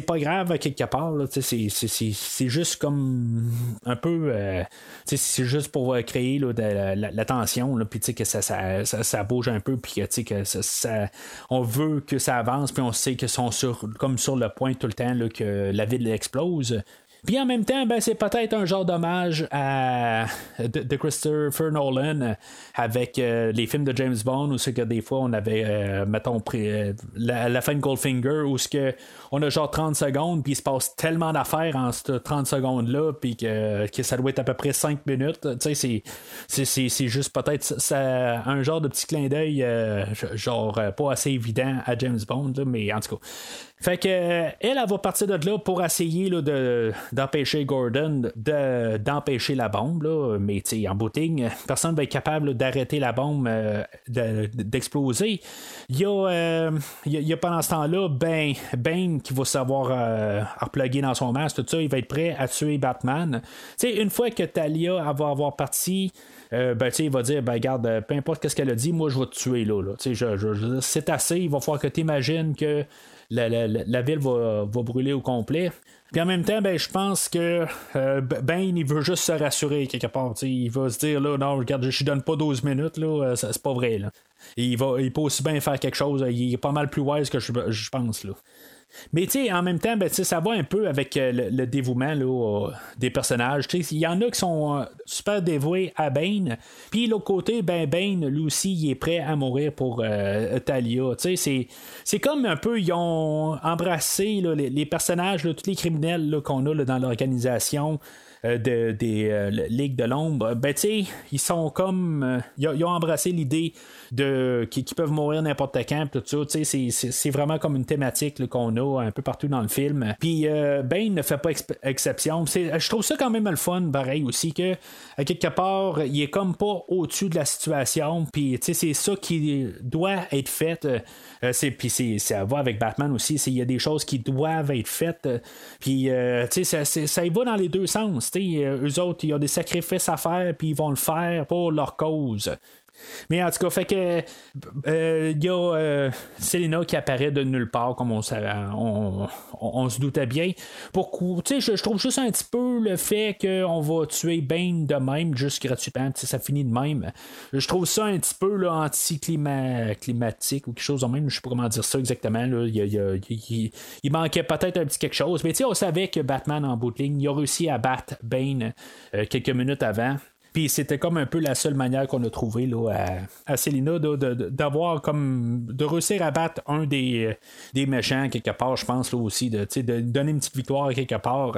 pas grave quelque part. C'est juste comme un peu euh, c'est juste pour euh, créer la, tension, puis que ça, ça, bouge un peu, puis que ça, on veut que ça avance, puis on sait qu'ils sont sur, comme sur le point tout le temps que la ville explose. Puis en même temps, ben, c'est peut-être un genre d'hommage à de, Christopher Nolan avec euh, les films de James Bond où c'est que des fois on avait, euh, mettons, euh, la, fin de Goldfinger où ce que on a genre 30 secondes puis il se passe tellement d'affaires en ces 30 secondes là puis que, que, ça doit être à peu près 5 minutes. Tu sais, c'est juste peut-être un genre de petit clin d'œil genre pas assez évident à James Bond, mais en tout cas. Fait que elle, elle va partir de là pour essayer là, de, d'empêcher Gordon de, d'empêcher la bombe. Là. Mais en booting, personne ne va être capable d'arrêter la bombe euh, d'exploser. Il y, a, euh, y a, pendant ce temps-là Ben, ben qui va savoir euh, repluguer dans son masque, tout ça, il va être prêt à tuer Batman. sais une fois que Talia va avoir parti, euh, ben, il va dire ben, regarde, peu importe ce qu'elle a dit, moi je vais te tuer là. là. Je, je, c'est assez, il va falloir que tu imagines que la, ville va, brûler au complet. Puis en même temps, ben, je pense que euh, Ben, il veut juste se rassurer quelque part. Il va se dire, là, non, regarde, je lui donne pas 12 minutes, là, euh, c'est pas vrai. Là. Il, va, peut aussi bien faire quelque chose. Il est pas mal plus wise que je, je pense. Là. Mais en même temps, ben, ça va un peu avec euh, le, dévouement là, des personnages. Il y en a qui sont euh, super dévoués à Bane. Puis l'autre côté, ben Bane, lui aussi, il est prêt à mourir pour euh, Talia. C'est, comme un peu, ils ont embrassé là, les, personnages, là, tous les criminels qu'on a dans l'organisation. euh, de, des Ligues de l'ombre, ben ils sont comme. ils ont embrassé l'idée de qu'ils peuvent mourir n'importe quand, tout ça. C'est- vraiment comme une thématique qu'on a un peu partout dans le film. Puis euh, Bane ne fait pas exception. Je trouve ça quand même le fun, pareil aussi, que quelque part, il est comme pas au-dessus de la situation. Puis c'est ça qui doit être fait. Euh, c'est- Puis ça va avec Batman aussi. Il y a des choses qui doivent être faites. euh, Puis euh, ça, ça y va dans les deux sens. Euh, eux autres, ils ont des sacrifices à faire, puis ils vont le faire pour leur cause. Mais en tout cas, fait que euh, il y a euh, Selena qui apparaît de nulle part, comme on, se doutait bien. Pourquoi? Tu sais, je, trouve juste un petit peu le fait qu'on va tuer Bane de même, juste gratuitement, ça finit de même. Je trouve ça un petit peu anti-climatique ou quelque chose de même. Je sais pas comment dire ça exactement. Il manquait peut-être un petit quelque chose. Mais tu sais, on savait que Batman en bout de ligne, il a réussi à battre Bane euh, quelques minutes avant. Puis c'était comme un peu la seule manière qu'on a trouvé là, à, à de- d'avoir comme de réussir à battre un des, euh, des méchants quelque part, je pense là aussi, de, de donner une petite victoire quelque part.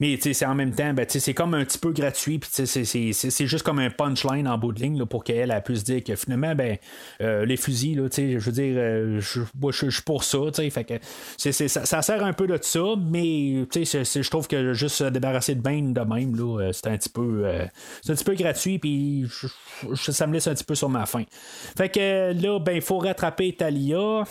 Mais c'est en même temps, ben, c'est comme un petit peu gratuit, puis c'est- juste comme un punchline en bout de ligne pour qu'elle elle puisse dire que finalement, ben, euh, les fusils, je veux dire, euh, je suis pour ça, ça, sert un peu de ça, mais je trouve que juste se débarrasser de Bane de même, euh, c'est un petit peu, un petit peu gratuit, puis ça me laisse un petit peu sur ma faim. Fait que là, ben, il faut rattraper Talia,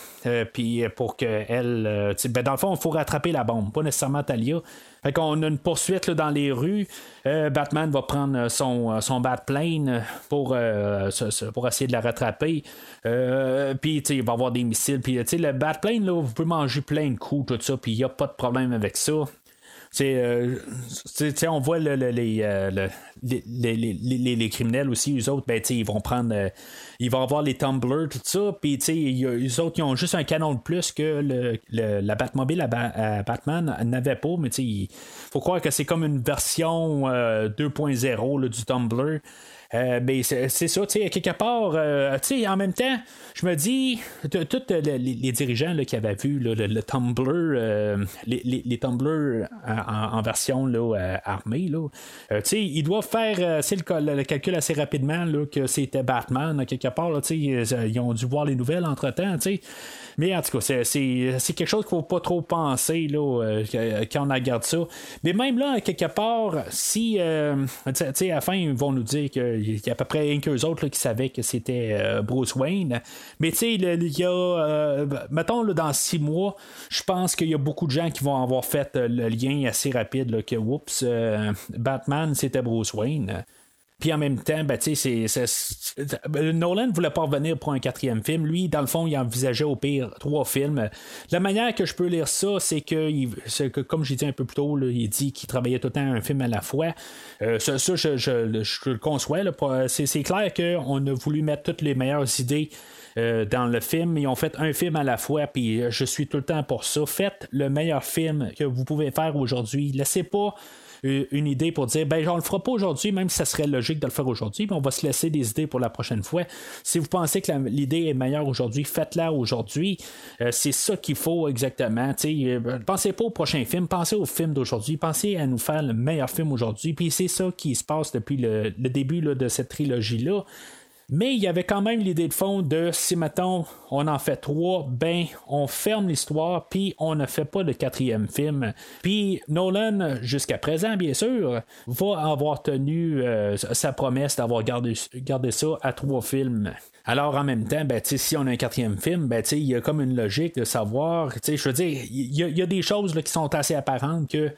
puis pour qu'elle, ben, dans le fond, il faut rattraper la bombe, pas nécessairement Talia. Fait qu'on a une poursuite là, dans les rues. Euh, Batman va prendre euh, son, euh, son Batplane pour, pour essayer de la rattraper. Puis, il va avoir des missiles. Puis, le Batplane, là, vous pouvez manger plein de coups, tout ça. Puis, il n'y a pas de problème avec ça. Euh, on voit euh, le- les, les, les- les- criminels aussi, eux autres, ben, ils vont prendre, euh, ils vont avoir les tumblers, tout ça, puis eux autres, ils ont juste un canon de plus que la Batmobile à, Ba- à Batman n'avait pas, mais il faut croire que c'est comme une version euh, 2.0 là, du tumbler. Euh, ben, c'est ça, tu sais, quelque part, euh, tu sais, en même temps, je me dis, tous les, dirigeants là, qui avaient vu le, Tumblr, euh, les, les, les Tumblr en, version là, armée, là, tu sais, ils doivent faire le, le calcul assez rapidement là, que c'était Batman, quelque part, tu sais, ils, ils ont dû voir les nouvelles entre-temps, tu sais. Mais en tout cas, c'est- quelque chose qu'il ne faut pas trop penser là, euh, que- quand on regarde ça. Mais même là, quelque part, si euh, tu sais, à la fin, ils vont nous dire qu'il y a à peu près un qu'eux autres qui savaient que c'était euh, Bruce Wayne. Mais tu sais, il y a, euh, mettons, dans six mois, je pense qu'il y a beaucoup de gens qui vont avoir fait euh, le lien assez rapide que, oups, euh, Batman, c'était Bruce Wayne. Puis en même temps, ben, tu sais, Nolan voulait pas revenir pour un quatrième film. Lui, dans le fond, il envisageait au pire trois films. La manière que je peux lire ça, c'est que, il- que comme j'ai dit un peu plus tôt, là, il dit qu'il travaillait tout le temps un film à la fois. Euh, ça, ça, je, je- je le conçois. c'est, clair qu'on a voulu mettre toutes les meilleures idées euh, dans le film. Ils ont fait un film à la fois, puis euh, je suis tout le temps pour ça. Faites le meilleur film que vous pouvez faire aujourd'hui. Laissez pas une idée pour dire ben on le fera pas aujourd'hui, même si ça serait logique de le faire aujourd'hui, mais on va se laisser des idées pour la prochaine fois. Si vous pensez que l'idée est meilleure aujourd'hui, faites-la aujourd'hui. Euh, c'est ça qu'il faut exactement. Euh, pensez pas au prochain film, pensez au film d'aujourd'hui, pensez à nous faire le meilleur film aujourd'hui. Puis c'est ça qui se passe depuis le, le début là, de cette trilogie-là. Mais il y avait quand même l'idée de fond de si mettons on en fait trois, ben on ferme l'histoire puis on ne fait pas le quatrième film. Puis Nolan, jusqu'à présent bien sûr, va avoir tenu euh, sa promesse d'avoir gardé, gardé ça à trois films. Alors en même temps, ben, si on a un quatrième film, ben, il y a comme une logique de savoir, je veux dire, il y, a- des choses qui sont assez apparentes que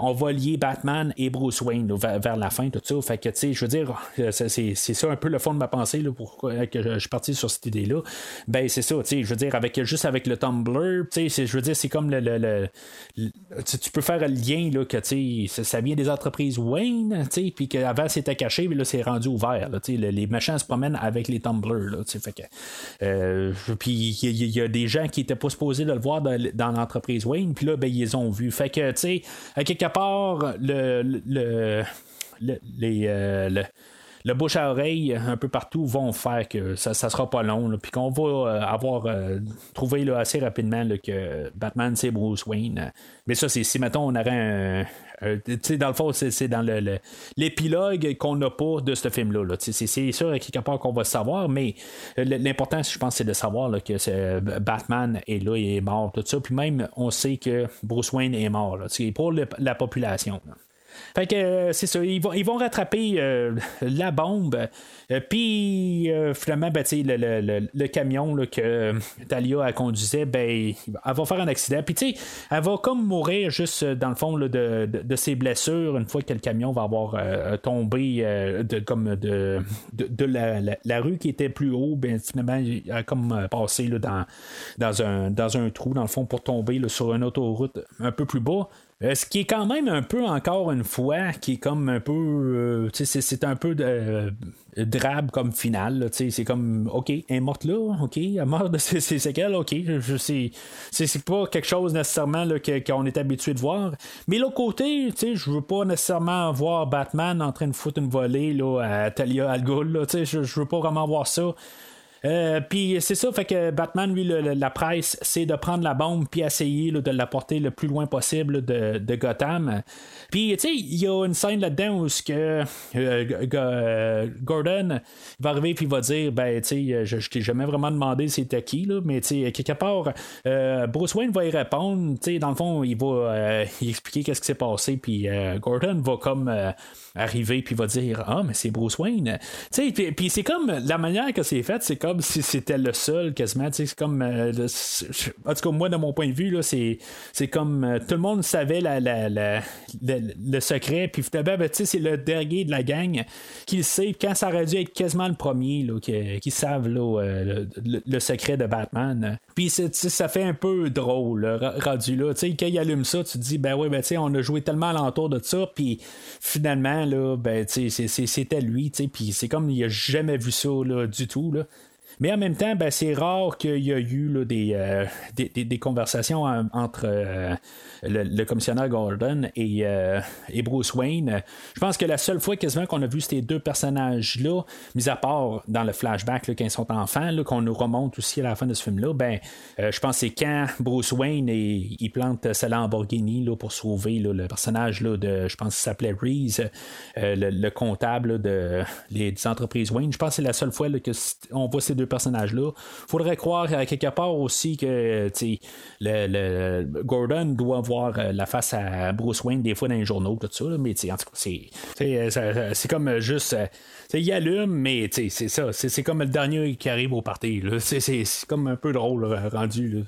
on va lier Batman et Bruce Wayne vers, la fin, tout ça. Fait que, tu sais, je veux dire, c'est, ça un peu le fond de ma pensée, là, pourquoi que je, suis parti sur cette idée-là. Ben, c'est ça, tu sais, je veux dire, avec, juste avec le Tumblr, tu sais, je veux dire, c'est comme le. tu peux faire le lien, là, que, tu sais, ça vient des entreprises Wayne, tu sais, puis qu'avant c'était caché, mais là, c'est rendu ouvert, tu sais, les machins se promènent avec les Tumblr, là, tu sais, fait que. Euh, puis il y, a des gens qui étaient pas supposés de le voir dans, l'entreprise Wayne, puis là, ben, ils ont vus. Fait que, tu sais, quelque part, le, le, les, euh, le, le bouche à oreille un peu partout vont faire que ça, ça sera pas long, puis qu'on va euh, avoir euh, trouvé assez rapidement que Batman c'est Bruce Wayne. Mais ça, c'est si mettons on aurait un. tu sais, dans le fond, c'est, dans le, l'épilogue qu'on n'a pas de ce film-là. Là. C'est, sûr, quelque part, qu'on va savoir, mais l'important, je pense, c'est de savoir que Batman est là, il est mort, tout ça. Puis même, on sait que Bruce Wayne est mort. Là, pour la population. Fait que euh, c'est ça, ils vont, ils vont rattraper euh, la bombe. Euh, puis finalement, ben, le, le, le, camion là, que Talia a conduisait, ben, elle va faire un accident. Puis tu sais, elle va comme mourir juste dans le fond de, de, ses blessures une fois que le camion va avoir tombé de, comme de, de, la, la, rue qui était plus haut. Ben, finalement, elle a comme passé là, dans, dans, un, dans un trou, dans le fond, pour tomber sur une autoroute un peu plus bas. Euh, ce qui est quand même un peu, encore une fois, qui est comme un peu. Euh, c'est un peu de, euh, drabe comme finale. C'est comme, OK, elle est morte là, OK, elle est morte de ses, séquelles, OK. Je, sais, c'est pas quelque chose nécessairement qu'on est habitué de voir. Mais l'autre côté, je veux pas nécessairement voir Batman en train de foutre une volée là, à Talia Al Ghul. Je, je veux pas vraiment voir ça. Euh, puis c'est ça, fait que Batman, lui, la presse, c'est de prendre la bombe puis essayer de la porter le plus loin possible de, Gotham. Puis, tu sais, il y a une scène là-dedans où que, euh, euh, Gordon va arriver puis va dire, ben, tu sais, je, t'ai jamais vraiment demandé c'était qui, là, mais tu sais, quelque part, Bruce Wayne va y répondre, tu sais, dans le fond, il va expliquer qu'est-ce qui s'est passé, puis Gordon va comme arriver puis va dire, ah, mais c'est Bruce Wayne. Tu sais, puis c'est comme la manière que c'est fait, c'est comme si c'était le seul quasiment. C'est comme. Euh, en tout cas, moi, de mon point de vue, là, c'est, c'est comme. Euh, tout le monde savait la, la, le secret, puis finalement, ben, c'est le dernier de la gang qui le sait, quand ça aurait dû être quasiment le premier là, qui, qui savent là, euh, le, secret de Batman. Puis ça fait un peu drôle, rendu là. quand il allume ça, tu te dis, ben oui, ben, on a joué tellement alentour de ça, puis finalement, là, ben, c'était lui, puis c'est comme il a jamais vu ça là, du tout. Là. Mais en même temps, ben, c'est rare qu'il y ait eu là, des, euh, des, des, conversations entre euh, le, commissionnaire Gordon euh, et, Bruce Wayne. Je pense que la seule fois quasiment qu'on a vu ces deux personnages-là, mis à part dans le flashback là, quand ils sont enfants, qu'on nous remonte aussi à la fin de ce film-là, ben, je pense que c'est quand Bruce Wayne il plante sa Lamborghini là, pour sauver le personnage de, je pense qu'il s'appelait Reese, euh, le, comptable de, des entreprises Wayne. Je pense que c'est la seule fois que on voit ces deux personnages-là. Faudrait croire quelque part aussi que le, le, Gordon doit voir euh, la face à Bruce Wayne des fois dans les journaux, tout ça, mais en tout cas, c'est, comme juste. il allume, mais c'est ça. C'est, comme le dernier qui arrive au party. C'est, comme un peu drôle rendu.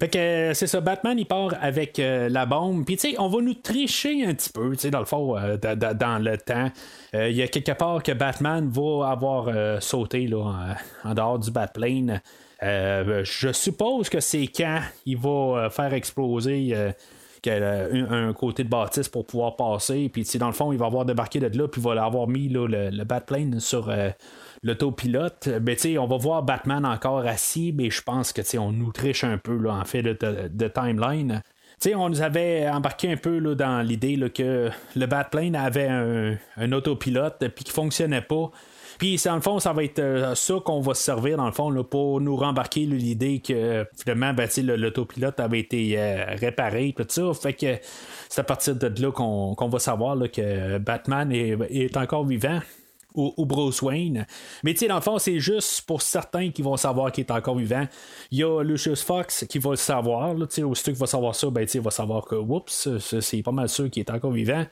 Fait que c'est ça, Batman il part avec la bombe. Puis tu sais, on va nous tricher un petit peu, tu sais, dans le fond, dans le temps. Il y a quelque part que Batman va avoir sauté là, en, dehors du Batplane. Euh, je suppose que c'est quand il va euh, faire exploser euh, un, côté de bâtisse pour pouvoir passer. Puis dans le fond, il va avoir débarqué de là, puis il va avoir mis le, le Batplane sur l'autopilote. Ben, on va voir Batman encore assis, mais je pense que on nous triche un peu là, en fait de, timeline. on nous avait embarqué un peu là, dans l'idée que le Batplane avait un, un autopilote puis qui fonctionnait pas. Puis, dans le fond, ça va être euh, ça qu'on va se servir, dans le fond, là, pour nous rembarquer l'idée que finalement, ben, l'autopilote avait été euh, réparé, tout ça. Fait que c'est à partir de là qu'on va savoir que Batman est, encore vivant. Ou, Bruce Wayne. Mais tu sais, dans le fond, c'est juste pour certains qui vont savoir qu'il est encore vivant. Il y a Lucius Fox qui va le savoir. Là, aussitôt qu'il va savoir ça, ben, il va savoir que, oups, c'est pas mal sûr qu'il est encore vivant.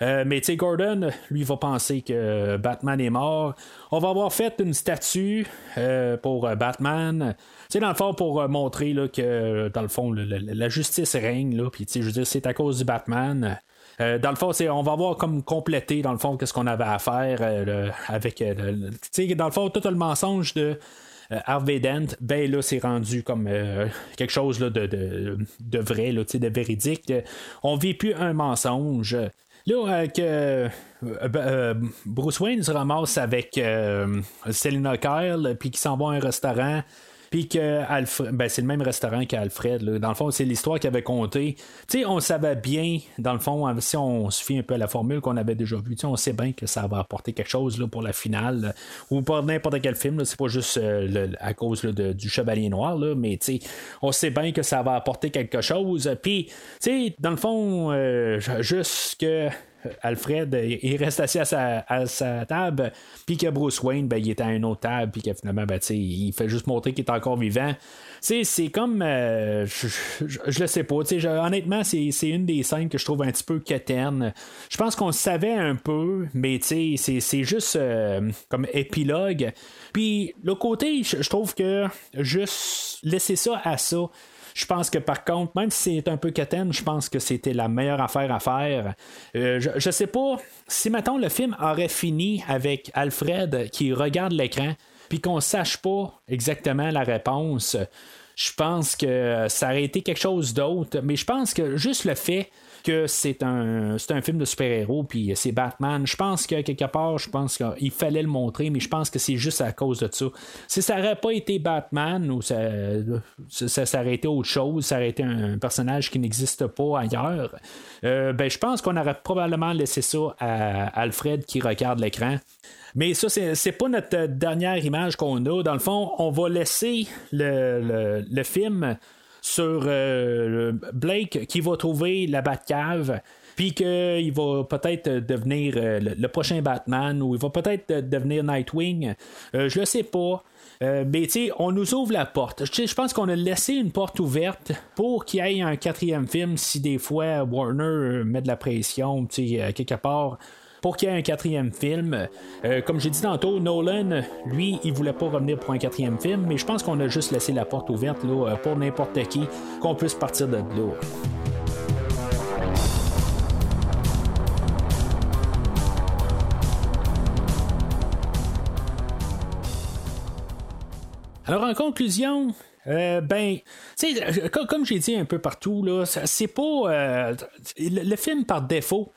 Euh, mais tu Gordon, lui, va penser que Batman est mort. On va avoir fait une statue euh, pour Batman. Tu sais, dans le fond, pour montrer là, que, dans le fond, la justice règne. Puis, tu je veux dire, c'est à cause du Batman. Euh, dans le fond, on va voir comme compléter, dans le fond, qu'est-ce qu'on avait à faire euh, avec. Euh, dans le fond, tout le mensonge de. Harvey Dent, ben là, c'est rendu comme quelque chose là, de, de, de, vrai, là, de véridique. On vit plus un mensonge. Là, que Bruce Wayne se ramasse avec Selina Kyle, puis qui s'en va à un restaurant. Puis que ben, c'est le même restaurant qu'Alfred. Dans le fond, c'est l'histoire qu'il avait contée. Tu sais, on savait bien, dans le fond, si on se fie un peu à la formule qu'on avait déjà vue, on sait bien que ça va apporter quelque chose là, pour la finale. ou pour n'importe quel film. C'est pas juste euh, à cause du Chevalier Noir, mais on sait bien que ça va apporter quelque chose. Puis, tu sais, dans le fond, euh, juste que Alfred, il reste assis à sa, table, puis que Bruce Wayne, ben, il est à une autre table, puis que finalement, ben, il fait juste montrer qu'il est encore vivant. C'est comme. Euh, je, le sais pas. honnêtement, c'est une des scènes que je trouve un petit peu quétaine. Je pense qu'on savait un peu, mais c'est juste euh, comme épilogue. Puis, le côté, je trouve que juste laisser ça à ça. Je pense que par contre, même si c'est un peu quétaine, je pense que c'était la meilleure affaire à faire. Euh, je, je sais pas si maintenant le film aurait fini avec Alfred qui regarde l'écran puis qu'on sache pas exactement la réponse. Je pense que ça aurait été quelque chose d'autre, mais je pense que juste le fait que c'est un, un film de super-héros, puis c'est Batman. Je pense que quelque part, je pense qu'il fallait le montrer, mais je pense que c'est juste à cause de ça. Si ça n'aurait pas été Batman ou ça, ça, aurait été autre chose, ça aurait été un personnage qui n'existe pas ailleurs, euh, ben, je pense qu'on aurait probablement laissé ça à Alfred qui regarde l'écran. Mais ça, c'est, c'est pas notre dernière image qu'on a. Dans le fond, on va laisser le, le film sur euh, Blake qui va trouver la Batcave puis qu'il va peut-être devenir euh, le, prochain Batman ou il va peut-être devenir Nightwing. Euh, je le sais pas. mais tu on nous ouvre la porte. Je pense qu'on a laissé une porte ouverte pour qu'il y ait un quatrième film si des fois Warner met de la pression, quelque part pour qu'il y ait un quatrième film. Euh, comme j'ai dit tantôt, Nolan, lui, il voulait pas revenir pour un quatrième film, mais je pense qu'on a juste laissé la porte ouverte euh, pour n'importe qui, qu'on puisse partir de là. Alors en conclusion, euh, ben, comme, j'ai dit un peu partout, c'est pas. le, film par défaut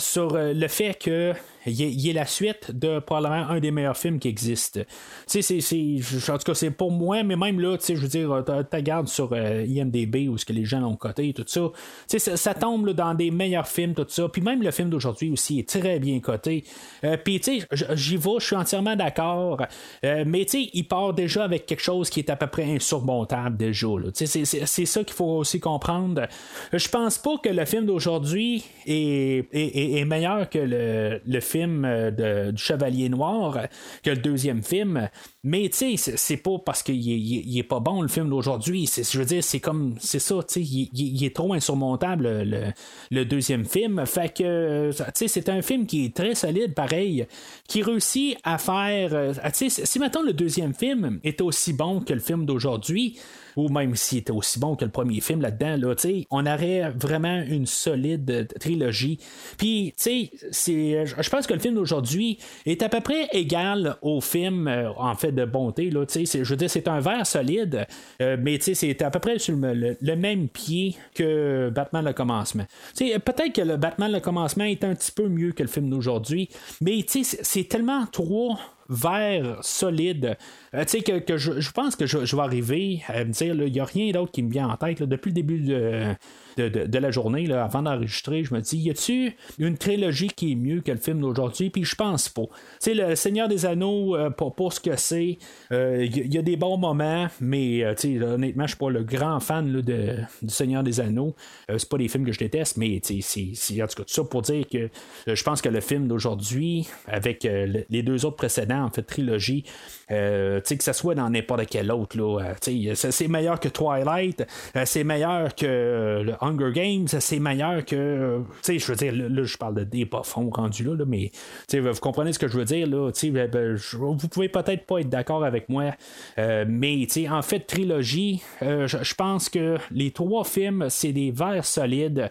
sur le fait que il est, la suite de probablement un des meilleurs films qui existent. Tu sais, c'est, en tout cas, c'est pour moi, mais même là, tu sais, je veux dire, tu regardes sur euh, IMDB où ce que les gens ont coté, tout ça. Tu sais, ça, tombe dans des meilleurs films, tout ça. Puis même le film d'aujourd'hui aussi est très bien coté. Euh, puis, tu sais, j'y vais, je suis entièrement d'accord. Euh, mais, tu sais, il part déjà avec quelque chose qui est à peu près insurmontable déjà. Tu sais, c'est ça qu'il faut aussi comprendre. Je pense pas que le film d'aujourd'hui est, est, meilleur que le, le film euh, du Chevalier Noir que le deuxième film. Mais tu sais, c'est pas parce qu'il est, est, pas bon le film d'aujourd'hui. Je veux dire, c'est comme c'est ça, tu sais, il, est trop insurmontable le, deuxième film. Fait que tu sais, c'est un film qui est très solide, pareil, qui réussit à faire. Euh, tu sais, si maintenant le deuxième film est aussi bon que le film d'aujourd'hui, ou même s'il était aussi bon que le premier film là-dedans, là, on aurait vraiment une solide trilogie. Puis, tu sais, je pense que le film d'aujourd'hui est à peu près égal au film, euh, en fait, de bonté. Là, je veux dire, c'est un verre solide, euh, mais c'est à peu près sur le, même pied que Batman le commencement. Peut-être que le Batman le commencement est un petit peu mieux que le film d'aujourd'hui, mais c'est tellement trop vers solide. Euh, tu sais, que, je, je pense que je, je vais arriver à me dire, il n'y a rien d'autre qui me vient en tête depuis le début de, de, de- la journée, avant d'enregistrer. Je me dis, y a-tu une trilogie qui est mieux que le film d'aujourd'hui? Puis je pense pas. Tu sais, le Seigneur des Anneaux, euh, pour, pour ce que c'est, euh, il y, y a des bons moments, mais euh, tu sais, honnêtement, je suis pas le grand fan de, du Seigneur des Anneaux. Euh, c'est pas des films que je déteste, mais tu sais, c'est- en tout cas tout ça pour dire que euh, je pense que le film d'aujourd'hui, avec euh, le- les deux autres précédents, en fait, trilogie, euh, que ça soit dans n'importe quel autre, là, euh, c'est- meilleur que Twilight, euh, c'est meilleur que euh, le Hunger Games, c'est meilleur que. je veux dire, là, je parle de des fonds rendus là, là, mais vous comprenez ce que je veux dire, là, ben, ben, vous pouvez peut-être pas être d'accord avec moi, euh, mais en fait, trilogie, je pense que les trois films, c'est des vers solides.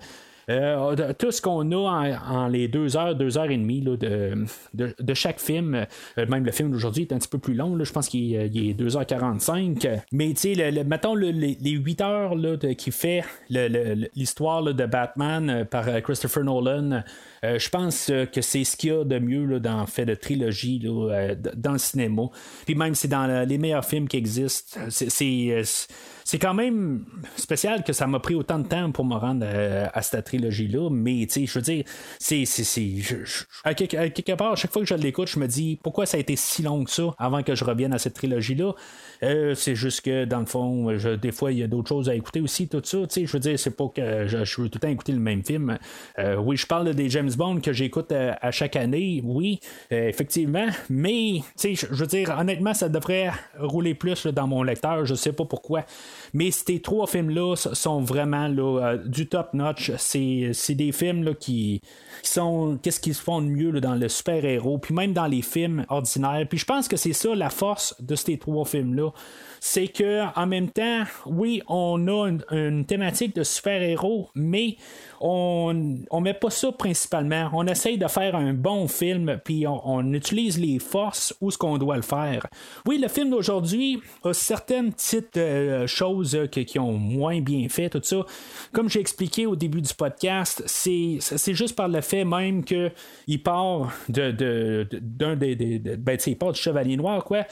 Euh, tout ce qu'on a en, en les deux heures, deux heures et demie de, de, chaque film, euh, même le film d'aujourd'hui est un petit peu plus long, là, je pense qu'il est, il est 2h45, mais tu sais, le, mettons le- les, les 8 heures là, qui fait l'histoire de Batman euh, par euh, Christopher Nolan, euh, je pense euh, que c'est ce qu'il y a de mieux dans le fait de trilogie euh, dans le cinéma. Puis même c'est dans le- les meilleurs films qui existent. C'est, c'est, quand même spécial que ça m'a pris autant de temps pour me rendre euh, à cette trilogie-là, mais tu sais, je veux dire, c'est. à, quelque, à quelque part, à chaque fois que je l'écoute, je me dis pourquoi ça a été si long que ça avant que je revienne à cette trilogie-là? Euh, c'est juste que dans le fond, des fois, il y a d'autres choses à écouter aussi, tout ça. Je veux dire, c'est pas que je, veux tout le temps écouter le même film. Euh, oui, je parle des James Bond que j'écoute euh, à chaque année, oui, euh, effectivement, mais je, je veux dire, honnêtement, ça devrait rouler plus dans mon lecteur, je sais pas pourquoi. Mais ces trois films-là sont vraiment là, du top notch. C'est, des films là, qui, qui sont. Qu'est-ce qu'ils se font de mieux dans le super-héros, puis même dans les films ordinaires. Puis je pense que c'est ça la force de ces trois films-là. C'est que en même temps, oui, on a une, thématique de super-héros, mais on, on met pas ça principalement. On essaye de faire un bon film, puis on, on utilise les forces où ce qu'on doit le faire. Oui, le film d'aujourd'hui a certaines petites euh, choses qui ont moins bien fait, tout ça. Comme j'ai expliqué au début du podcast, c'est, c'est juste par le fait même que il part de, de- d'un des, des- de- ben, il part du Chevalier Noir, quoi.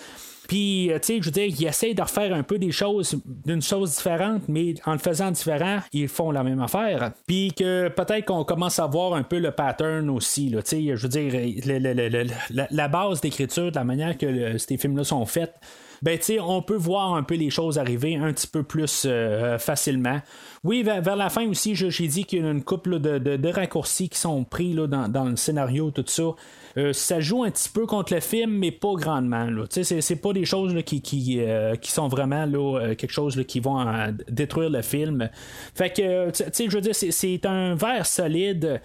Puis, euh, tu sais, je veux dire, ils essayent de refaire un peu des choses d'une chose différente, mais en le faisant différent, ils font la même affaire. Puis que peut-être qu'on commence à voir un peu le pattern aussi, là, je veux dire, la, base d'écriture, de la manière que ces films-là sont faits, ben on peut voir un peu les choses arriver un petit peu plus euh, facilement. Oui, vers, la fin aussi, j'ai dit qu'il y a une couple de, raccourcis qui sont pris dans, le scénario, tout ça. Euh, ça joue un petit peu contre le film, mais pas grandement. C'est, pas des choses euh, qui sont vraiment euh, quelque chose qui vont détruire le film. Fait que, tu sais, je veux dire, c'est, un verre solide,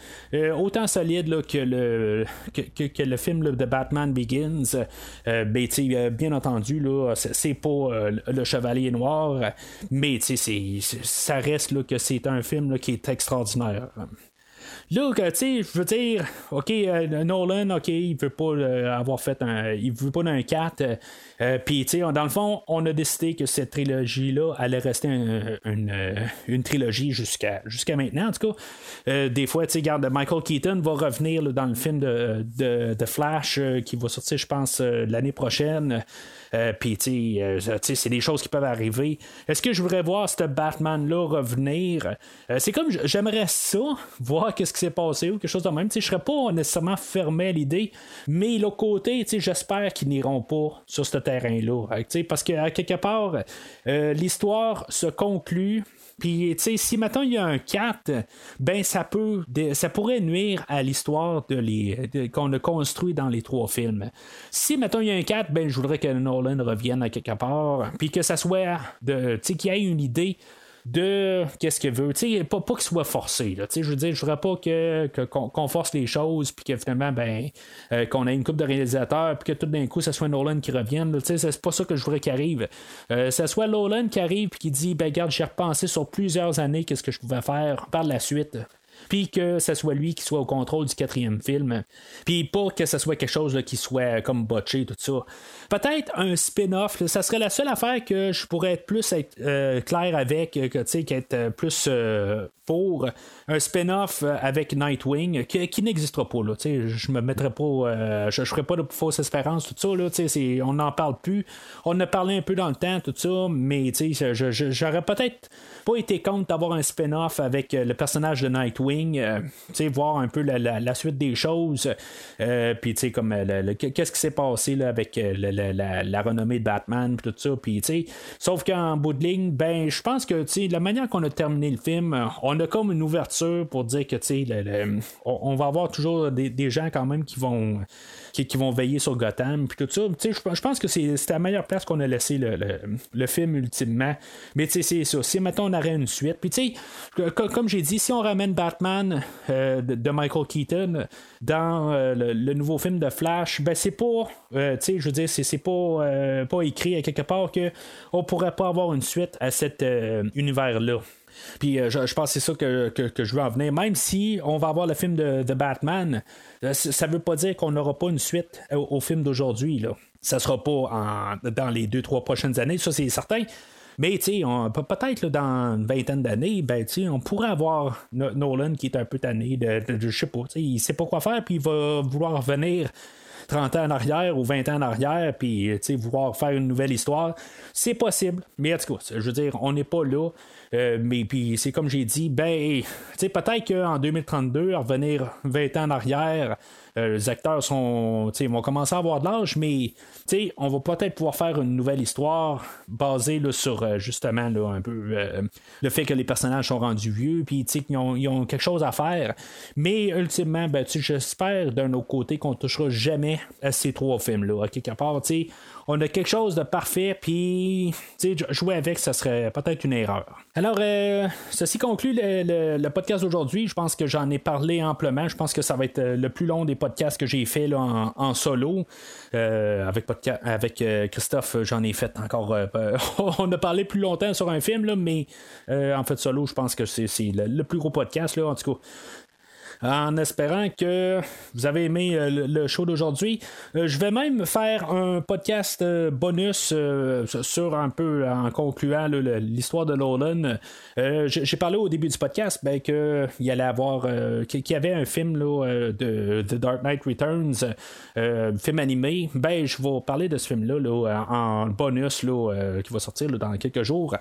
autant solide que, le, que, le film là, de Batman Begins. Euh, ben, bien entendu, là, c'est, pas le Chevalier Noir, mais ça reste là, que c'est un film là, qui est extraordinaire. Là, tu sais, je veux dire, OK, euh, Nolan, OK, il veut pas euh, avoir fait un. Il veut pas d'un 4. euh, euh, Puis, tu sais, dans le fond, on a décidé que cette trilogie-là allait rester un- une, une trilogie jusqu'à maintenant, en tout cas. Des fois, tu sais, Michael Keaton va revenir dans le film de, de, de Flash qui va sortir, je pense, l'année prochaine. Puis, tu sais, c'est des choses qui peuvent arriver. Est-ce que je voudrais voir ce Batman-là revenir? C'est comme, j'aimerais ça, voir qu'est-ce qui s'est passé ou quelque chose de même. Je serais pas nécessairement fermé à l'idée, mais l'autre côté, j'espère qu'ils n'iront pas sur ce terrain-là. Parce qu'à quelque part, euh, l'histoire se conclut. Puis, tu sais, si maintenant il y a un 4, ben ça peut, ça pourrait nuire à l'histoire de qu'on a construit dans les trois films. Si maintenant il y a un 4, ben je voudrais que Nolan revienne à quelque part, puis que ça soit, tu sais, qu'il y ait une idée de qu'est-ce qu'il veut. Tu sais, pas, pas qu'il soit forcé. Là. Tu sais, Je veux dire, je voudrais pas que, qu'on, force les choses, puis que finalement, ben, euh, qu'on ait une coupe de réalisateurs, puis que tout d'un coup, ça soit Nolan qui revienne. là. Tu sais, C'est pas ça que je voudrais qu'il arrive. Euh, ça soit Nolan qui arrive, puis qui dit, ben, regarde, j'ai repensé sur plusieurs années qu'est-ce que je pouvais faire par la suite. puis que ce soit lui qui soit au contrôle du quatrième film, puis pas que ce soit quelque chose qui soit comme botché, tout ça. Peut-être un spin-off, ça serait la seule affaire que je pourrais être plus euh, clair avec, que, tu sais, qu'être euh, plus euh, pour un spin-off avec Nightwing qui, n'existera pas. Là, je me mettrai pas, je, ne ferai pas de fausses espérances, tout ça. Là, on n'en parle plus. On a parlé un peu dans le temps, tout ça, mais j'aurais peut-être pas été contre d'avoir un spin-off avec le personnage de Nightwing, voir un peu la, suite des choses, puis comme qu'est-ce qui s'est passé là, avec le la, renommée de Batman, tout ça. Puis, sauf qu'en bout de ligne, ben, je pense que la manière qu'on a terminé le film, on a comme une ouverture pour dire que on, va avoir toujours des, gens quand même qui vont qui, vont veiller sur Gotham, puis tout ça. Je pense que c'est la meilleure place qu'on a laissé le, film ultimement. Mais c'est ça. Si maintenant on aurait une suite, puis tu sais, comme j'ai dit, si on ramène Batman euh, de, Michael Keaton dans euh, le, nouveau film de Flash, ben c'est pas, euh, tu sais, je veux dire, c'est pas, pas écrit quelque part que on pourrait pas avoir une suite à cet univers-là. Puis je, pense que c'est ça que, je veux en venir. Même si on va avoir le film de, de Batman, euh, ça ne veut pas dire qu'on n'aura pas une suite au, film d'aujourd'hui. Là. Ça sera pas dans les deux, trois prochaines années, ça c'est certain. Mais peut-être dans une vingtaine d'années, ben, on pourrait avoir Nolan qui est un peu tanné de, je sais pas, il sait pas quoi faire, puis il va vouloir revenir 30 ans en arrière ou 20 ans en arrière, puis vouloir faire une nouvelle histoire. C'est possible, mais en tout cas, je veux dire, on n'est pas là. Euh, mais puis c'est comme j'ai dit, ben, peut-être qu'en 2032, revenir 20 ans en arrière, euh, les acteurs sont, vont commencer à avoir de l'âge, mais on va peut-être pouvoir faire une nouvelle histoire basée sur euh, justement là, un peu le fait que les personnages sont rendus vieux, puis qu'ils ont, ils ont quelque chose à faire. Mais ultimement, ben, j'espère d'un autre côté qu'on touchera jamais à ces trois films-là. Quelque part, on a quelque chose de parfait, puis jouer avec, ça serait peut-être une erreur. Alors, euh, ceci conclut le, podcast d'aujourd'hui. Je pense que j'en ai parlé amplement. Je pense que ça va être euh, le plus long des podcasts que j'ai fait là, en, solo. Euh, avec avec Christophe, j'en ai fait encore. on a parlé plus longtemps sur un film, là, mais en fait, solo, je pense que c'est le, le, plus gros podcast. Là, en tout cas, en espérant que vous avez aimé euh, le show d'aujourd'hui. Euh, je vais même faire un podcast euh, bonus sur un peu en concluant l'histoire de Nolan. J'ai parlé au début du podcast ben, qu'il y allait avoir qu'il y avait un film de The Dark Knight Returns, film animé. Ben, je vais parler de ce film-là en bonus qui va sortir dans quelques jours.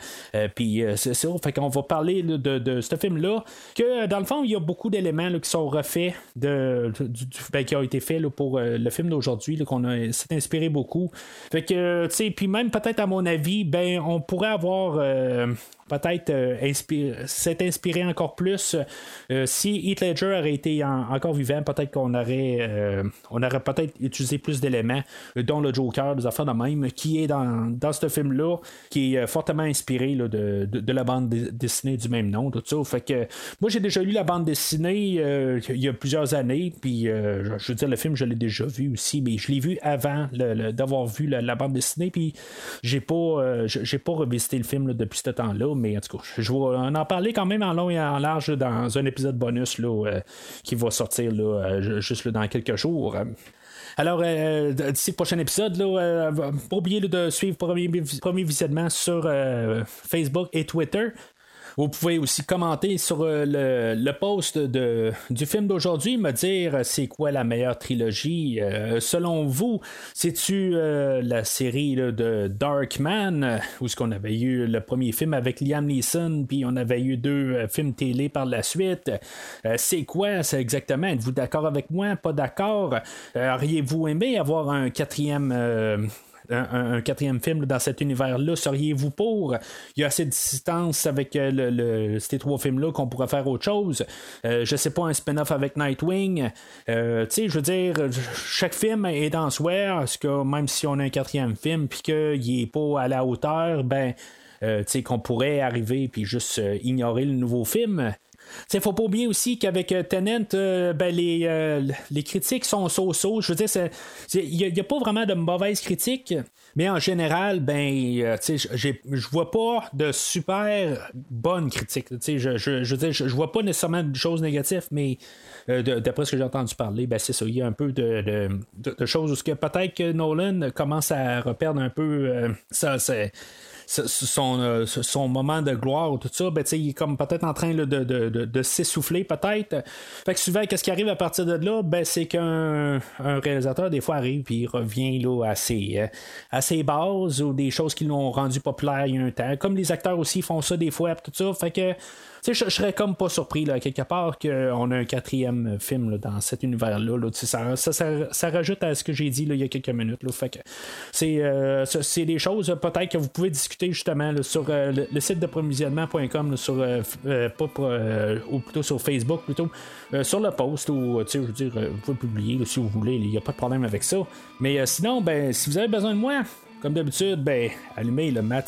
Puis c'est ça, fait qu'on va parler de, ce film-là. Que dans le fond, il y a beaucoup d'éléments sont refaits de, ben, qui ont été faits pour euh, le film d'aujourd'hui, qu'on s'est inspiré beaucoup. Fait que, tu sais, puis même peut-être à mon avis, ben, on pourrait avoir euh, peut-être euh, s'être inspiré encore plus. Si Heath Ledger aurait été encore vivant, peut-être qu'on aurait, on aurait peut-être utilisé plus d'éléments, dont le Joker, des affaires de même, qui est dans, dans ce film-là, qui est fortement inspiré de, de, la bande dessinée du même nom, tout ça. Fait que moi, j'ai déjà lu la bande dessinée il y a plusieurs années, puis je veux dire, le film, je l'ai déjà vu aussi, mais je l'ai vu avant d'avoir vu la, bande dessinée, puis j'ai pas, j'ai pas revisité le film depuis ce temps-là mais en tout cas, je vais en parler quand même en long et en large dans un épisode bonus là, euh, qui va sortir là, euh, juste dans quelques jours. Alors, euh, d'ici le prochain épisode, là, pas de suivre premier, premier visionnement sur Facebook et Twitter. Vous pouvez aussi commenter sur euh, le, post de, du film d'aujourd'hui, me dire euh, c'est quoi la meilleure trilogie. Euh, selon vous, c'est-tu la série de Darkman, où ce qu'on avait eu le premier film avec Liam Neeson, puis on avait eu deux films télé par la suite. c'est quoi c'est exactement? Êtes-vous d'accord avec moi? Pas d'accord? Auriez-vous aimé avoir un quatrième un, quatrième film dans cet univers-là, seriez-vous pour? Il y a assez de distance avec euh, le, ces trois films-là qu'on pourrait faire autre chose. Euh, je sais pas, un spin-off avec Nightwing. Euh, tu sais, je veux dire, chaque film est dans soi, parce que même si on a un quatrième film puis qu'il est pas à la hauteur, ben, sais, qu'on pourrait arriver puis juste ignorer le nouveau film. Il faut pas oublier aussi qu'avec Tenant, ben, les, les critiques sont so-so. Je veux dire, il n'y a, pas vraiment de mauvaises critiques, mais en général, ben, je vois pas de super bonnes critiques. Je, je, je, je, vois pas nécessairement de choses négatives, mais d'après ce que j'ai entendu parler, ben, c'est. Il y a un peu de, de, choses où peut-être que Nolan commence à reperdre un peu ça, son, euh, son moment de gloire ou tout ça, ben, il est comme peut-être en train de, de, s'essouffler, peut-être. Fait que souvent, qu'est-ce qui arrive à partir de là? Ben, c'est qu'un réalisateur, des fois, arrive puis il revient là, à, ses, euh, à ses bases ou des choses qui l'ont rendu populaire il y a un temps. Comme les acteurs aussi font ça des fois, tout ça. Fait que je, serais comme pas surpris, là, quelque part, qu'on a un quatrième film dans cet univers-là. ça, ça, rajoute à ce que j'ai dit il y a quelques minutes. fait que euh, c'est, des choses peut-être que vous pouvez discuter justement sur euh, le, site de provisionnement.com, sur, euh, ou plutôt sur Facebook, plutôt sur le post, ou je veux dire, vous pouvez publier si vous voulez, il n'y a pas de problème avec ça. Mais sinon, ben, si vous avez besoin de moi, comme d'habitude, ben, allumez le mat